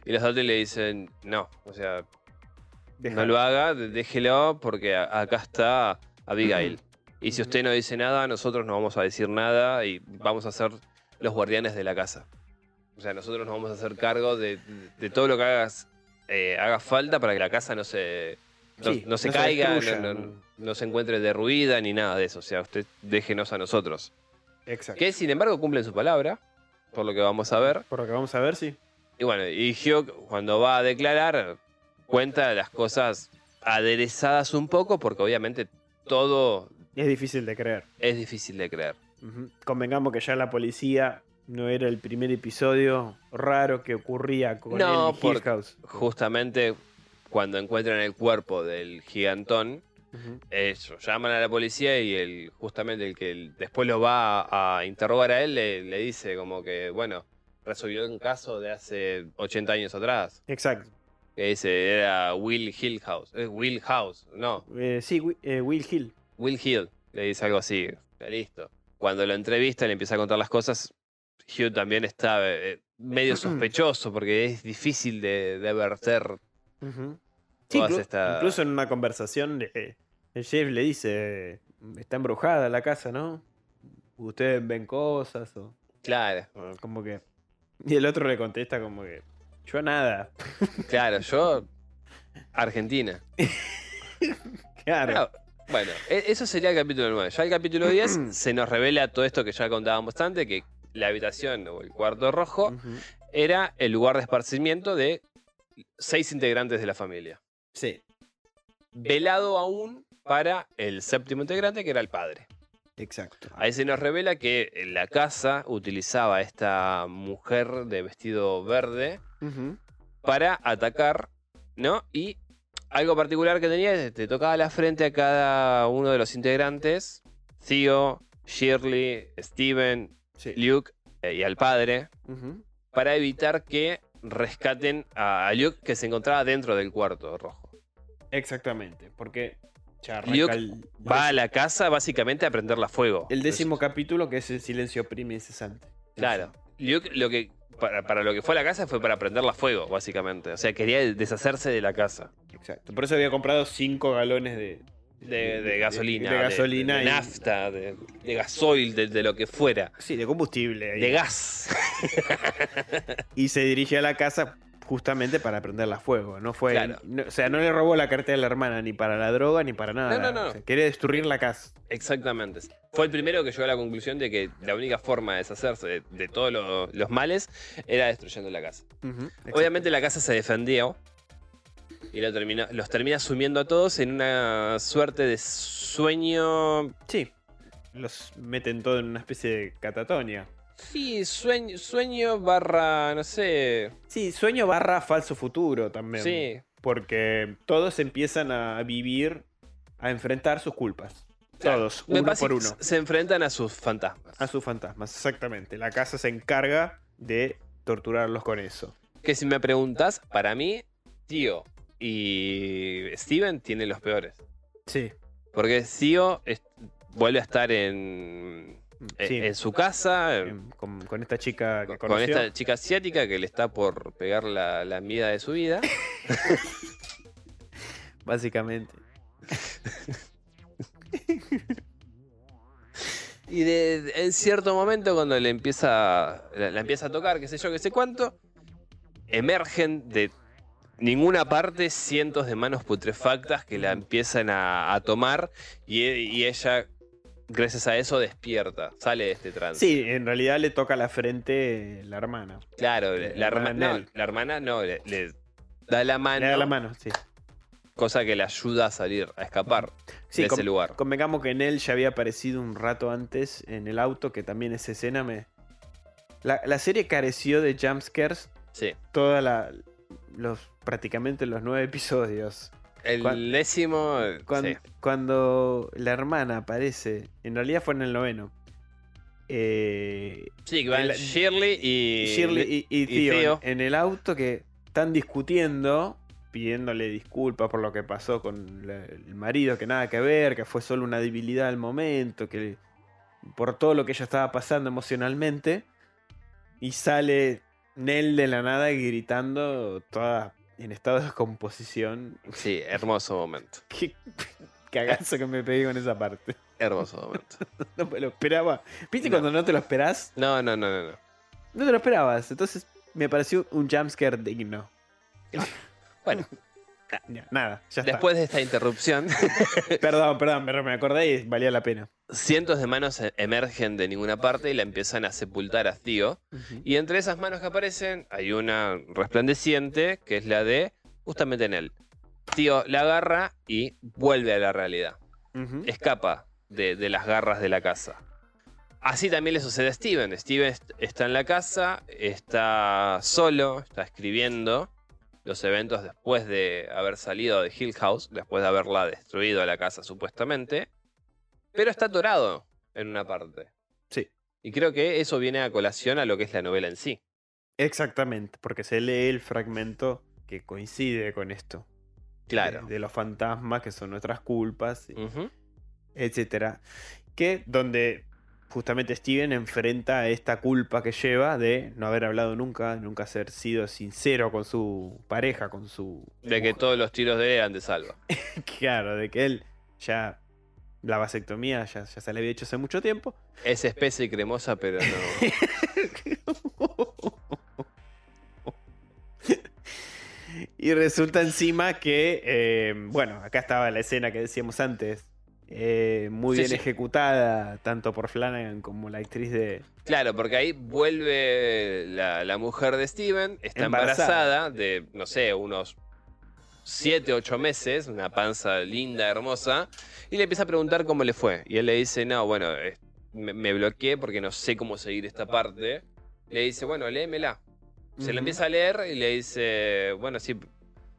Y los Dudley le dicen, no, o sea, no lo haga, déjelo porque acá está Abigail. Y si usted no dice nada, nosotros no vamos a decir nada y vamos a ser los guardianes de la casa. O sea, nosotros nos vamos a hacer cargo de, de todo lo que hagas, eh, haga falta para que la casa no se, no, Sí, no se no caiga, no se encuentre derruida ni nada de eso. O sea, usted déjenos a nosotros. Exacto. Que sin embargo cumplen su palabra, por lo que vamos a ver. Por lo que vamos a ver, sí. Y bueno, y Hugh cuando va a declarar cuenta las cosas aderezadas un poco porque obviamente todo Es difícil de creer. es difícil de creer. Convengamos que ya la policía no era el primer episodio raro que ocurría con No, el Hill House. Justamente cuando encuentran el cuerpo del gigantón, ellos llaman a la policía y el, justamente el que después lo va a, a interrogar a él le, le dice como que, bueno, resolvió un caso de hace 80 años atrás. Exacto. Que dice, era Will Hill House. Eh, Will House, no, Eh, sí, eh, Will Hill. Will Hill. Le dice algo así, listo. Cuando lo entrevista, le empieza a contar las cosas. Hugh también está eh, medio sospechoso porque es difícil de, de verter. Sí, inclu- estas- incluso en una conversación, el chef le dice: Está embrujada la casa, ¿no? Ustedes ven cosas o. Claro, Como que. Y el otro le contesta, como que. Yo nada. claro, yo. Argentina. Claro. Bueno, e- eso sería el capítulo 9. Ya el capítulo 10 se nos revela todo esto que ya contábamos antes, que la habitación o el cuarto rojo era el lugar de esparcimiento de seis integrantes de la familia. Sí, Velado aún para el séptimo integrante, que era el padre. exacto. Ahí se nos revela que en la casa utilizaba esta mujer de vestido verde Para atacar, ¿no? Y algo particular que tenía es que te tocaba la frente a cada uno de los integrantes, Theo, Shirley, Steven, Sí. Luke eh, y al padre, para evitar que rescaten a Luke que se encontraba dentro del cuarto rojo. Exactamente, porque Luke el, Va a la casa básicamente a prenderla fuego. el décimo capítulo que es el silencio oprime incesante. Claro. Luke lo que para, para lo que fue a la casa fue para prenderla a fuego, básicamente. O sea, quería deshacerse de la casa. Exacto. Por eso había comprado 5 galones de, De, de gasolina. De, gasolina de, y. nafta, de, gasoil, de, de lo que fuera. Sí, de combustible. ahí. De gas. Y se dirige a la casa justamente para prenderla a fuego. No fue. Claro. no- o sea, no le robó la cartera a la hermana ni para la droga ni para nada. No, no, no. O sea, quería destruir la casa. Exactamente. Fue el primero que llegó a la conclusión de que la única forma de deshacerse de, de todos lo- los males era destruyendo la casa. Obviamente la casa se defendió y lo termina- los termina sumiendo a todos en una suerte de sueño. Sí. Los meten todo en una especie de catatonia. Sí, sueño, sueño barra, no sé. Sí, sueño barra falso futuro también. Sí, Porque todos empiezan a vivir, a enfrentar sus culpas. Todos, uno por uno. Se enfrentan a sus fantasmas. A sus fantasmas, exactamente. La casa se encarga de torturarlos con eso. Que si me preguntas, para mí, Tío y Steven tienen los peores. Sí. Porque Tío vuelve a estar en- Sí. en su casa. Em, Con, con esta chica que Con esta chica asiática que le está por pegar la, la de su vida. Básicamente. Y de, en cierto momento, cuando le empieza, la, la empieza a tocar, qué sé yo, qué sé cuánto, emergen de ninguna parte cientos de manos putrefactas que la empiezan a, a tomar y, y ella, gracias a eso, despierta, sale de este trance. Sí, en realidad le toca la frente la hermana. Claro, La la, hermana, hermana no, la hermana no, le, le da la mano, Le da la mano, sí. cosa que le ayuda a salir, a escapar Sí, de ese con- lugar. Convengamos que en él ya había aparecido un rato antes en el auto, que también esa escena me. La, la serie careció de jumpscares Sí. toda la. los prácticamente los nueve episodios. El décimo, Cuan- sí. Cuando la hermana aparece, en realidad fue en el noveno. eh, Sí, que van Shirley y. Shirley y, y Theo. En, en el auto que están discutiendo, pidiéndole disculpas por lo que pasó con la- el marido, que nada que ver, que fue solo una debilidad al momento, que por todo lo que ella estaba pasando emocionalmente. Y sale Nell de la nada gritando, toda en estado de descomposición. Sí, hermoso momento. Qué cagazo que me pegué con esa parte. Hermoso momento. No me lo esperaba. ¿Viste No. cuando no te lo esperás? No, no, no, no. no. No te lo esperabas. Entonces me pareció un jumpscare digno. Bueno, Ya, nada, ya está. después de esta interrupción, Perdón, perdón, pero me acordé y valía la pena. cientos de manos e- emergen de ninguna parte y la empiezan a sepultar a Theo. Y entre esas manos que aparecen hay una resplandeciente que es la de justamente en él. Tío la agarra y vuelve a la realidad. Escapa de, de las garras de la casa. Así también le sucede a Steven. Steven est- está en la casa, está solo, está escribiendo los eventos después de haber salido de Hill House, después de haberla destruido a la casa supuestamente. Pero está atorado en una parte. Sí, Y creo que eso viene a colación a lo que es la novela en sí. exactamente, porque se lee el fragmento que coincide con esto. Claro. De, de los fantasmas que son nuestras culpas, Ujú. etcétera. Que donde justamente Steven enfrenta esta culpa que lleva de no haber hablado nunca, nunca haber sido sincero con su pareja, con su. De que todos los tiros de él eran de salva. Claro, de que él ya. La vasectomía ya, ya se le había hecho hace mucho tiempo. Es espesa y cremosa, pero no. y resulta encima que, eh, bueno, acá estaba la escena que decíamos antes, eh, muy Sí, bien sí. ejecutada, tanto por Flanagan como la actriz de... Claro, porque ahí vuelve la, la mujer de Steven, está Embarazada. embarazada, de, no sé, unos 7, 8 meses, una panza linda, hermosa, y le empieza a preguntar cómo le fue. Y él le dice, no, bueno, me, me bloqueé porque no sé cómo seguir esta parte. Le dice, bueno, léemela. Se la empieza a leer y le dice, bueno, sí,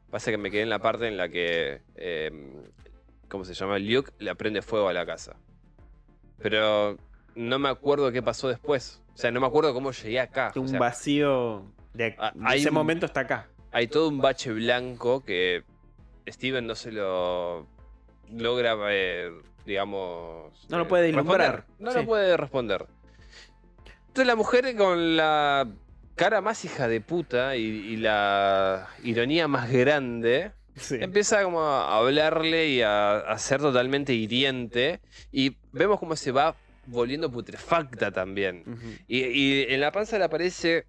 pasa que me quedé en la parte en la que, eh, ¿cómo se llama? Luke le prende fuego a la casa. Pero no me acuerdo qué pasó después. O sea, no me acuerdo cómo llegué acá. O un sea, vacío de, Ah, de hay ese un- momento está acá. hay todo un bache blanco que Steven no se lo logra, eh, digamos... No lo eh, puede responder. vislumbrar. No Sí. lo puede responder. Entonces la mujer con la cara más hija de puta y, y la ironía más grande Sí. empieza como a hablarle y a, a ser totalmente hiriente y vemos cómo se va volviendo putrefacta también. Y, y en la panza le aparece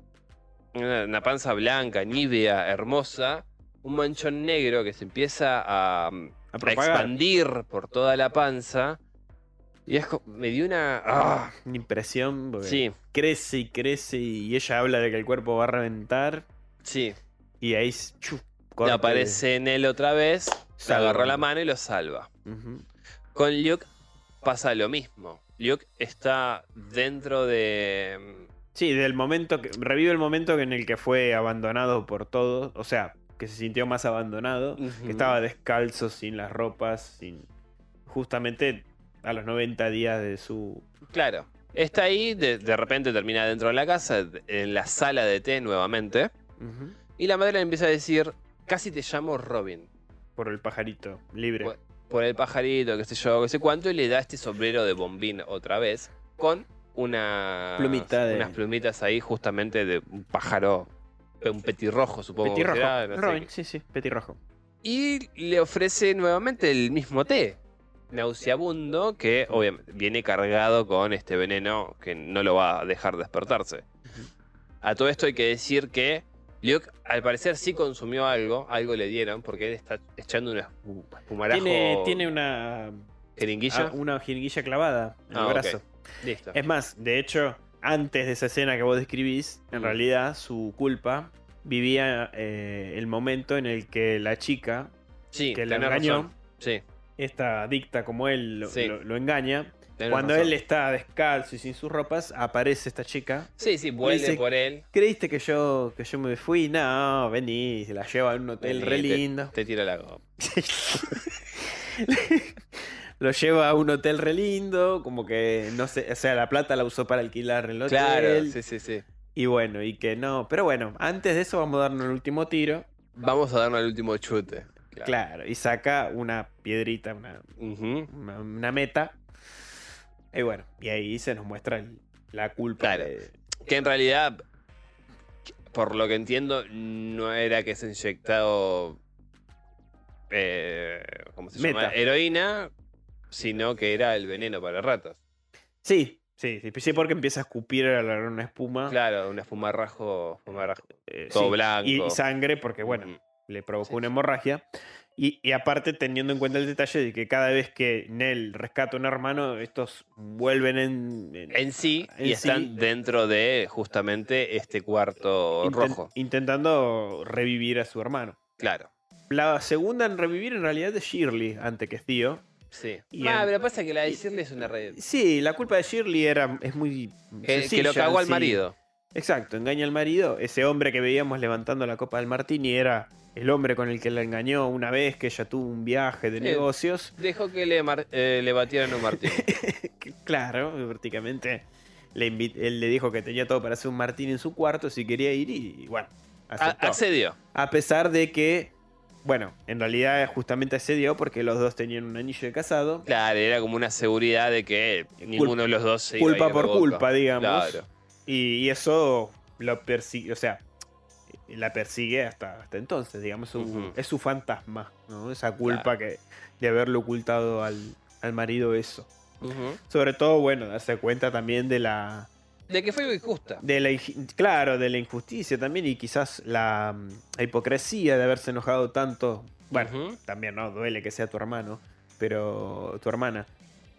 una, una panza blanca, nívea, hermosa, un manchón negro que se empieza a, A expandir por toda la panza. Y es co- me dio una... ¡ah! Una impresión. porque Sí, Crece y crece y ella habla de que el cuerpo va a reventar. sí. Y ahí Le corte. aparece en él otra vez, se agarra la mano y lo salva. Con Luke pasa lo mismo. Luke está dentro de... Sí, del momento que. Revive el momento en el que fue abandonado por todos. O sea, que se sintió más abandonado. Que estaba descalzo, sin las ropas, sin. Justamente a los 90 días de su. Claro. Está ahí, de, de repente termina dentro de la casa, en la sala de té nuevamente. Y la madre le empieza a decir, casi te llamo Robin. Por el pajarito, libre. Por, por el pajarito, qué sé yo, qué sé cuánto. Y le da este sombrero de bombín otra vez. Con una, Plumita de- unas plumitas ahí justamente de un pájaro. Un petirrojo, supongo. que Petirrojo. no Robin, sí, sí, petirrojo. Y le ofrece nuevamente el mismo té. Nauseabundo, que obviamente viene cargado con este veneno que no lo va a dejar despertarse. A todo esto hay que decir que Luke, al parecer, sí consumió algo, algo le dieron, porque él está echando un espu- espumarajo. Tiene, tiene una. jeringuilla. ah, una jeringuilla clavada en Ah, el ok. brazo. Listo. Es más, de hecho, antes de esa escena que vos describís, en Mm. realidad su culpa vivía eh, el momento en el que la chica, sí, que la engañó. Sí, esta adicta como él, lo, Sí. lo- lo engaña. Tenés Cuando razón. él está descalzo y sin sus ropas, aparece esta chica. Sí, sí, vuelve dice- por él. ¿Creíste que yo, que yo me fui? No, vení, se la lleva a un hotel Vení, re te- lindo. Te, tira la goma. lo lleva a un hotel re lindo, como que no sé, o sea, la plata la usó para alquilar el hotel. Claro, sí, sí, sí. Y bueno, y que no. Pero bueno, antes de eso vamos a darnos el último tiro. Vamos a darnos el último chute. Claro, y saca una piedrita, una, una meta. Y bueno, y ahí se nos muestra el- la culpa Claro. de- Que en realidad, por lo que entiendo, no era que se ha inyectado. eh, ¿Cómo se llama? Heroína, sino que era el veneno para ratas. Sí, sí, sí, sí, porque empieza a escupir a una espuma. Claro, una espumarrajo, espumarrajo eh, todo sí, blanco. Y, y sangre, porque bueno, Ujú. le provocó Sí, una sí. Y, y aparte, teniendo en cuenta el detalle de que cada vez que Nell rescata a un hermano, estos vuelven en, en- En sí, En y están sí. dentro de justamente este cuarto rojo. intentando revivir a su hermano. Claro. La segunda en revivir en realidad es Shirley, antes que Tío. Sí. Y Ah, en- pero pasa que la de Shirley es una red. Sí, la culpa de Shirley era, es muy. Que, lo cagó al sí. marido. Exacto, engaña al marido. Ese hombre que veíamos levantando la copa del Martini era el hombre con el que la engañó una vez que ella tuvo un viaje de Sí. negocios. Dejó que le, eh, le batieran un. Que, claro, prácticamente le él le dijo que tenía todo para hacer un Martini en su cuarto si quería ir y, bueno, aceptó. accedió. A pesar de que, bueno, en realidad justamente accedió porque los dos tenían un anillo de casado. Claro, era como una seguridad de que ninguno de los dos se iba a culpa ir por culpa, digamos. Claro. Y, y eso lo persigue, o sea, la persigue hasta, hasta entonces, digamos, su- es su fantasma, ¿no? Esa culpa Claro. que de haberle ocultado al, al marido eso. Sobre todo, bueno, darse cuenta también de la, De que fue injusta. de la claro, de la injusticia también y quizás la, la hipocresía de haberse enojado tanto. Bueno, también no duele que sea tu hermano, pero tu hermana.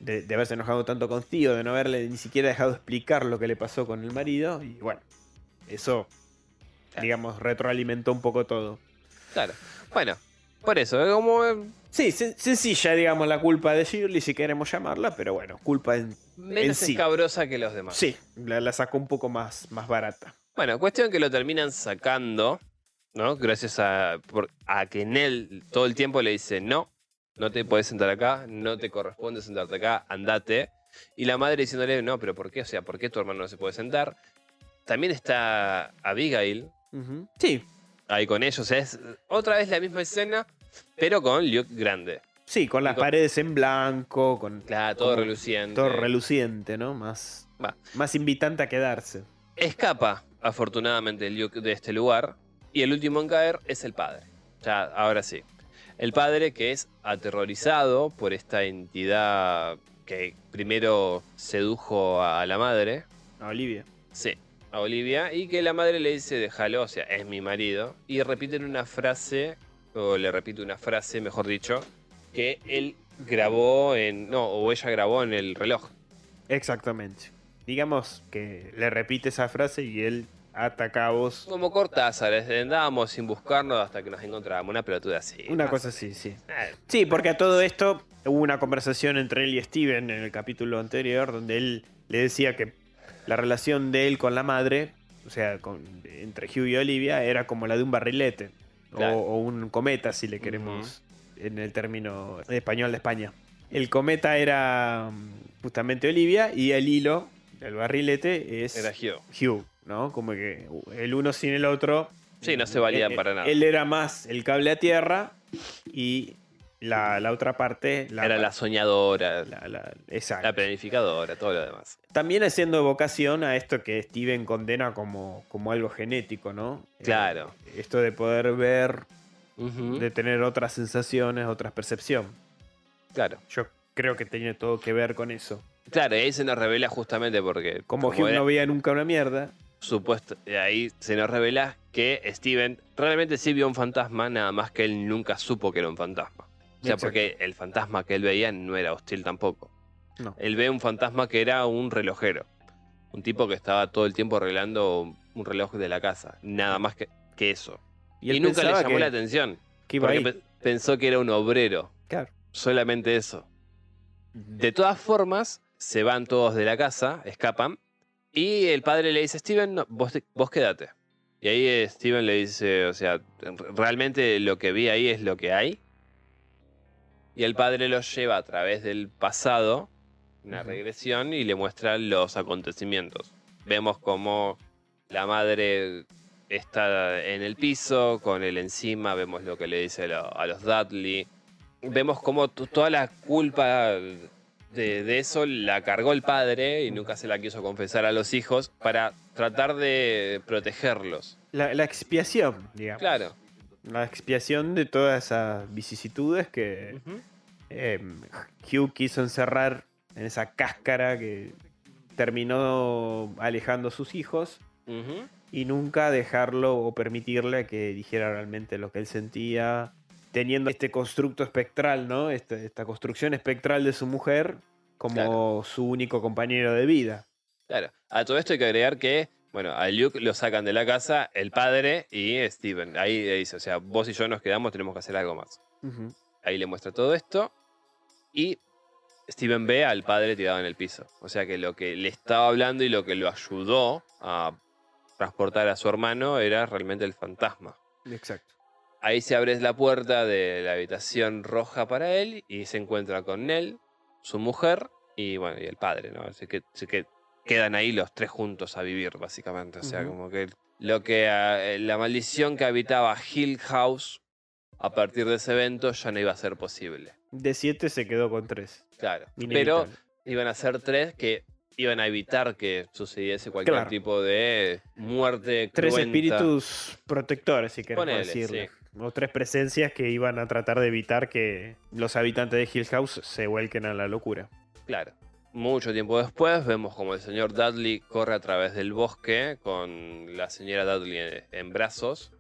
De, de haberse enojado tanto con Tío, de no haberle ni siquiera dejado explicar lo que le pasó con el marido. Y bueno, eso, Claro. digamos, retroalimentó un poco todo. Claro. Bueno, por eso, es como eh, Sí, sen- sencilla, digamos, la culpa de Shirley, si queremos llamarla, pero bueno, culpa en. menos sí. escabrosa que los demás. Sí, la, la sacó un poco más, más barata. Bueno, cuestión que lo terminan sacando, ¿no? Gracias a, por- a que Nell todo el tiempo le dice, no, no te puedes sentar acá, no te corresponde sentarte acá, andate. Y la madre diciéndole, no, pero ¿por qué? O sea, ¿por qué tu hermano no se puede sentar? También está Abigail Sí, ahí con ellos. Es otra vez la misma escena, pero con Luke grande. sí, con las con- paredes en blanco, con Claro, todo reluciente. todo reluciente, ¿no? Más, Va. más invitante a quedarse. Escapa, afortunadamente, Luke de este lugar. Y el último en caer es el padre. Ya, ahora sí. El padre que es aterrorizado por esta entidad que primero sedujo a la madre. A Olivia. Sí, a Olivia. Y que la madre le dice, déjalo, o sea, es mi marido. Y repiten una frase, o le repite una frase, mejor dicho, que él grabó en... No, o ella grabó en el reloj. Exactamente. Digamos que le repite esa frase y él ata cabos. Como Cortázar, andábamos sin buscarnos hasta que nos encontrábamos. Una pelotuda así. Una más. cosa así, sí. Eh, Sí, porque a todo esto hubo una conversación entre él y Steven en el capítulo anterior donde él le decía que la relación de él con la madre, o sea, con- entre Hugh y Olivia, era como la de un barrilete o- Claro. o, un cometa, si le queremos en el término español de España. El cometa era mm, justamente Olivia y el hilo, el barrilete, es Era Hugh. Hugh, ¿no? Como que el uno sin el otro. Sí, no se valían Eh, para nada. Él era más el cable a tierra y la, la otra parte. La, Era la soñadora, la, la- planificadora, todo lo demás. También haciendo evocación a esto que Steven condena como, como algo genético, ¿no? Eh, Claro. esto de poder ver, de tener otras sensaciones, otras percepción. Claro. Yo creo que tiene todo que ver con eso. Claro, y ahí se nos revela justamente porque. Como, Hugh no veía nunca una mierda. supuesto, ahí se nos revela que Steven realmente sí vio un fantasma, nada más que él nunca supo que era un fantasma. O sea, Exacto. porque el fantasma que él veía no era hostil tampoco. No. Él ve un fantasma que era un relojero. Un tipo que estaba todo el tiempo arreglando un reloj de la casa. Nada más que, que eso. Y, él nunca le llamó que- la atención. que iba Porque ahí. pensó que era un obrero. Claro. Solamente eso. De todas formas, se van todos de la casa, escapan. Y el padre le dice, Steven, no, vos, vos quédate. Y ahí eh, Steven le dice, o sea, realmente lo que vi ahí es lo que hay. Y el padre lo lleva a través del pasado, una regresión, y le muestra los acontecimientos. Vemos cómo la madre está en el piso, con él encima, vemos lo que le dice a lo- a los Dudley. Vemos cómo to- toda la culpa de, de eso la cargó el padre y nunca se la quiso confesar a los hijos para tratar de protegerlos. La, la expiación, digamos. Claro. La expiación de todas esas vicisitudes que eh, Hugh quiso encerrar en esa cáscara que terminó alejando a sus hijos y nunca dejarlo o permitirle que dijera realmente lo que él sentía, teniendo este constructo espectral, ¿no? Este- esta construcción espectral de su mujer como Claro. su único compañero de vida. Claro. A todo esto hay que agregar que, bueno, a Luke lo sacan de la casa el padre y Steven. Ahí dice, o sea, vos y yo nos quedamos, tenemos que hacer algo más. Ahí le muestra todo esto y Steven ve al padre tirado en el piso. O sea que lo que le estaba hablando y lo que lo ayudó a transportar a su hermano era realmente el fantasma. Exacto. Ahí se abre la puerta de la habitación roja para él y se encuentra con Nell, su mujer y bueno, y el padre, ¿no? Así que, así que quedan ahí los tres juntos a vivir, básicamente. O sea, como que lo que eh, la maldición que habitaba Hill House a partir de ese evento ya no iba a ser posible. De 7 se quedó con 3. Claro. Pero iban a ser tres que iban a evitar que sucediese cualquier Claro. tipo de muerte. Tres cruenta. espíritus protectores, si queremos Ponele, decirle. O tres presencias que iban a tratar de evitar que los habitantes de Hill House se vuelquen a la locura. Claro. Mucho tiempo después vemos como el señor Dudley corre a través del bosque con la señora Dudley en, en brazos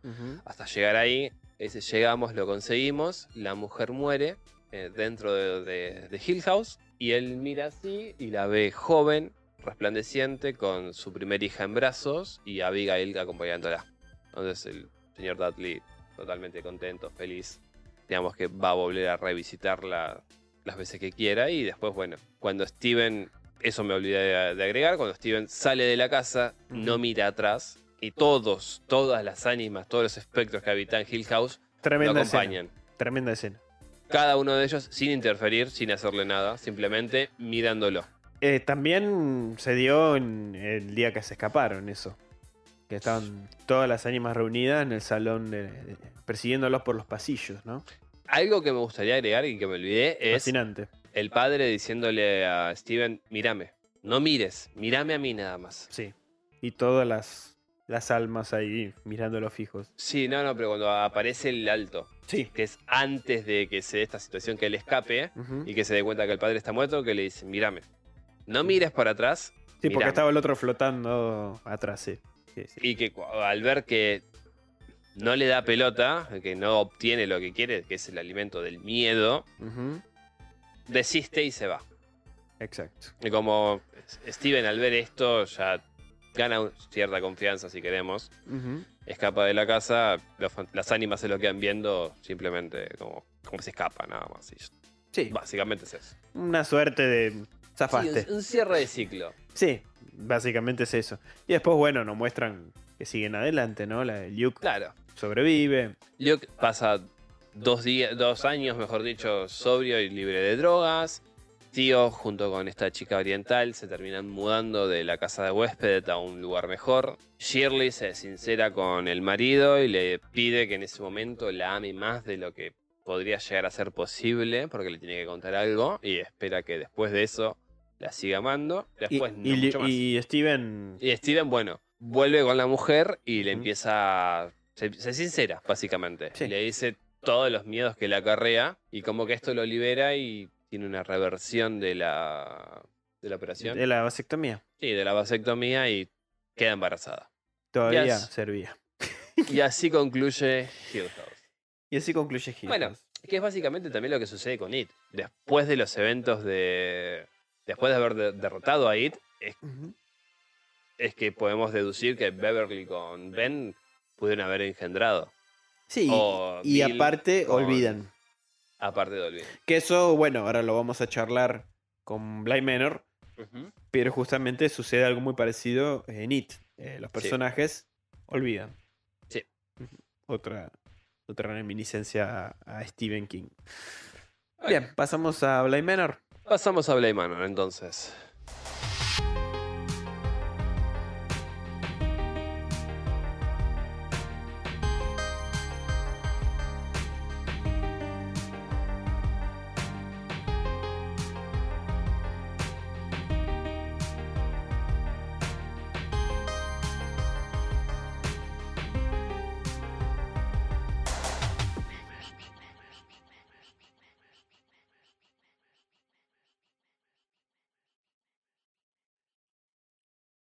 hasta llegar ahí. Ese llegamos, lo conseguimos. La mujer muere eh, dentro de, de- de Hill House y él mira así y la ve joven, resplandeciente, con su primer hija en brazos y Abigail acompañándola. Entonces el señor Dudley totalmente contento, feliz. Digamos que va a volver a revisitarla las veces que quiera y después, bueno, cuando Steven, eso me olvidé de, de agregar, cuando Steven sale de la casa, no mira atrás y todos, todas las ánimas, todos los espectros que habitan Hill House lo escena. acompañan. Tremenda escena. Cada uno de ellos sin interferir, sin hacerle nada, simplemente mirándolo. Eh, también se dio en el día que se escaparon, eso. Que estaban todas las ánimas reunidas en el salón, de- de- persiguiéndolos por los pasillos, ¿no? Algo que me gustaría agregar y que me olvidé es Fascinante. el padre diciéndole a Steven, mírame, no mires, mírame a mí nada más. Sí. Y todas las, las almas ahí mirándolos fijos. Sí, no, no, pero cuando aparece el alto, Sí. que es antes de que se dé esta situación que él escape y que se dé cuenta que el padre está muerto, que le dice, mírame, no mires para atrás. Sí, porque mirame". estaba el otro flotando atrás, sí. Sí, sí. Y que al ver que no le da pelota, que no obtiene lo que quiere, que es el alimento del miedo, desiste y se va. Exacto. Y como Steven al ver esto ya gana cierta confianza si queremos, escapa de la casa, los las ánimas se lo quedan viendo simplemente como, como se escapa nada más. Y Sí. básicamente es eso. Una suerte de Sí, zafaste. un, un cierre de ciclo. Sí, básicamente es eso. Y después, bueno, nos muestran que siguen adelante, ¿no? La de Luke Claro. sobrevive. Luke pasa dos, días, dos años, mejor dicho, sobrio y libre de drogas. Junto con esta chica oriental, se terminan mudando de la casa de huésped a un lugar mejor. Shirley se sincera con el marido y le pide que en ese momento la ame más de lo que podría llegar a ser posible, porque le tiene que contar algo, y espera que después de eso la siga amando. Y, no y- mucho más. y Steven. Y Steven, bueno, vuelve con la mujer y le empieza. Se, se sincera, básicamente. Sí. Le dice todos los miedos que le acarrea y como que esto lo libera y tiene una reversión de la, de la operación. de la vasectomía. Sí, de la vasectomía y queda embarazada. Todavía servía. Y así concluye Hill House. Y así concluye Hill Bueno, House. que es básicamente también lo que sucede con It. Después de los eventos de. Después de haber de- derrotado a It, es es que podemos deducir que Beverly con Ben pudieron haber engendrado. Sí, O y aparte con- olvidan. Aparte de Olvin. Que eso, bueno, ahora lo vamos a charlar con Bly Manor. Pero justamente sucede algo muy parecido en It. Eh, los personajes olvidan. Sí. Otra, otra reminiscencia a, Stephen King. Bien, pasamos a Bly Manor. Pasamos a Bly Manor entonces.